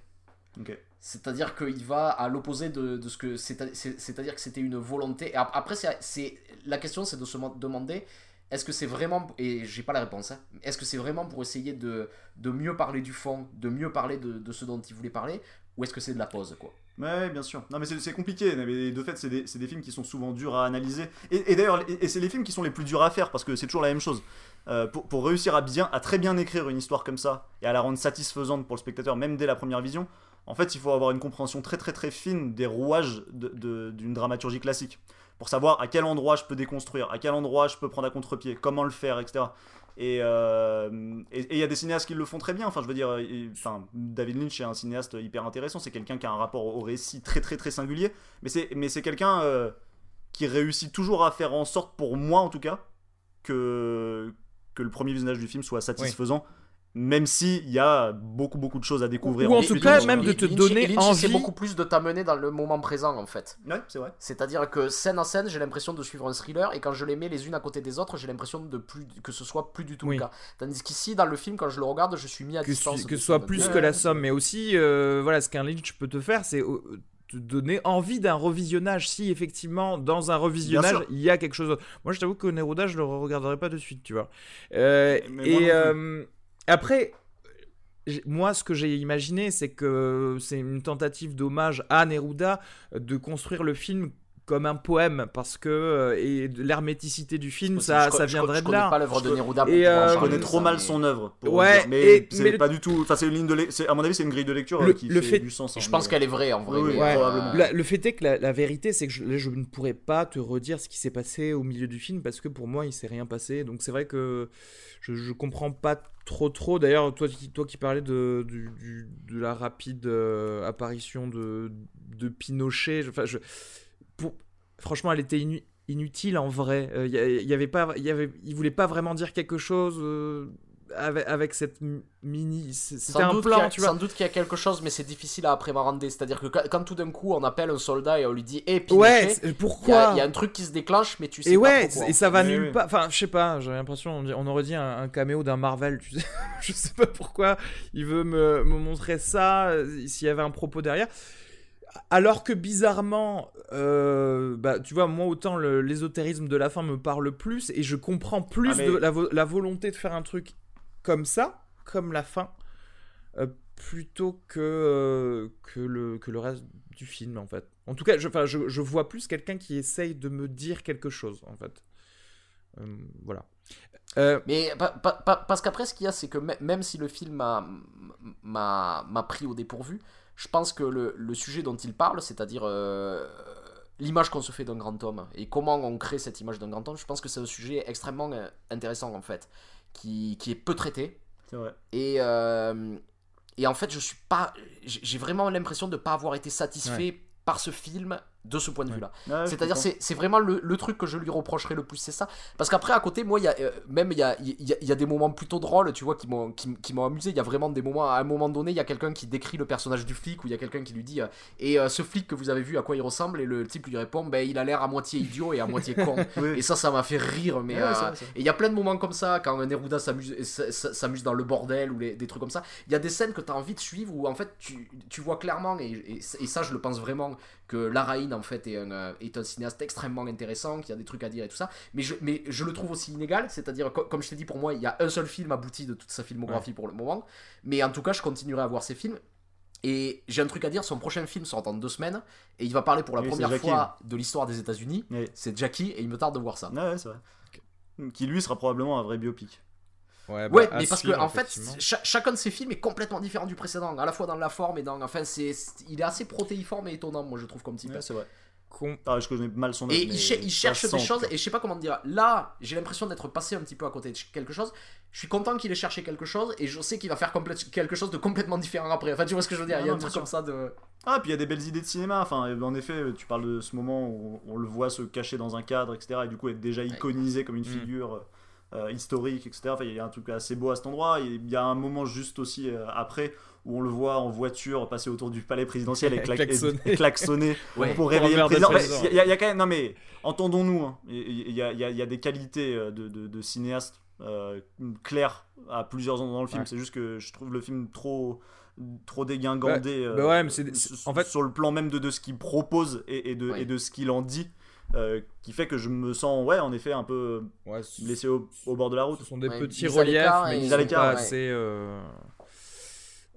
ok. C'est-à-dire qu'il va à l'opposé de, de ce que. c'est- c'est- C'est-à-dire que c'était une volonté. Et après, c'est- la question, c'est de se demander est-ce que c'est vraiment. Et j'ai pas la réponse. hein, est-ce que c'est vraiment pour essayer de, de mieux parler du fond, de mieux parler de, de ce dont il voulait parler Ou est-ce que c'est de la pause, quoi Ouais, bien sûr. Non, mais c'est compliqué. De fait, c'est des, films qui sont souvent durs à analyser. Et, d'ailleurs, et, c'est les films qui sont les plus durs à faire parce que c'est toujours la même chose. Euh, pour, réussir à bien, à très bien écrire une histoire comme ça et à la rendre satisfaisante pour le spectateur, même dès la première vision, en fait, il faut avoir une compréhension très très très fine des rouages d'une dramaturgie classique pour savoir à quel endroit je peux déconstruire, à quel endroit je peux prendre à contre-pied, comment le faire, etc. Et euh, et- il y a des cinéastes qui le font très bien. Enfin, je veux dire, David Lynch est un cinéaste hyper intéressant. C'est quelqu'un qui a un rapport au récit très très très singulier. Mais c'est mais c'est quelqu'un euh, qui réussit toujours à faire en sorte, pour moi en tout cas, que que le premier visionnage du film soit satisfaisant. Même s'il y a beaucoup beaucoup de choses à découvrir. Ou en tout cas, même de te Lynch- donner Lynch, c'est envie. beaucoup plus de t'amener dans le moment présent, en fait. Ouais, c'est vrai. C'est-à-dire que scène en scène, j'ai l'impression de suivre un thriller, et quand je les mets les unes à côté des autres, j'ai l'impression de plus que ce soit plus du tout Oui. le cas. Tandis qu'ici, dans le film, quand je le regarde, je suis mis à que, distance. ce- que ce soit plus que la somme, mais aussi, euh, voilà, ce qu'un Lynch peut te faire, c'est euh, te donner envie d'un revisionnage si effectivement dans un revisionnage il y a quelque chose d'autre. Moi je t'avoue que Neruda je le regarderai pas de suite, tu vois. Euh, et après, moi ce que j'ai imaginé c'est que c'est une tentative d'hommage à Neruda de construire le film comme un poème parce que euh, et l'herméticité du film Je ça, ça je viendrait Je de connais là. pas l'œuvre de Je- Neruda pour et, euh, Je connais trop mal son œuvre. Ouais, dire. mais et- c'est mais le- pas du tout. Enfin, c'est une ligne de. À mon avis, c'est une grille de lecture Le- euh, qui le fait, fait- du sens. hein, Je pense mais- qu'elle est vraie en vrai. Le fait est que la, la vérité, c'est que je, je ne pourrais pas te redire ce qui s'est passé au milieu du film parce que pour moi, il s'est rien passé. Donc c'est vrai que je, je comprends pas trop trop. D'ailleurs, toi, qui- toi qui parlais de, du- du- de la rapide euh, apparition de, de Pinochet, je- enfin, je, pour, franchement, elle était inu- inutile en vrai. Euh, Il y, il y avait pas, il y avait, il voulait pas vraiment dire quelque chose. euh, avec, avec cette mini, c'est- c'était Sans un doute, plan, qu'il y a, tu vois. sans doute qu'il y a quelque chose, mais c'est difficile à appréhender. C'est-à-dire que quand, quand tout d'un coup on appelle un soldat et on lui dit Eh, Pinochet Ouais, il y, pourquoi a, il y a un truc qui se déclenche, mais tu sais Et pas ouais, trop quoi. et ça va Oui, nulle oui. part. Enfin, je sais pas, j'ai l'impression, on, aurait dit un, un caméo d'un Marvel, tu sais. <laughs> je sais pas pourquoi il veut me, me montrer ça, euh, s'il y avait un propos derrière. Alors que bizarrement, euh, bah, tu vois, moi autant l'ésotérisme de la fin me parle plus et je comprends plus Ah, mais- de la, vo- la volonté de faire un truc comme ça, comme la fin, euh, plutôt que, euh, que, le, que le reste du film en fait. En tout cas, je, je, je vois plus quelqu'un qui essaye de me dire quelque chose en fait. Voilà. Euh, Mais pa- pa- pa- parce qu'après, ce qu'il y a, c'est que mê- même si le film m'a pris au dépourvu, je pense que le, le sujet dont il parle, c'est-à-dire euh, l'image qu'on se fait d'un grand homme et comment on crée cette image d'un grand homme, je pense que c'est un sujet extrêmement euh, intéressant en fait, qui, qui est peu traité. C'est vrai. Et, euh, et en fait, je suis pas. J'ai j'ai vraiment l'impression de ne pas avoir été satisfait par ce film de ce point de Ouais. vue-là. Ouais, C'est-à-dire, c'est c'est vraiment le, le truc que je lui reprocherais le plus, c'est ça. Parce qu'après, à côté, moi, il y a, euh, même il y a, il y, a, il y a des moments plutôt drôles, tu vois, qui m'ont qui, m- qui m'ont amusé. Il y a vraiment des moments, à un moment donné, il y a quelqu'un qui décrit le personnage du flic, ou il y a quelqu'un qui lui dit euh, Et euh, ce flic que vous avez vu, à quoi il ressemble? Et le type lui répond Ben, il a l'air à moitié idiot et à moitié con. <laughs> Oui. Et ça, ça m'a fait rire, mais. Ouais, euh, et il y a plein de moments comme ça, quand Neruda s'amuse dans le bordel ou les- des trucs comme ça. Il y a des scènes que tu as envie de suivre où en fait tu, tu vois clairement, et, et- et ça je le pense vraiment, que Laraine en fait est un, euh, est un cinéaste extrêmement intéressant, qui a des trucs à dire et tout ça. Mais je, mais je le trouve aussi inégal, c'est-à-dire, co- comme je t'ai dit, pour moi, il y a un seul film abouti de toute sa filmographie pour le moment. Mais en tout cas, je continuerai à voir ses films. Et j'ai un truc à dire, son prochain film sort dans deux semaines, et il va parler pour la Oui, première fois de l'histoire des États-Unis. Oui. C'est Jackie, et il me tarde de voir ça. Ouais, ouais, c'est vrai. Qui lui sera probablement un vrai biopic. Ouais, bah, mais parce que en fait, chacun de ces films est complètement différent du précédent, à la fois dans la forme et dans. Enfin, c'est, il est assez protéiforme et étonnant, moi je trouve comme type. Ouais, c'est vrai. Com- Ah, je connais mal son œuvre, et mais il, cherche des choses, quoi. et je sais pas comment te dire. Là, j'ai l'impression d'être passé un petit peu à côté de quelque chose. Je suis content qu'il ait cherché quelque chose, et je sais qu'il va faire quelque chose de complètement différent après. Enfin, tu vois ce que je veux dire? Non, Il y a non, un truc sûr. comme ça de. Ah, puis il y a des belles idées de cinéma. Enfin, en effet, tu parles de ce moment où on le voit se cacher dans un cadre, etc. Et du coup, être déjà iconisé comme une Mm. figure euh, historique, etc. Enfin, il y a un truc assez beau à cet endroit. Et Il y a un moment juste aussi euh, après où on le voit en voiture passer autour du palais présidentiel et, cla- Klaxonner. et klaxonner <laughs> <laughs> Ouais. pour réveiller le président. le Ouais, président. Il y, a- il y a quand même. Non, mais entendons-nous. hein. Il y, a, y y des qualités euh, de, de, de cinéaste euh, claires à plusieurs endroits dans le film. Ouais. C'est juste que je trouve le film trop trop dégingandé bah ouais, mais c'est- s- en fait- sur le plan même de, de ce qu'il propose et, et de, Oui. et de ce qu'il en dit euh, qui fait que je me sens ouais en effet un peu ouais, laissé au, au bord de la route Ce sont des Ouais, petits reliefs, mais ils sont pas ouais. assez, euh,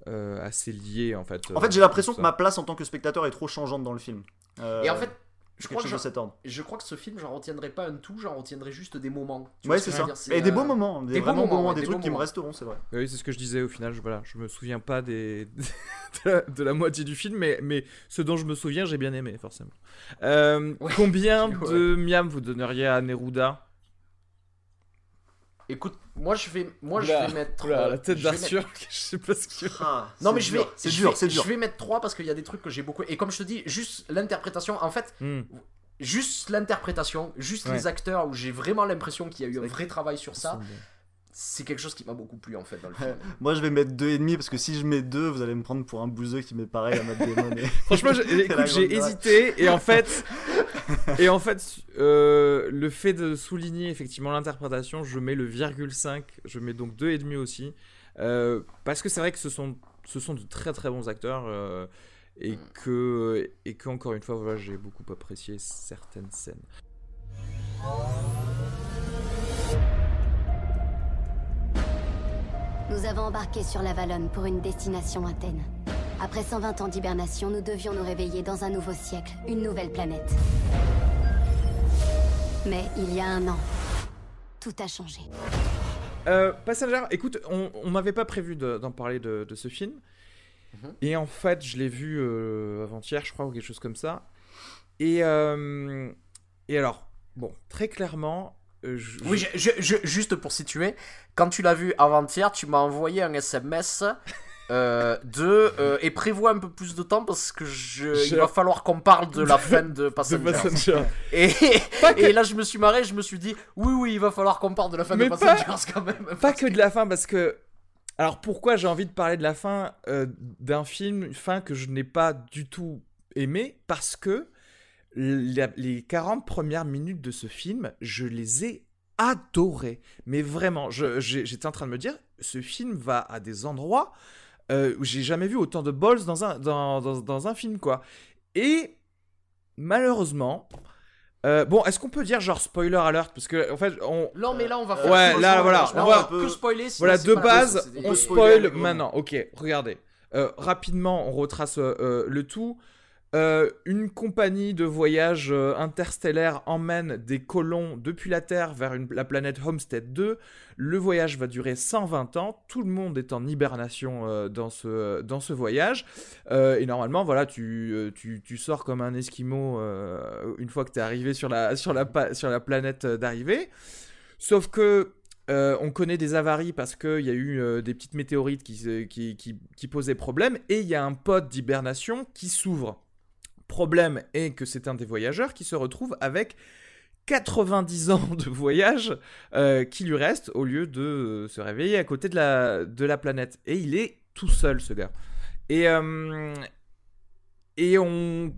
euh, assez liés en fait. en fait j'ai l'impression que ma place en tant que spectateur est trop changeante dans le film Euh, Et en fait, je crois, que j'en- cet ordre je crois que ce film, j'en retiendrai pas un tout, j'en retiendrai juste des moments. Tu ouais c'est je ça dire C'est, et des euh, beaux moments des, des beaux vraiment beaux moments, moments ouais, des, des trucs qui me resteront c'est vrai Oui, c'est ce que je disais au final. Je, voilà, je me souviens pas des... <laughs> de, la, de la moitié du film, mais, mais ce dont je me souviens, j'ai bien aimé, forcément. Euh, Ouais. Combien <laughs> Ouais. de miam vous donneriez à Neruda? Écoute, moi je vais, moi je vais mettre. Oula, euh, la tête d'Arthur, <laughs> je sais pas ce qu'il Ah, Non mais je vais, c'est dur c'est dur Je vais mettre 3 parce qu'il y a des trucs que j'ai beaucoup. Et comme je te dis, juste l'interprétation, en fait, Hmm. juste l'interprétation, juste Ouais. les acteurs où j'ai vraiment l'impression qu'il y a eu un vrai travail sur ça. C'est quelque chose qui m'a beaucoup plu en fait dans le film. moi je vais mettre deux et demi parce que si je mets deux vous allez me prendre pour un bouseux qui met pareil à Matt Damon et- Franchement, j'ai- <laughs> hésité et en fait, et en fait, euh, le fait de souligner effectivement l'interprétation, je mets le virgule 5, je mets donc deux et demi aussi, euh, parce que c'est vrai que ce sont, ce sont de très très bons acteurs. euh, et que et que encore une fois voilà j'ai beaucoup apprécié certaines scènes. Nous avons embarqué sur la Valonne pour une destination Athènes. Après 120 ans d'hibernation, nous devions nous réveiller dans un nouveau siècle, une nouvelle planète. Mais il y a un an, tout a changé. Euh, Passenger, écoute, on, m'avait pas prévu de- d'en parler de, de ce film. Mhm. Et en fait, je l'ai vu euh, avant-hier, je crois, ou quelque chose comme ça. Et, euh, et alors, bon, très clairement, je- Oui, je- je- je- juste pour situer, quand tu l'as vu avant-hier, tu m'as envoyé un SMS euh, de euh, et prévois un peu plus de temps parce que je, il va falloir qu'on parle de la fin de <laughs> de Passenger. Passenger. Et, Pas que- et là, je me suis marré, je me suis dit, oui, oui, il va falloir qu'on parle de la fin Mais de pas- Passengers quand même. Pas que de la fin, parce que. Alors pourquoi j'ai envie de parler de la fin euh, d'un film, une fin que je n'ai pas du tout aimé? Parce que la- les 40 premières minutes de ce film, je les ai adorées. Mais vraiment, j'étais en train de me dire, ce film va à des endroits euh, où j'ai jamais vu autant de balls dans un, dans, dans- dans un film, quoi. Et malheureusement. euh, bon, est-ce qu'on peut dire genre spoiler alert? Parce que en fait, on, Non, mais là, on va faire. ouais, là, voilà, spoiler. on va- que spoiler. Voilà, c'est de base, on spoil maintenant. Ok, regardez. Euh, rapidement, on retrace euh, le tout. Euh, une compagnie de voyage euh, interstellaire emmène des colons depuis la Terre vers la planète Homestead 2. Le voyage va durer 120 ans. Tout le monde est en hibernation euh, dans, ce, voyage. Et normalement, voilà, tu, tu, tu sors comme un esquimau une fois que tu es arrivé sur la, planète d'arrivée. Sauf que on connaît des avaries parce qu'il y a eu des petites météorites qui posaient problème et il y a un pod d'hibernation qui s'ouvre. Problème est que c'est un des voyageurs qui se retrouve avec 90 ans de voyage euh, qui lui reste au lieu de euh, se réveiller à côté de la, de la planète. Et il est tout seul ce gars. Et, euh, et on,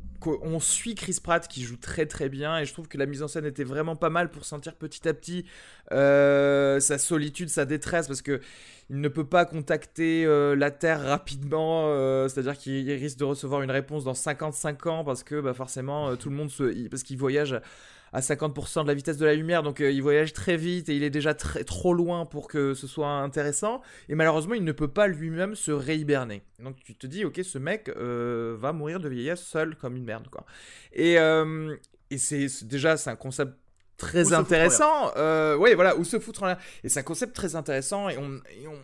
suit Chris Pratt qui joue très très bien. Et je trouve que la mise en scène était vraiment pas mal pour sentir petit à petit euh, sa solitude, sa détresse. Parce que il ne peut pas contacter euh, la Terre rapidement, euh, c'est-à-dire qu'il risque de recevoir une réponse dans 55 ans parce que bah, forcément tout le monde se, parce qu'il voyage à 50% de la vitesse de la lumière, donc euh, il voyage très vite et il est déjà très, trop loin pour que ce soit intéressant. Et malheureusement, il ne peut pas lui-même se réhiberner. Donc tu te dis, ok, ce mec euh, va mourir de vieillesse seul comme une merde, quoi. Et, euh, et c'est déjà, c'est un concept très intéressant. Ouais, voilà, ou se foutre en l'air. Et c'est un concept très intéressant et on. Et on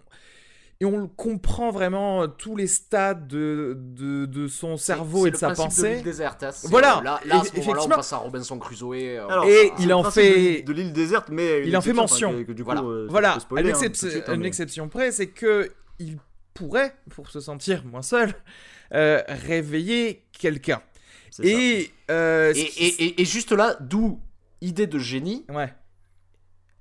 et on le comprend vraiment euh, tous les stades de, de, de son cerveau et de le sa de pensée. l'île déserte. hein. C'est- Voilà. Là, là, à ce moment-là, on effectivement. passe à Robinson Crusoe. euh, Alors, Et il en fait- de, de l'île déserte, mais une Il en fait mention. que, que du coup, Voilà. euh, Voilà, spoiler, à hein, tout de suite, hein, une mais- exception près, c'est que il pourrait, pour se sentir moins seul, euh, réveiller quelqu'un. c'est ça. Et, euh, et, et, et juste là, d'où idée de génie, ouais,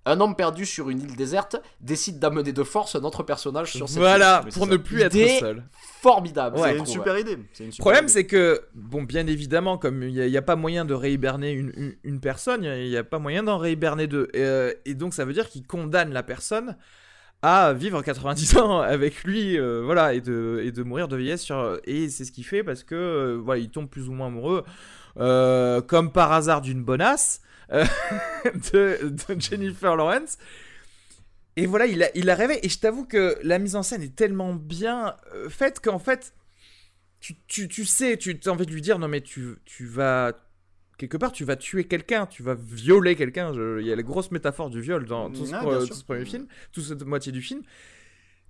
un homme perdu sur une île déserte décide d'amener de force un autre personnage sur cette voilà, Oui, c'est pour ça. ne plus Idée- être seul. île. Formidable. Ouais. C'est une super idée. Le problème, c'est que, bon, bien évidemment, comme il n'y a, pas moyen de réhiberner une, une, une personne, il n'y a, pas moyen d'en réhiberner deux. Et, euh, et donc, ça veut dire qu'il condamne la personne à vivre 90 ans avec lui, euh, voilà, et de, et de mourir de vieillesse. Sur, et c'est ce qu'il fait parce que, euh, voilà, il tombe plus ou moins amoureux, euh, comme par hasard, d'une bonasse euh, <laughs> de, de Jennifer Lawrence. Et voilà, il a, il a rêvé. Et je t'avoue que la mise en scène est tellement bien euh, faite qu'en fait, tu, tu, tu sais, tu as envie de lui dire non mais tu, tu vas quelque part tu vas tuer quelqu'un, tu vas violer quelqu'un. Il y a la grosse métaphore du viol dans tout ce, Ah, tout ce premier film, toute cette moitié du film.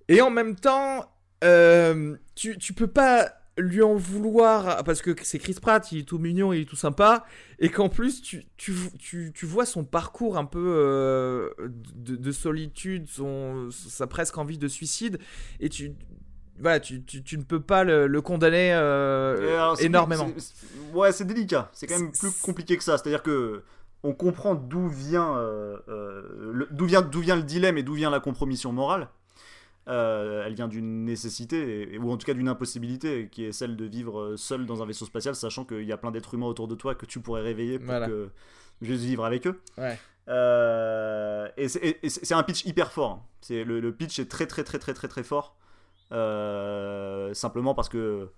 Et en même temps, euh, tu, tu peux pas lui en vouloir parce que c'est Chris Pratt, il est tout mignon, il est tout sympa, et qu'en plus tu, tu, tu, tu vois son parcours un peu euh, de, de solitude, son, sa presque envie de suicide, et tu, voilà, tu, tu, tu ne peux pas le, le condamner euh, énormément. Ouais, c'est délicat. C'est quand même plus compliqué que ça. C'est-à-dire que on comprend d'où vient, euh, d'où vient, d'où vient le dilemme et d'où vient la compromission morale. Euh, elle vient d'une nécessité, ou en tout cas d'une impossibilité, qui est celle de vivre euh, seul dans un vaisseau spatial, sachant qu'il y a plein d'êtres humains autour de toi que tu pourrais réveiller pour Voilà. que juste vivre avec eux. Ouais. Euh, et c'est- un pitch hyper fort. hein. C'est le, le pitch est très très très très très très fort. Euh, simplement parce que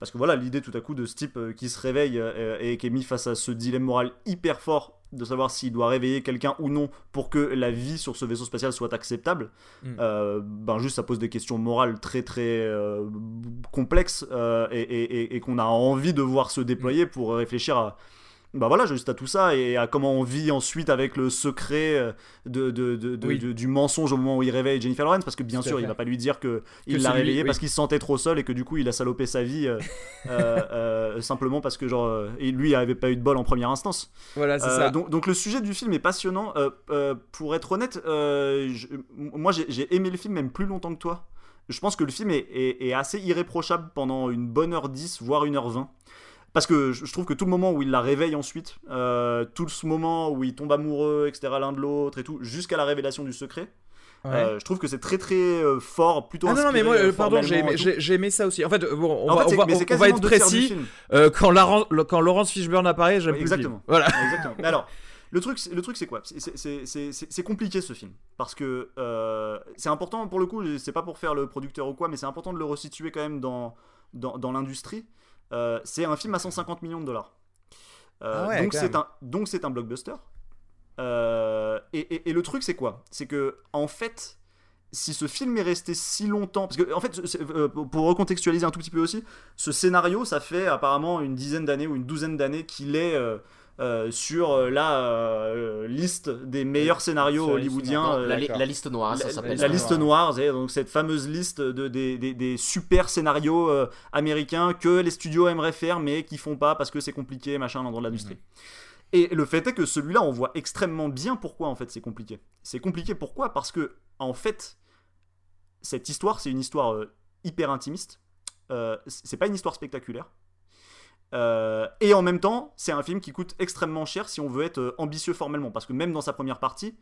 Parce que voilà, l'idée tout à coup de ce type euh, qui se réveille euh, et qui est mis face à ce dilemme moral hyper fort de savoir s'il doit réveiller quelqu'un ou non pour que la vie sur ce vaisseau spatial soit acceptable, Mm. euh, ben juste ça pose des questions morales très très euh, complexes euh, et, et- et- et qu'on a envie de voir se déployer pour réfléchir à bah voilà juste à tout ça et à comment on vit ensuite avec le secret euh, de, de- de- de- Oui. de- du mensonge au moment où il réveille Jennifer Lawrence parce que bien sûr il va pas lui dire que il l'a réveillé oui. parce qu'il se sentait trop seul et que du coup il a salopé sa vie euh, <laughs> euh, simplement parce que genre et lui il avait pas eu de bol en première instance Voilà, c'est euh, ça. donc, donc le sujet du film est passionnant. Pour être honnête, je- moi j'ai aimé le film même plus longtemps que toi. Je pense que le film est, est- est assez irréprochable pendant une bonne heure 10, voire une heure 20. Parce que je trouve que tout le moment où il la réveille ensuite, euh, tout ce moment où ils tombent amoureux, etc., l'un de l'autre et tout, jusqu'à la révélation du secret, Ouais. euh, je trouve que c'est très très euh, fort, plutôt Ah non, non, mais moi, euh, pardon, j'ai aimé, aimé ça aussi. En fait, bon, on En va, fait, c'est- on va- mais c'est on va quasiment être précis. quand, le- quand Laurence Fishburne apparaît, j'aime Ouais, plus exactement. Voilà. <laughs> Exactement. Alors, le truc, c'est- le truc, c'est quoi? C'est- compliqué ce film parce que c'est important pour le coup. C'est pas pour faire le producteur ou quoi, mais c'est important de le resituer quand même dans dans, dans l'industrie. Euh, c'est un film à 150 millions de dollars. Euh, Ah ouais, donc c'est un donc c'est un blockbuster. Euh, et, et- et le truc c'est quoi? C'est que en fait, si ce film est resté si longtemps, parce que en fait, pour recontextualiser un tout petit peu aussi, ce scénario, ça fait apparemment une dizaine d'années ou une douzaine d'années qu'il est euh, euh, sur euh, la euh, liste des meilleurs scénarios Sur la hollywoodiens. la, la liste noire, ça la, s'appelle. la liste noire, c'est donc cette fameuse liste de, des, des- des super scénarios américains que les studios aimeraient faire mais qui font pas parce que c'est compliqué, machin, dans l'industrie. Et le fait est que celui-là, on voit extrêmement bien pourquoi en fait c'est compliqué. C'est compliqué pourquoi? Parce que en fait, cette histoire, c'est une histoire hyper intimiste. C'est pas une histoire spectaculaire. Euh, et en même temps, c'est un film qui coûte extrêmement cher si on veut être euh, ambitieux formellement. Parce que même dans sa première partie,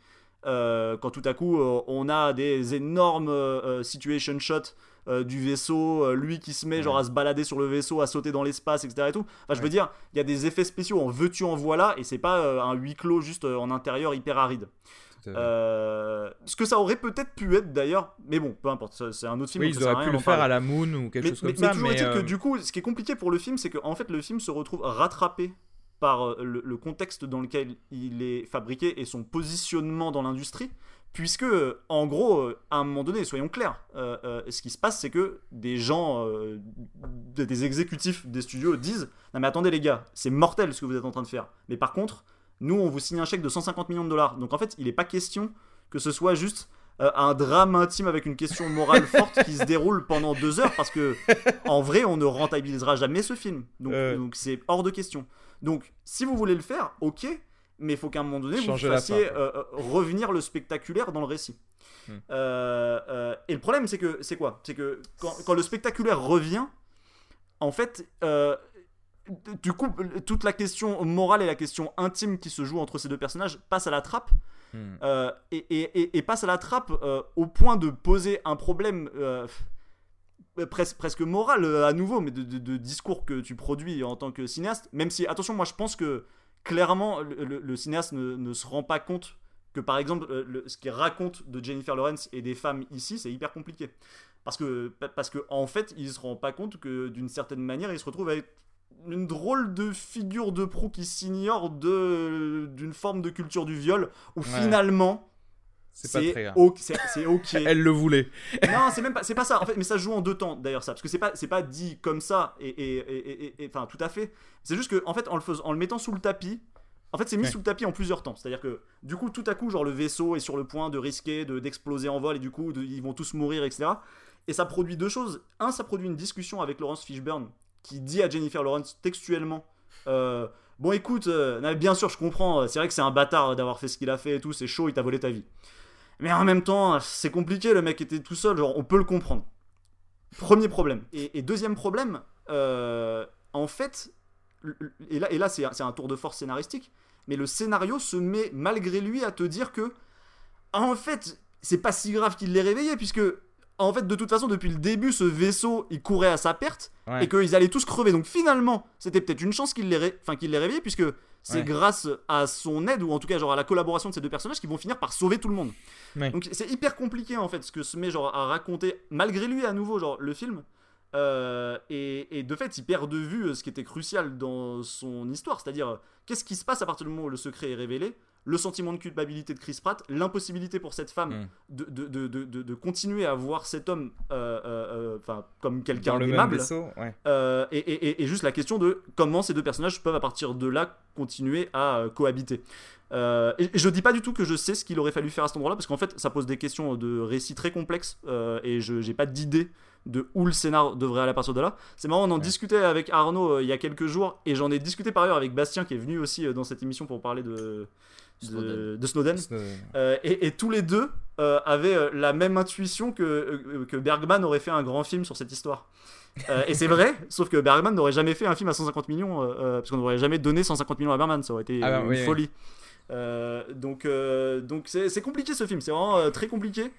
euh, quand tout à coup euh, on a des énormes situation shots du vaisseau, lui qui se met genre à se balader sur le vaisseau, à sauter dans l'espace, etc. Et tout. Enfin, je veux dire, il y a des effets spéciaux en veux-tu, en voilà, et c'est pas un huis clos juste en intérieur hyper aride. Euh, ce que ça aurait peut-être pu être d'ailleurs, mais bon, peu importe, c'est un autre film. Oui, ils auraient rien pu le faire à la Moon ou quelque mais, chose comme mais- ça. mais toujours est-il euh, que du coup, ce qui est compliqué pour le film, c'est qu'en fait, le film se retrouve rattrapé par euh, le, le contexte dans lequel il est fabriqué et son positionnement dans l'industrie. Puisque, euh, en gros, euh, à un moment donné, soyons clairs, euh, euh, ce qui se passe, c'est que des gens, euh, des des exécutifs des studios disent Non, mais attendez, les gars, c'est mortel ce que vous êtes en train de faire. Mais par contre, nous, on vous signe un chèque de 150 millions de dollars. Donc en fait, il n'est pas question que ce soit juste euh, un drame intime avec une question morale forte qui se déroule pendant deux heures parce que en vrai on ne rentabilisera jamais ce film donc Euh. c'est hors de question donc si vous voulez le faire ok mais il faut qu'à un moment donné vous Changer fassiez euh, euh, revenir le spectaculaire dans le récit Hmm. Et le problème c'est que c'est quoi? C'est que quand, quand le spectaculaire revient en fait du coup toute la question morale et la question intime qui se joue entre ces deux personnages passe à la trappe hmm. euh, et, et- et- et passe à la trappe euh, au point de poser un problème euh, pres- presque moral euh, à nouveau, mais de, de- de discours que tu produis en tant que cinéaste. Même si, attention, moi je pense que clairement le, le- le cinéaste ne, ne se rend pas compte que par exemple euh, le- ce qu'il raconte de Jennifer Lawrence et des femmes ici, c'est hyper compliqué. Parce que, pa- parce que en fait, il se rend pas compte que d'une certaine manière, il se retrouve avec une drôle de figure de proue qui s'ignore de d'une forme de culture du viol où Ouais. finalement C'est ok, c'est c'est ok. <laughs> Elle le voulait. non, c'est même pas, c'est pas ça. En fait, mais ça joue en deux temps d'ailleurs ça, parce que c'est pas, c'est pas dit comme ça et, et, et- et- et- enfin tout à fait. C'est juste que en fait, en le faisant, en le mettant sous le tapis, en fait, c'est mis Ouais. sous le tapis en plusieurs temps. C'est-à-dire que du coup, tout à coup, genre le vaisseau est sur le point de risquer, de d'exploser en vol et du coup, de- ils vont tous mourir, etc. Et ça produit deux choses. Un, ça produit une discussion avec Laurence Fishburne qui dit à Jennifer Lawrence textuellement. euh, Bon, écoute, euh, bien sûr, je comprends. C'est vrai que c'est un bâtard d'avoir fait ce qu'il a fait et tout. C'est chaud, il t'a volé ta vie. Mais en même temps, c'est compliqué. Le mec était tout seul. Genre, on peut le comprendre. Premier problème. Et, deuxième problème, euh, en fait, et là, c'est un tour de force scénaristique, mais le scénario se met malgré lui à te dire que, en fait, c'est pas si grave qu'il l'ait réveillé, puisque, en fait, de toute façon, depuis le début, ce vaisseau, il courait à sa perte, Ouais. et qu'ils allaient tous crever. Donc finalement, c'était peut-être une chance qu'il l'ait ré- enfin, qu'il l'ait réveillé, puisque c'est Ouais. grâce à son aide, ou en tout cas genre à la collaboration de ces deux personnages, qu'ils vont finir par sauver tout le monde. Ouais. Donc c'est hyper compliqué en fait, ce que se met genre à raconter, malgré lui à nouveau, genre le film. Euh, et, et de fait, il perd de vue euh, ce qui était crucial dans son histoire, c'est-à-dire euh, qu'est-ce qui se passe à partir du moment où le secret est révélé, le sentiment de culpabilité de Chris Pratt, l'impossibilité pour cette femme Mm. de, de, de, de, continuer à voir cet homme euh, euh, euh, comme quelqu'un d'aimable. ouais. Euh, et, et- et- juste la question de comment ces deux personnages peuvent à partir de là continuer à cohabiter. Euh, et, je dis pas du tout que je sais ce qu'il aurait fallu faire à cet endroit-là, parce qu'en fait ça pose des questions de récit très complexes, euh, et je j'ai pas d'idée de où le scénar devrait aller à partir de là. C'est marrant, on en discutait avec Arnaud euh, il y a quelques jours, et j'en ai discuté par ailleurs avec Bastien qui est venu aussi dans cette émission pour parler de, de Snowden. de Snowden. Snowden. Euh, et, et tous les deux euh, avaient euh, la même intuition que, que Bergman aurait fait un grand film sur cette histoire. Euh, et c'est vrai, <laughs> sauf que Bergman n'aurait jamais fait un film à 150 millions, parce qu'on n'aurait jamais donné 150 millions à Bergman, ça aurait été Ah bah une oui, oui. folie. Euh, donc euh, donc c'est compliqué ce film, c'est vraiment euh, très compliqué.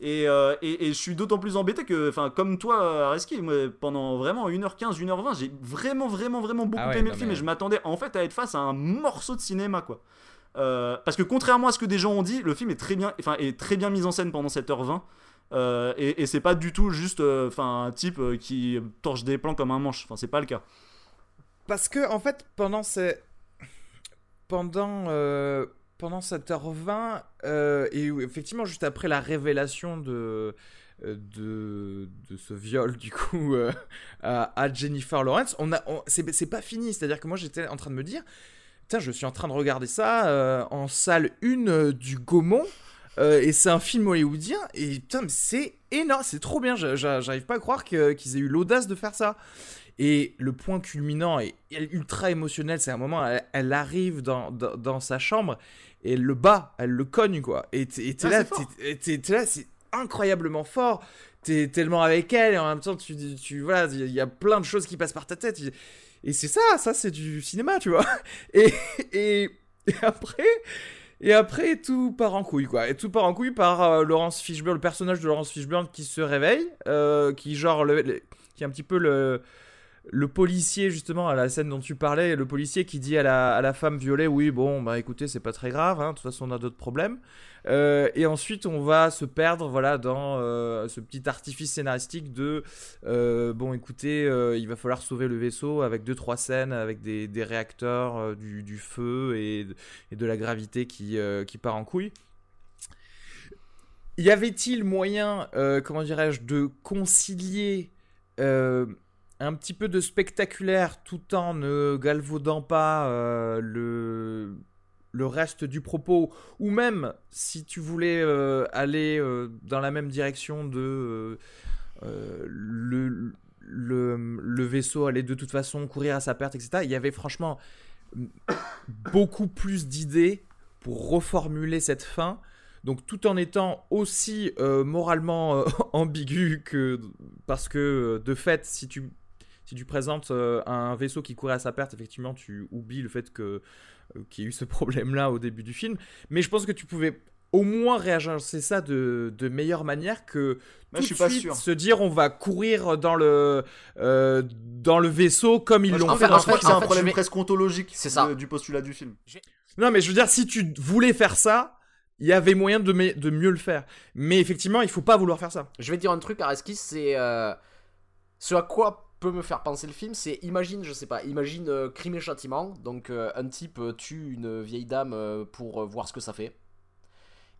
Et, euh, et, et je suis d'autant plus embêté que, enfin, comme toi, Areski, moi, pendant vraiment 1h15, 1h20, j'ai vraiment, vraiment, vraiment beaucoup Ah ouais, aimé le film mais- et je m'attendais en fait à être face à un morceau de cinéma, quoi. Euh, parce que contrairement à ce que des gens ont dit, le film est très bien, enfin, est très bien mis en scène pendant cette heure 20. Euh, et, et c'est pas du tout juste euh, enfin un type qui torche des plans comme un manche. Enfin, c'est pas le cas. Parce que, en fait, pendant ces... Pendant, euh, pendant cette heure 20, euh, et où, effectivement, juste après la révélation de, de, de ce viol, du coup, à, Jennifer Lawrence, on a, c'est pas fini. C'est-à-dire que moi, j'étais en train de me dire, tiens, je suis en train de regarder ça euh, en salle 1 euh, du Gaumont. euh, et c'est un film hollywoodien et putain c'est énorme, c'est trop bien, j'a- j'a- j'arrive pas à croire que- qu'ils aient eu l'audace de faire ça. Et le point culminant est ultra émotionnel. C'est un moment, elle, elle arrive dans, dans, dans sa chambre et elle le bat, elle le cogne, quoi. Et t'es Ah, t'es là, c'est incroyablement fort. T'es tellement avec elle et en même temps, tu, tu voilà, il y a plein de choses qui passent par ta tête. Et c'est ça, ça c'est du cinéma, tu vois. <laughs> Et, et, après. Et après, tout part en couille, quoi. Et tout part en couille par euh, Laurence Fishburne, le personnage de Laurence Fishburne qui se réveille, euh, qui genre, le- qui est un petit peu le, le policier, justement, à la scène dont tu parlais, le policier qui dit à la, à la femme violée, oui, bon, bah écoutez, c'est pas très grave, hein, de toute façon, on a d'autres problèmes. Euh, et ensuite, on va se perdre, voilà, dans euh, ce petit artifice scénaristique de, euh, bon, écoutez, il va falloir sauver le vaisseau avec deux, trois scènes, avec des, des réacteurs, du, feu et, de la gravité qui, qui part en couille. Y avait-il moyen, comment dirais-je, de concilier un petit peu de spectaculaire tout en ne galvaudant pas le, le reste du propos, ou même si tu voulais euh, aller euh, dans la même direction de euh, le, vaisseau allait de toute façon courir à sa perte, etc. Il y avait franchement <coughs> beaucoup plus d'idées pour reformuler cette fin. Donc tout en étant aussi moralement <laughs> ambigu que parce que de fait si tu si tu présentes un vaisseau qui courait à sa perte effectivement tu oublies le fait que euh, qu'il y a eu ce problème là au début du film mais je pense que tu pouvais au moins réagencer ça de, de meilleure manière que Moi, tout je suis de pas suite sûr. se dire on va courir dans le euh, dans le vaisseau comme ils l'ont pense- fait en dans je crois fait- que c'est en un problème presque ontologique C'est ça. de- du postulat du film. Non, mais je veux dire, si tu voulais faire ça, il y avait moyen de, me- de mieux le faire. Mais effectivement, il faut pas vouloir faire ça. Je vais te dire un truc, Areski, c'est. euh, ce à quoi peut me faire penser le film, c'est imagine, je sais pas, imagine euh, crime et châtiment. Donc, euh, un type euh, tue une vieille dame pour voir ce que ça fait.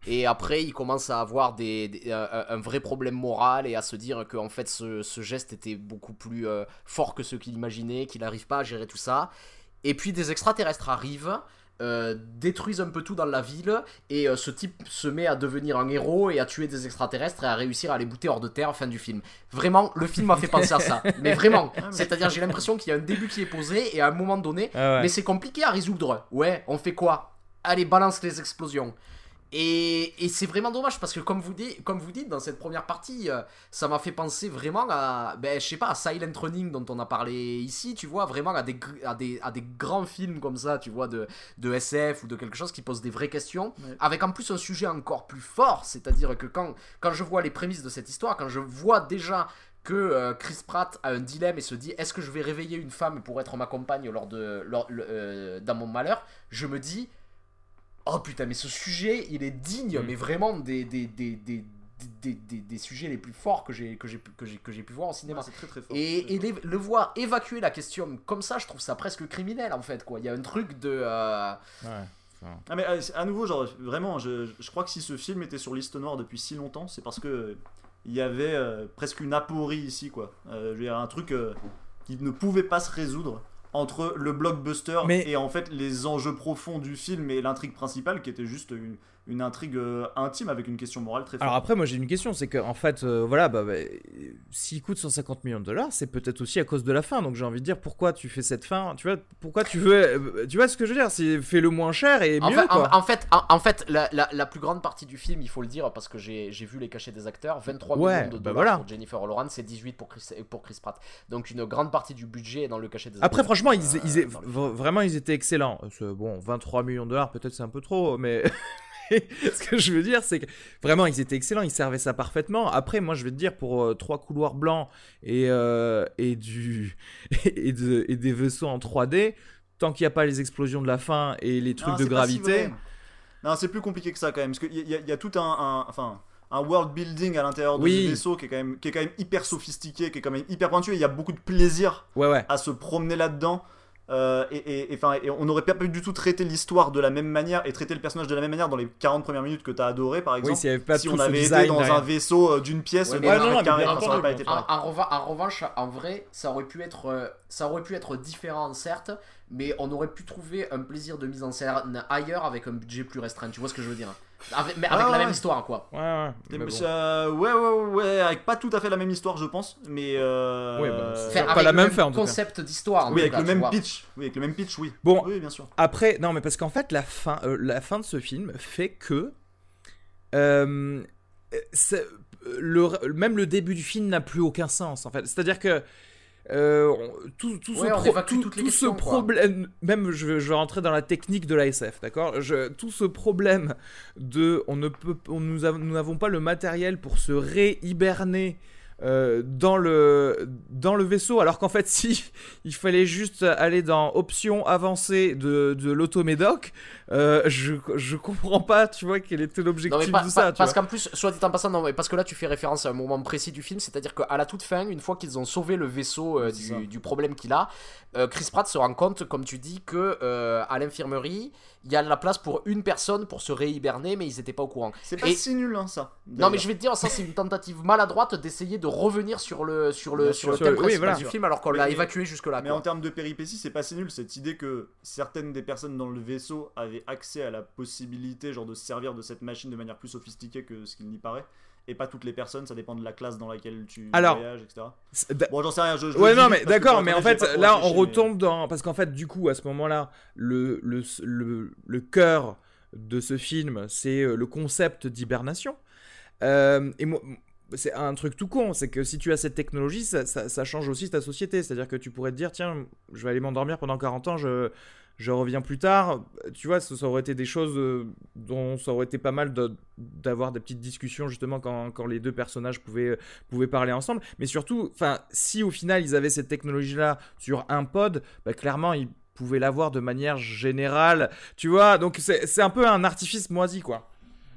Et après, il commence à avoir des, un, vrai problème moral et à se dire que en fait, ce, ce geste était beaucoup plus fort que ce qu'il imaginait, qu'il n'arrive pas à gérer tout ça. Et puis, des extraterrestres arrivent. Euh, détruisent un peu tout dans la ville et euh, ce type se met à devenir un héros et à tuer des extraterrestres et à réussir à les bouter hors de terre fin du film. Vraiment, le film m'a fait penser à ça. <laughs> Mais vraiment, c'est-à-dire j'ai l'impression qu'il y a un début qui est posé et à un moment donné, Ah mais c'est compliqué à résoudre. Ouais, on fait quoi? Allez, balance les explosions. Et, et c'est vraiment dommage parce que comme vous, dites, comme vous dites dans cette première partie, euh, ça m'a fait penser vraiment à, ben, je sais pas, à Silent Running dont on a parlé ici, tu vois, vraiment à des, à des, à des grands films comme ça, tu vois, de, de SF ou de quelque chose qui pose des vraies questions, Ouais. avec en plus un sujet encore plus fort, c'est-à-dire que quand, quand je vois les prémices de cette histoire, quand je vois déjà que euh, Chris Pratt a un dilemme et se dit est-ce que je vais réveiller une femme pour être ma compagne lors de, lors, le- euh, dans mon malheur, je me dis oh putain mais ce sujet il est digne Mm. mais vraiment des, des, des, des, des, des- des sujets les plus forts que j'ai que j'ai pu- que j'ai que j'ai pu voir au cinéma. Ouais, c'est très très fort. Et, et les- le voir évacuer la question comme ça, je trouve ça presque criminel en fait quoi. Il y a un truc de euh, Ah mais euh, à nouveau genre vraiment je, je crois que si ce film était sur liste noire depuis si longtemps c'est parce que il y avait euh, presque une aporie ici quoi. Euh, je veux dire un truc euh, qui ne pouvait pas se résoudre entre le blockbuster Mais- et en fait les enjeux profonds du film et l'intrigue principale qui était juste une, une intrigue euh, intime avec une question morale très forte. Alors après, moi j'ai une question, c'est que en fait, euh, voilà, bah, bah, s'il coûte 150 millions de dollars, c'est peut-être aussi à cause de la fin. Donc j'ai envie de dire, pourquoi tu fais cette fin Tu vois, pourquoi tu veux, euh, tu vois ce que je veux dire? C'est fais le moins cher et En mieux fait, en, quoi. en fait, en, en fait, la, la- la plus grande partie du film, il faut le dire parce que j'ai j'ai vu les cachets des acteurs, 23 Ouais, millions de bah dollars voilà. pour Jennifer Lawrence et 18 pour Chris, pour Chris Pratt. Donc une grande partie du budget est dans le cachet des Après, acteurs. franchement, ils, Euh, vraiment, ils étaient excellents. C'est- Bon, 23 millions de dollars, peut-être c'est un peu trop, mais <laughs> <laughs> ce que je veux dire, c'est que vraiment, ils étaient excellents, ils servaient ça parfaitement. Après, moi, je vais te dire, pour euh, trois couloirs blancs et, euh, et, du, <laughs> et, de- et des vaisseaux en 3D, tant qu'il n'y a pas les explosions de la fin et les trucs Non, de si gravité. Non, c'est plus compliqué que ça quand même, parce qu'il y, y a tout un, un- enfin, un world building à l'intérieur de Oui. ce vaisseau qui est, quand même, qui est quand même hyper sophistiqué, qui est quand même hyper pointu, et il y a beaucoup de plaisir Ouais, ouais. à se promener là-dedans. Euh, et, et- et, enfin, et on n'aurait pas pu du tout traiter l'histoire de la même manière et traiter le personnage de la même manière dans les 40 premières minutes que tu as adoré par Oui, exemple. s'il n'y avait pas si on avait été dans un vaisseau euh, d'une pièce, Ouais, de mais un non, mètre mais carré, ça aurait pas été En, pareil. en reva- en revanche, en vrai, ça aurait pu être, euh, ça aurait pu être différent, certes, mais on aurait pu trouver un plaisir de mise en scène ailleurs avec un budget plus restreint. Tu vois ce que je veux dire avec, Mais avec Ah, la ouais. même histoire, quoi. Ouais, ouais. Mais mais bon. ça- ouais, ouais, ouais, avec pas tout à fait la même histoire, je pense, mais. euh, Ouais, bah, c'est pas la le même même fin, en tout cas. concept d'histoire. Oui, avec cas, le même vois. pitch. Oui, avec le même pitch, oui. Bon, Oui, bien sûr. Après, non, mais parce qu'en fait, la fin, euh, la fin de ce film fait que. euh, le, même le début du film n'a plus aucun sens, en fait. C'est-à-dire que. Euh, tout, tout Ouais, ce, pro- tout, tout problème, même je, je vais rentrer dans la technique de l'ASF, d'accord? Tout ce problème de, on ne peut, on, nous n'avons pas le matériel pour se réhiberner euh, dans le dans le vaisseau, alors qu'en fait, <laughs> si il fallait juste aller dans option avancée de, de l'automédoc, euh, je je comprends pas, tu vois, quel était l'objectif de ça. pas- parce qu'en plus, soit dit en passant, non, mais parce que là tu fais référence à un moment précis du film, c'est-à-dire qu'à la toute fin, une fois qu'ils ont sauvé le vaisseau euh, du, du problème qu'il a, Chris Pratt se rend compte, comme tu dis, que à l'infirmerie, il y a de la place pour une personne pour se réhiberner, mais ils étaient pas au courant. C'est pas Et- si nul, hein, ça. Non, mais je vais te dire, ça c'est une tentative maladroite d'essayer de revenir sur le sur le sur le thème Oui, principal voilà. du film, alors qu'on l'a évacué jusque là. Mais en termes de péripéties, c'est pas si nul cette idée que certaines des personnes dans le vaisseau avaient accès à la possibilité genre de se servir de cette machine de manière plus sophistiquée que ce qu'il n'y paraît. Et pas toutes les personnes, ça dépend de la classe dans laquelle tu Alors, voyages, etc. Bon, j'en sais rien. Je, je Ouais, non, mais d'accord, mais en fait, là, on mais- retombe dans. Parce qu'en fait, du coup, à ce moment-là, le, le, le, le cœur de ce film, c'est euh, le concept d'hibernation. Euh, et moi. C'est un truc tout con, c'est que si tu as cette technologie, ça, ça- ça change aussi ta société. C'est-à-dire que tu pourrais te dire, tiens, je vais aller m'endormir pendant 40 ans, je, je reviens plus tard. Tu vois, ça, aurait été des choses euh, dont ça aurait été pas mal de- d'avoir des petites discussions justement quand, quand les deux personnages pouvaient, pouvaient parler ensemble. Mais surtout, si au final ils avaient cette technologie-là sur un pod, bah, clairement ils pouvaient l'avoir de manière générale. Tu vois, donc c'est un peu un artifice moisi, quoi.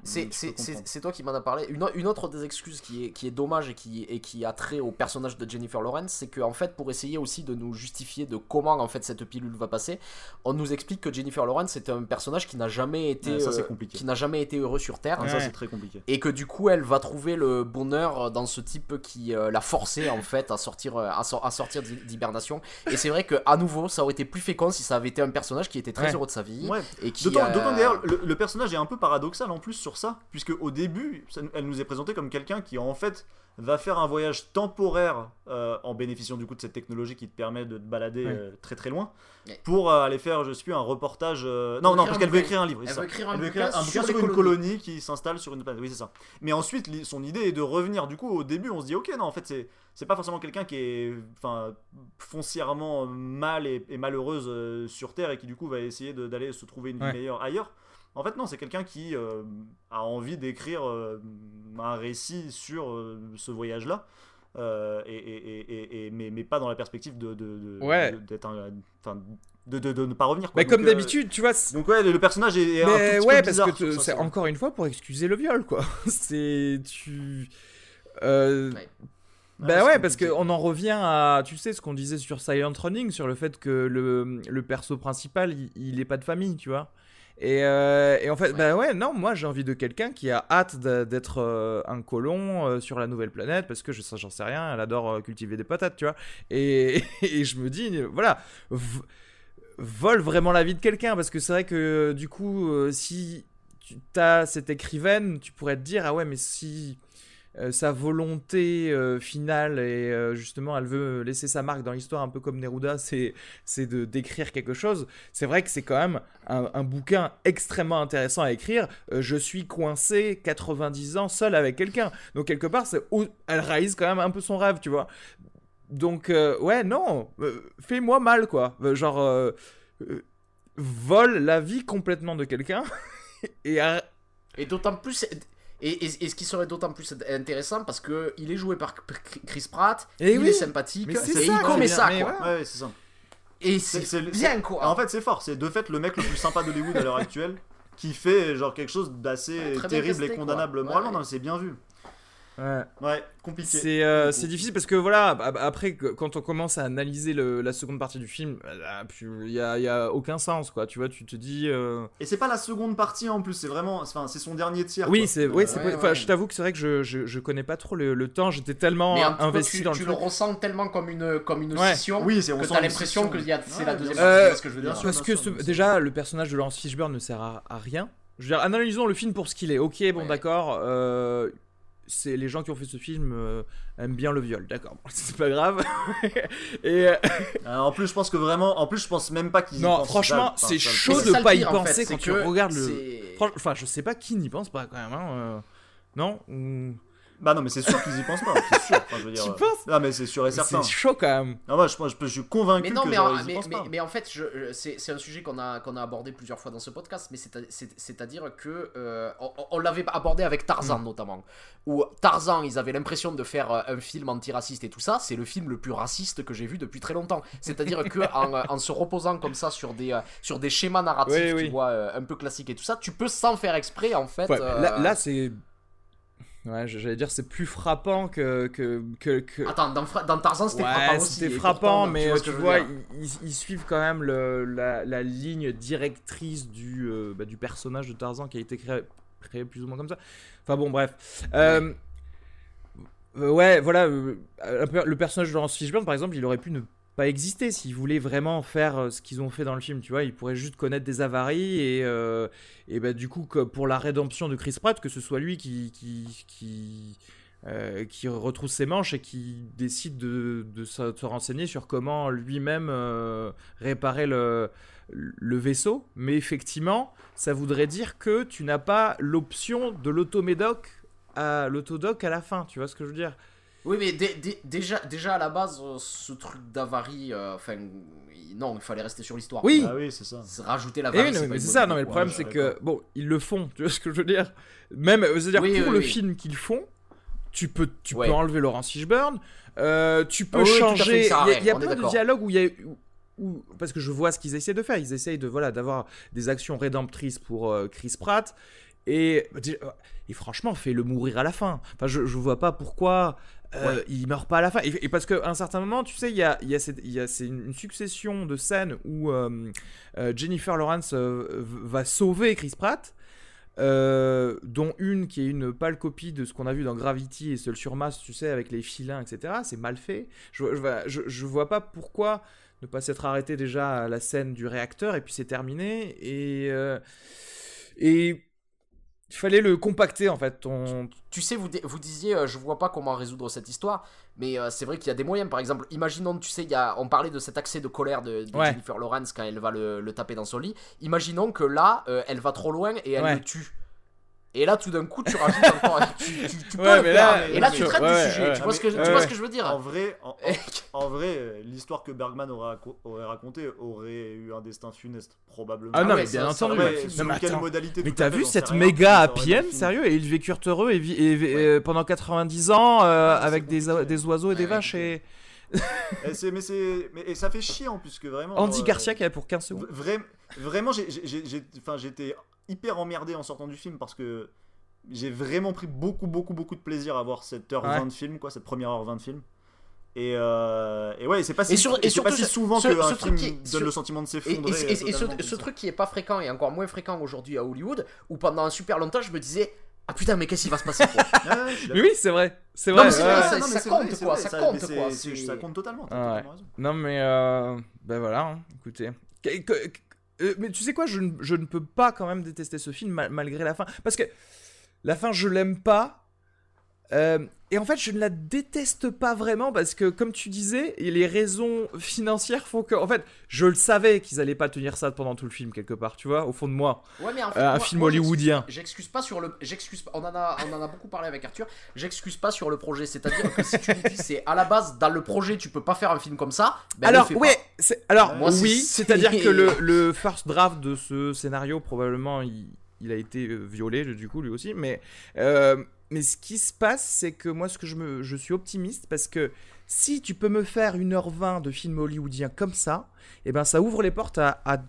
C'est, toi qui m'en as parlé. Une, une autre des excuses qui est, qui est dommage et qui, et qui a trait au personnage de Jennifer Lawrence, c'est qu'en fait, pour essayer aussi de nous justifier de comment en fait cette pilule va passer, on nous explique que Jennifer Lawrence c'est un personnage qui n'a jamais été, Ouais, ça, c'est euh, compliqué. qui n'a jamais été heureux sur Terre. Ah, Ça, c'est très compliqué. Et que du coup, elle va trouver le bonheur dans ce type qui euh, l'a forcé en fait à sortir, euh, à, sor- à sortir d'hi- d'hibernation. Et c'est vrai que à nouveau, ça aurait été plus fécond si ça avait été un personnage qui était très Ouais. heureux de sa vie Ouais. et qui. D'autant euh, d'autant que, d'ailleurs, le, le personnage est un peu paradoxal en plus sur ça, puisque au début, ça- elle nous est présentée comme quelqu'un qui en fait va faire un voyage temporaire euh, en bénéficiant du coup de cette technologie qui te permet de te balader euh, très très loin pour euh, aller faire, je sais plus, un reportage. euh, Non, non, parce qu'elle veut écrire un livre. c'est Elle ça. veut écrire un Elle veut bouquin écrire un sur bouquin les sur une colonie qui s'installe sur une planète. Oui, c'est ça. Mais ensuite, son idée est de revenir. Du coup, au début, on se dit, ok, non, en fait, c'est c'est pas forcément quelqu'un qui est enfin foncièrement mal et, et malheureuse euh, sur Terre et qui du coup va essayer d'aller se trouver une vie Ouais. meilleure ailleurs. En fait, non, c'est quelqu'un qui euh, a envie d'écrire euh, un récit sur euh, ce voyage-là. Euh, et, et- et- et- et- mais, mais pas dans la perspective de, de- de- Ouais. de- d'être un, enfin, de, de, de ne pas revenir. Quoi. Bah, comme euh, d'habitude, tu vois. c'est- Donc ouais, le, le personnage est, est un tout Mais petit ouais, peu parce bizarre que sur te- sa c'est encore une fois pour excuser le viol, quoi. <laughs> c'est tu. euh, Ouais. Bah ouais, parce qu'on en revient à, tu sais, ce qu'on disait sur Silent Running, sur le fait que le, le perso principal, il, il est pas de famille, tu vois. Et, euh, et en fait, bah ouais, non, moi j'ai envie de quelqu'un qui a hâte d'être euh, un colon euh, sur la nouvelle planète, parce que je sais, j'en sais rien, elle adore cultiver des patates, tu vois. Et, <laughs> et je me dis, voilà, vole vraiment la vie de quelqu'un, parce que c'est vrai que du coup, si tu as cette écrivaine, tu pourrais te dire, ah ouais, mais si sa volonté euh, finale et euh, justement elle veut laisser sa marque dans l'histoire un peu comme Neruda c'est de d'écrire quelque chose. C'est vrai que c'est quand même un, bouquin extrêmement intéressant à écrire. Euh, je suis coincé 90 ans seul avec quelqu'un. Donc quelque part elle réalise quand même un peu son rêve tu vois. Donc euh, ouais non euh, fais-moi mal quoi. Euh, genre euh, euh, vole la vie complètement de quelqu'un <laughs> et Et d'autant plus. Et, et- et ce qui serait d'autant plus intéressant parce que il est joué par Chris Pratt, Eh il oui. est sympathique, Mais c'est et ça, il commet ça quoi. ouais. Ouais, ouais, c'est ça. Et C'est- c'est c'est- bien quoi. En fait, c'est fort. C'est de fait le mec le plus sympa d'Hollywood à l'heure actuelle qui fait genre quelque chose d'assez Ouais, terrible et condamnable moralement. Ouais. Non, mais c'est bien vu. Ouais. Ouais, compliqué. C'est euh, c'est difficile parce que voilà, après, quand on commence à analyser le- la seconde partie du film, euh, il n'y a, y a aucun sens, quoi. Tu vois, tu te dis. euh, Et c'est pas la seconde partie en plus, c'est vraiment. Enfin, c'est son dernier tiers. Oui, c'est oui, Euh, ouais, ouais. je t'avoue que c'est vrai que je, je, je connais pas trop le, le temps. J'étais tellement investi tu, dans tu le le truc. ressens tellement comme une, comme une Ouais. scission Oui, c'est on que t'as l'impression que c'est Ouais, la deuxième partie. Euh, tu ce que je veux dire. Parce que ce- déjà, le personnage de Laurence Fishburne ne sert à, à rien. Je veux dire, analysons le film pour ce qu'il est. Ok, bon, Ouais. d'accord. euh, c'est les gens qui ont fait ce film euh, aiment bien le viol, d'accord. <laughs> c'est pas grave. <laughs> Et euh, Euh, en plus, je pense que vraiment. En plus, je pense même pas qu'ils. y non, pensent. franchement, c'est chaud de pas y en penser fait, quand tu regardes le. Enfin, je sais pas qui n'y pense pas quand même. Hein, euh, Non? Ou- Bah non, mais c'est sûr qu'ils y pensent pas. C'est sûr. Enfin, je veux <laughs> dire. Tu euh, penses Non, mais c'est sûr et certain. C'est chaud quand même. Non, moi, je, pense- je, je suis convaincu Mais non, que mais, genre, en, ils y mais, pensent mais- pas. mais en fait, c'est c'est un sujet qu'on a, qu'on a abordé plusieurs fois dans ce podcast, mais c'est à- c'est- c'est-à-dire que euh, on, on l'avait abordé avec Tarzan Mm. notamment, où Tarzan, ils avaient l'impression de faire euh, un film antiraciste et tout ça, c'est le film le plus raciste que j'ai vu depuis très longtemps. C'est-à-dire que <laughs> en, en se reposant comme ça sur des, sur des schémas narratifs, Oui, tu oui. vois, euh, un peu classiques et tout ça, tu peux sans faire exprès en fait. Ouais, euh, Là, là, c'est. Ouais, j'allais dire, c'est plus frappant que. que, que, que- Attends, dans, Tarzan, c'était frappant Ouais, aussi. c'était frappant, pourtant, mais vois tu vois, ils, suivent quand même le, la, la ligne directrice du, euh, bah, du personnage de Tarzan qui a été créé, créé plus ou moins comme ça. Enfin bon, bref. Euh, euh, ouais, voilà, le personnage de Laurence Fishburne, par exemple, il aurait pu ne pas exister s'ils voulaient vraiment faire euh, ce qu'ils ont fait dans le film, tu vois, ils pourraient juste connaître des avaries et, euh, et bah, du coup, que pour la rédemption de Chris Pratt, que ce soit lui qui, qui, qui, euh, retrousse ses manches et qui décide de, de se, renseigner sur comment lui-même réparer le, le vaisseau. Mais effectivement, ça voudrait dire que tu n'as pas l'option de l'automédoc à l'autodoc à la fin, tu vois ce que je veux dire? Oui, mais dé- dé- déjà, déjà à la base, euh, ce truc d'avarie, euh, enfin, non, il fallait rester sur l'histoire. Oui. Ah oui, c'est ça. C'est Rajouter Eh l'avarie. oui, non, c'est ça, non, mais le problème c'est que, bon, ils le font, tu vois ce que je veux dire? Même, c'est-à-dire, Oui, pour oui, le oui. film qu'ils font, tu peux, tu Ouais. peux enlever Laurence Fishburne, euh, tu peux Ah fait, changer. Il y a, plein de dialogues où il y a. où- où- parce que je vois ce qu'ils essaient de faire. Ils essayent de voilà d'avoir des actions rédemptrices pour euh, Chris Pratt. Et, bah, et franchement, fais-le mourir à la fin. Enfin, je, je vois pas pourquoi euh, il meurt pas à la fin. Et, et parce qu'à un certain moment, tu sais, il y a, une, succession de scènes où euh, euh, Jennifer Lawrence euh, va sauver Chris Pratt. dont une qui est une pâle copie de ce qu'on a vu dans Gravity et Seul sur Masse, tu sais, avec les filins, etc. C'est mal fait. Je, je, vois pas pourquoi ne pas s'être arrêté déjà à la scène du réacteur et puis c'est terminé. Et, et il fallait le compacter en fait. Ton... Tu sais, vous, vous disiez, euh, je vois pas comment résoudre cette histoire, mais euh, c'est vrai qu'il y a des moyens. Par exemple, imaginons, tu sais, il y a, on parlait de cet accès de colère de, de Ouais. Jennifer Lawrence quand elle va le, le taper dans son lit. Imaginons que là, euh, elle va trop loin et elle Ouais. le tue. Et là, tout d'un coup, tu rajoutes encore. Tu, tu- tu peux Ouais, le mais faire. là- et là, tu traites ouais, du sujet. ouais. tu vois, ce que, je- Ouais, tu vois ouais. ce que je veux dire? En vrai, en, en- en vrai, euh, l'histoire que Bergman aurait, raco- aurait raconté aurait eu un destin funeste, probablement. Ah non, ouais, mais bien entendu. mais quelle modalité Mais t'as vu cette méga happy end, sérieux? Et ils vécurent heureux et, vi- et- et, euh, pendant 90 ans euh, avec des, des oiseaux et des vaches et. Et c'est- mais c'est mais et ça fait chier en plus que vraiment. Andy genre, Garcia euh, qui est là pour 15 secondes. vra- vraiment, j'ai- j'ai- j'ai- enfin, j'étais hyper emmerdé en sortant du film parce que j'ai vraiment pris beaucoup, beaucoup, beaucoup de plaisir à voir cette heure Ouais. 20 de film, quoi, cette première heure 20 de film. Et, euh, et ouais, c'est pas si, Et sur- et c'est pas surtout, si souvent ce- qu'un ce truc film qui- donne le sentiment de s'effondrer. et- et- et ce, truc qui est pas fréquent et encore moins fréquent aujourd'hui à Hollywood, où pendant super longtemps je me disais Ah putain, mais qu'est-ce qui va se passer quoi <laughs> Mais oui, c'est vrai. C'est Non, vrai. mais c'est ouais. vrai, Ouais, ça- non, mais ça c'est compte, vrai, quoi, ça compte, quoi, Ça compte totalement. Ah ouais. Non mais euh, ben voilà, hein, écoutez. Que- que- que- euh, mais tu sais quoi, je, ne- peux pas quand même détester ce film mal- malgré la fin, parce que la fin je l'aime pas. euh, et en fait, je ne la déteste pas vraiment parce que, comme tu disais, les raisons financières font que, en fait, je le savais qu'ils allaient pas tenir ça pendant tout le film quelque part, tu vois, au fond de moi. Ouais, mais en fait, Euh, un film moi, hollywoodien. J'excuse pas sur le. J'excuse. On en a, on en a beaucoup parlé avec Arthur. J'excuse pas sur le projet. C'est-à-dire que si tu me dis c'est à la base dans le projet, tu peux pas faire un film comme ça. Ben, alors, c'est- alors Moi, oui, c'est- c'est-à-dire que le, le <laughs> first draft de ce scénario, probablement, il, il a été euh, violé, du coup, lui aussi. Mais, euh, mais ce qui se passe, c'est que moi, ce que je, me, je suis optimiste parce que si tu peux me faire 1h20 de film hollywoodien comme ça, eh ben, ça ouvre les portes à,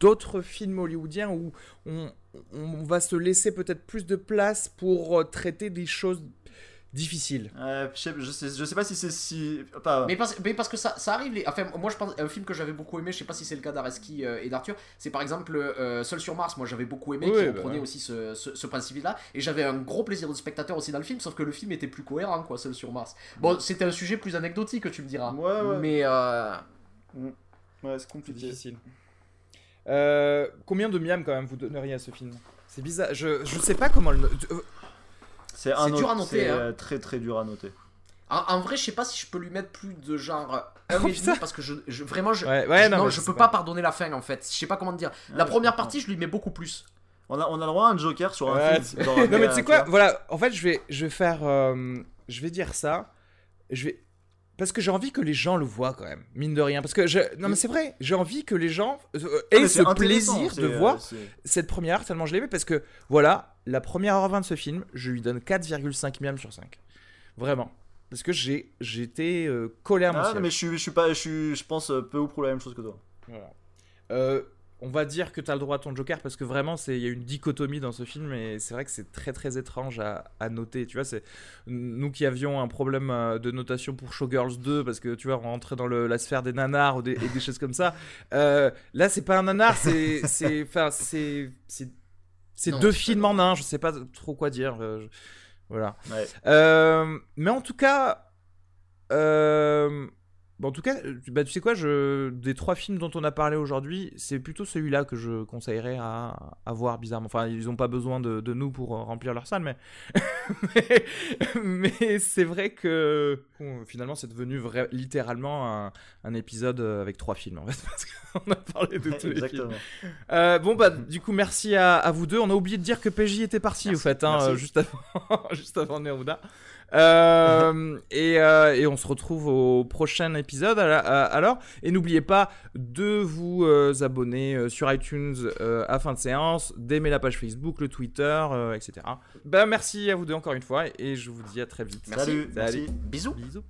d'autres films hollywoodiens où on, on va se laisser peut-être plus de place pour euh, traiter des choses difficiles. Euh, je, sais, je, sais, je sais pas si c'est si. Pas, Mais parce, mais parce que ça, ça arrive. Les... Enfin, moi, je pense un film que j'avais beaucoup aimé. Je sais pas si c'est le cas d'Areski euh, et d'Arthur. C'est par exemple euh, Seul sur Mars. Moi, j'avais beaucoup aimé. Oui, qui bah reprenait ouais. aussi ce, ce, ce principe-là. Et j'avais un gros plaisir de spectateur aussi dans le film. Sauf que le film était plus cohérent, quoi. Seul sur Mars. Bon, c'était un sujet plus anecdotique, tu me diras. Ouais, ouais. Mais euh, ouais, c'est compliqué. difficile. Euh, combien de miam quand même vous donneriez à ce film? C'est bizarre. Je, je sais pas comment le. C'est un dur à noter, c'est, hein. très très dur à noter. en, en vrai, je sais pas si je peux lui mettre plus de genre un Oh, et putain. demi parce que je, je- vraiment je. Ouais, ouais, je- non, je peux pas- pas pardonner la fin en fait. Je sais pas comment te dire. Ouais, La première partie, je lui mets beaucoup plus. On a, on a le droit à un joker sur un Ouais, film. <laughs> non mais euh, tu sais quoi Voilà, en fait je vais, je vais faire, euh, je vais dire ça. Je vais, parce que j'ai envie que les gens le voient quand même, mine de rien. Parce que je, non mais c'est vrai, j'ai envie que les gens euh, Ah, aient ce plaisir de euh, voir cette première heure tellement je l'ai aimé parce que voilà, la première heure 20 de ce film, je lui donne 4,5 miam sur 5. Vraiment. Parce que j'ai j'étais euh, mon Ah, non, mais je suis, je suis pas, je suis, je pense euh, peu ou prou la même chose que toi. Voilà. Euh, on va dire que tu as le droit à ton Joker parce que vraiment c'est il y a une dichotomie dans ce film et c'est vrai que c'est très très étrange à, à noter tu vois c'est nous qui avions un problème euh, de notation pour Showgirls 2 parce que tu vois on rentrait dans le- la sphère des nanars ou des, et des choses comme ça euh, là c'est pas un nanar c'est c'est enfin c'est c'est deux films en un je sais pas trop quoi dire euh, je- voilà Ouais. euh, mais en tout cas, euh, bon, en tout cas, euh, bah, tu sais quoi, je, des trois films dont on a parlé aujourd'hui, c'est plutôt celui-là que je conseillerais à, à voir bizarrement. Enfin, ils n'ont pas besoin de, de nous pour euh, remplir leur salle, mais <laughs> mais, mais c'est vrai que bon, finalement, c'est devenu vrai- littéralement un, un épisode euh, avec trois films en fait, <laughs> parce qu'on a parlé de tous les films. Exactement. Euh, bon bah du coup merci à, à vous deux. On a oublié de dire que PJ était parti au fait, hein, merci. juste avant, <laughs> juste avant Neruda. Euh, <laughs> et, euh, et on se retrouve au prochain épisode alors. Et n'oubliez pas de vous euh, abonner euh, sur iTunes euh, à fin de séance, d'aimer la page Facebook, le Twitter, euh, etc. Bah merci à vous deux encore une fois et je vous dis à très vite. Merci. Salut, merci. Salut. Bisous. Bisous.